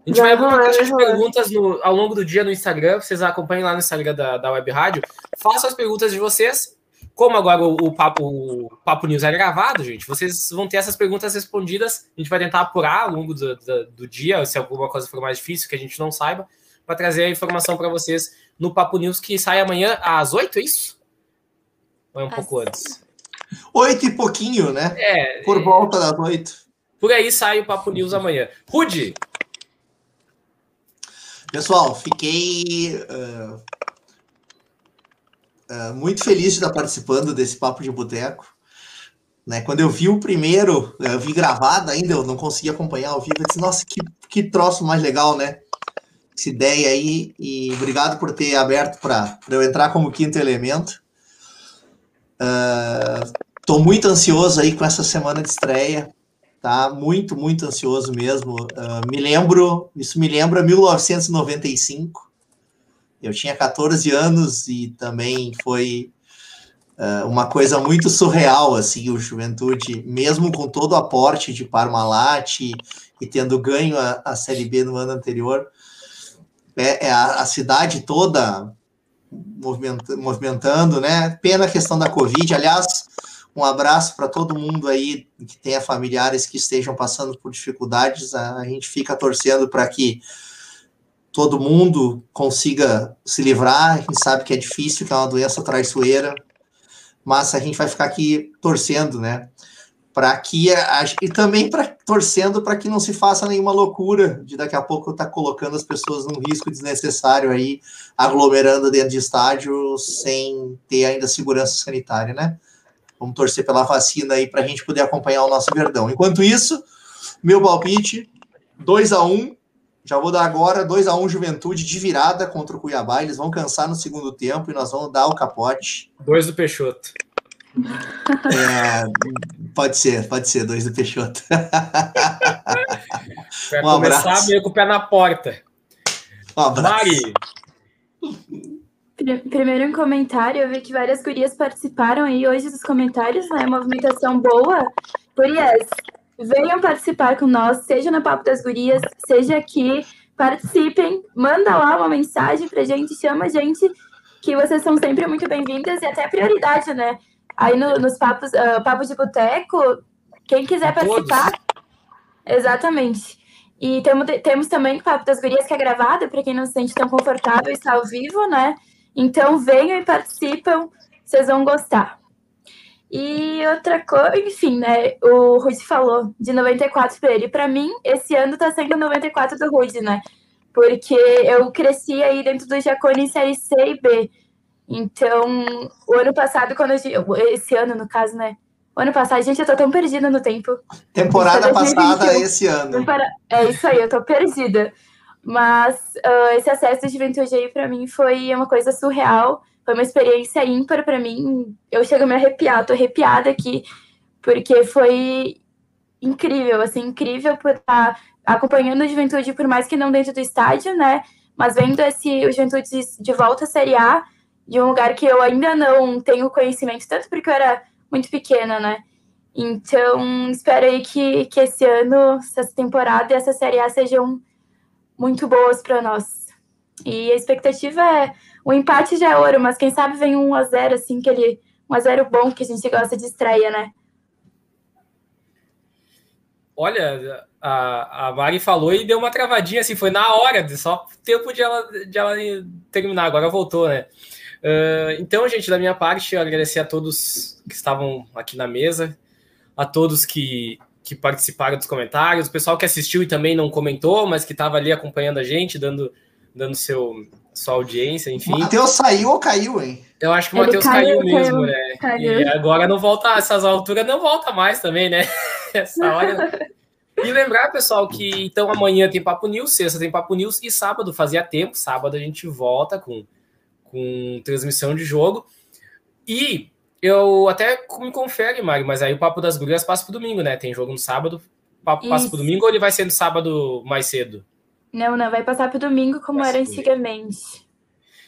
A gente vai abrir uma caixa de perguntas no, ao longo do dia no Instagram. Vocês acompanhem lá no Instagram da, da Web Rádio. Façam as perguntas de vocês. Como agora o, o, Papo, o Papo News é gravado, gente, vocês vão ter essas perguntas respondidas. A gente vai tentar apurar ao longo do, do, do dia, se alguma coisa for mais difícil, que a gente não saiba, para trazer a informação para vocês no Papo News que sai amanhã às 8, é isso? Ou é um pouco antes? Oito e pouquinho, né? É. Por volta das oito. Por aí sai o Papo News amanhã. Rude! Pessoal, fiquei uh, uh, muito feliz de estar participando desse Papo de Boteco. Né? Quando eu vi o primeiro, eu vi gravado ainda, eu não consegui acompanhar ao vivo. Eu disse, nossa, que, que troço mais legal, né? Essa ideia aí. E obrigado por ter aberto para eu entrar como quinto elemento. Estou uh, muito ansioso aí com essa semana de estreia, tá? Muito, muito ansioso mesmo. Uh, me lembro, isso me lembra 1995. Eu tinha 14 anos e também foi uh, uma coisa muito surreal, assim, o Juventude, mesmo com todo o aporte de Parmalat e, e tendo ganho a, a, Série B no ano anterior, é, é a, a, cidade toda movimentando, né? Pena a questão da Covid, aliás, um abraço para todo mundo aí que tenha familiares que estejam passando por dificuldades. A gente fica torcendo para que todo mundo consiga se livrar. A gente sabe que é difícil, que é uma doença traiçoeira, mas a gente vai ficar aqui torcendo, né? Para que e também para torcendo para que não se faça nenhuma loucura de daqui a pouco estar tá colocando as pessoas num risco desnecessário aí, aglomerando dentro de estádio sem ter ainda segurança sanitária, né? Vamos torcer pela vacina aí para a gente poder acompanhar o nosso Verdão. Enquanto isso, meu palpite 2 a 1 já vou dar agora 2 a 1 Juventude de virada contra o Cuiabá. Eles vão cansar no segundo tempo e nós vamos dar o capote. Dois do Peixoto. É, pode ser, pode ser, dois do Peixoto. Vai um começar abraço. meio com o pé na porta. Um abraço. Mari. Primeiro um comentário, eu vi que várias gurias participaram aí hoje dos comentários, né? Movimentação boa. Gurias, venham participar com nós, seja no Papo das Gurias, seja aqui, participem, manda lá uma mensagem pra gente, chama a gente, que vocês são sempre muito bem-vindas e até prioridade, né? Aí no, nos papos, uh, papos de boteco, quem quiser participar. Exatamente. E temos, temos também o Papo das Gurias, que é gravado, para quem não se sente tão confortável, está ao vivo, né? Então venham e participam, vocês vão gostar. E outra coisa, enfim, né? O Rudy falou de 94 para ele. Para mim, esse ano tá sendo 94 do Rudy, né? Porque eu cresci aí dentro do Jacone em série C e B. Então, o ano passado, quando a gente. Esse ano, no caso, né? O ano passado, gente, eu tô tão perdida no tempo. Temporada passada, esse ano. É isso aí, eu tô perdida. Mas uh, esse acesso de juventude aí, pra mim, foi uma coisa surreal. Foi uma experiência ímpar para mim. Eu chego a me arrepiar, tô arrepiada aqui, porque foi incrível, assim, incrível por estar acompanhando a juventude, por mais que não dentro do estádio, né? Mas vendo esse o Juventude de volta à Série A, de um lugar que eu ainda não tenho conhecimento, tanto porque eu era muito pequena, né? Então, espero aí que, que esse ano, essa temporada e essa Série A sejam muito boas para nós. E a expectativa é. O empate já é ouro, mas quem sabe vem um a 0 assim, aquele 1 a 0 bom que a gente gosta de estreia, né? Olha, a, a Mari falou e deu uma travadinha, assim, foi na hora, só tempo de ela, de ela terminar, agora voltou, né? Uh, então, gente, da minha parte, eu agradecer a todos que estavam aqui na mesa, a todos que, que participaram dos comentários, o pessoal que assistiu e também não comentou, mas que estava ali acompanhando a gente, dando, dando seu, sua audiência, enfim. O Matheus saiu ou caiu, hein? Eu acho que o Matheus caiu, caiu, mesmo, caiu, né? Caiu. E agora não volta, essas alturas não volta mais também, né? Essa hora. E lembrar, pessoal, que então amanhã tem Papo News, sexta tem Papo News e sábado fazia tempo. Sábado a gente volta com, com transmissão de jogo. E eu até me confere, Mário, mas aí o Papo das Gurias passa pro domingo, né? Tem jogo no sábado, o Papo Isso. passa pro domingo ou ele vai ser no sábado mais cedo? Não, não, vai passar pro domingo como era antigamente.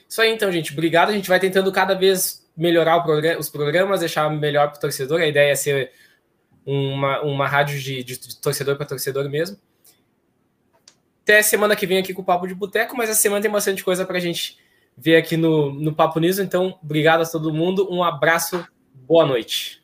Isso aí, então, gente. Obrigado. A gente vai tentando cada vez melhorar programa, os programas, deixar melhor para o torcedor. A ideia é ser uma, uma rádio de, de torcedor para torcedor mesmo. Até semana que vem aqui com o Papo de Boteco, mas essa semana tem bastante coisa para a gente ver aqui no, no Papo News. Então, obrigado a todo mundo, um abraço, boa noite.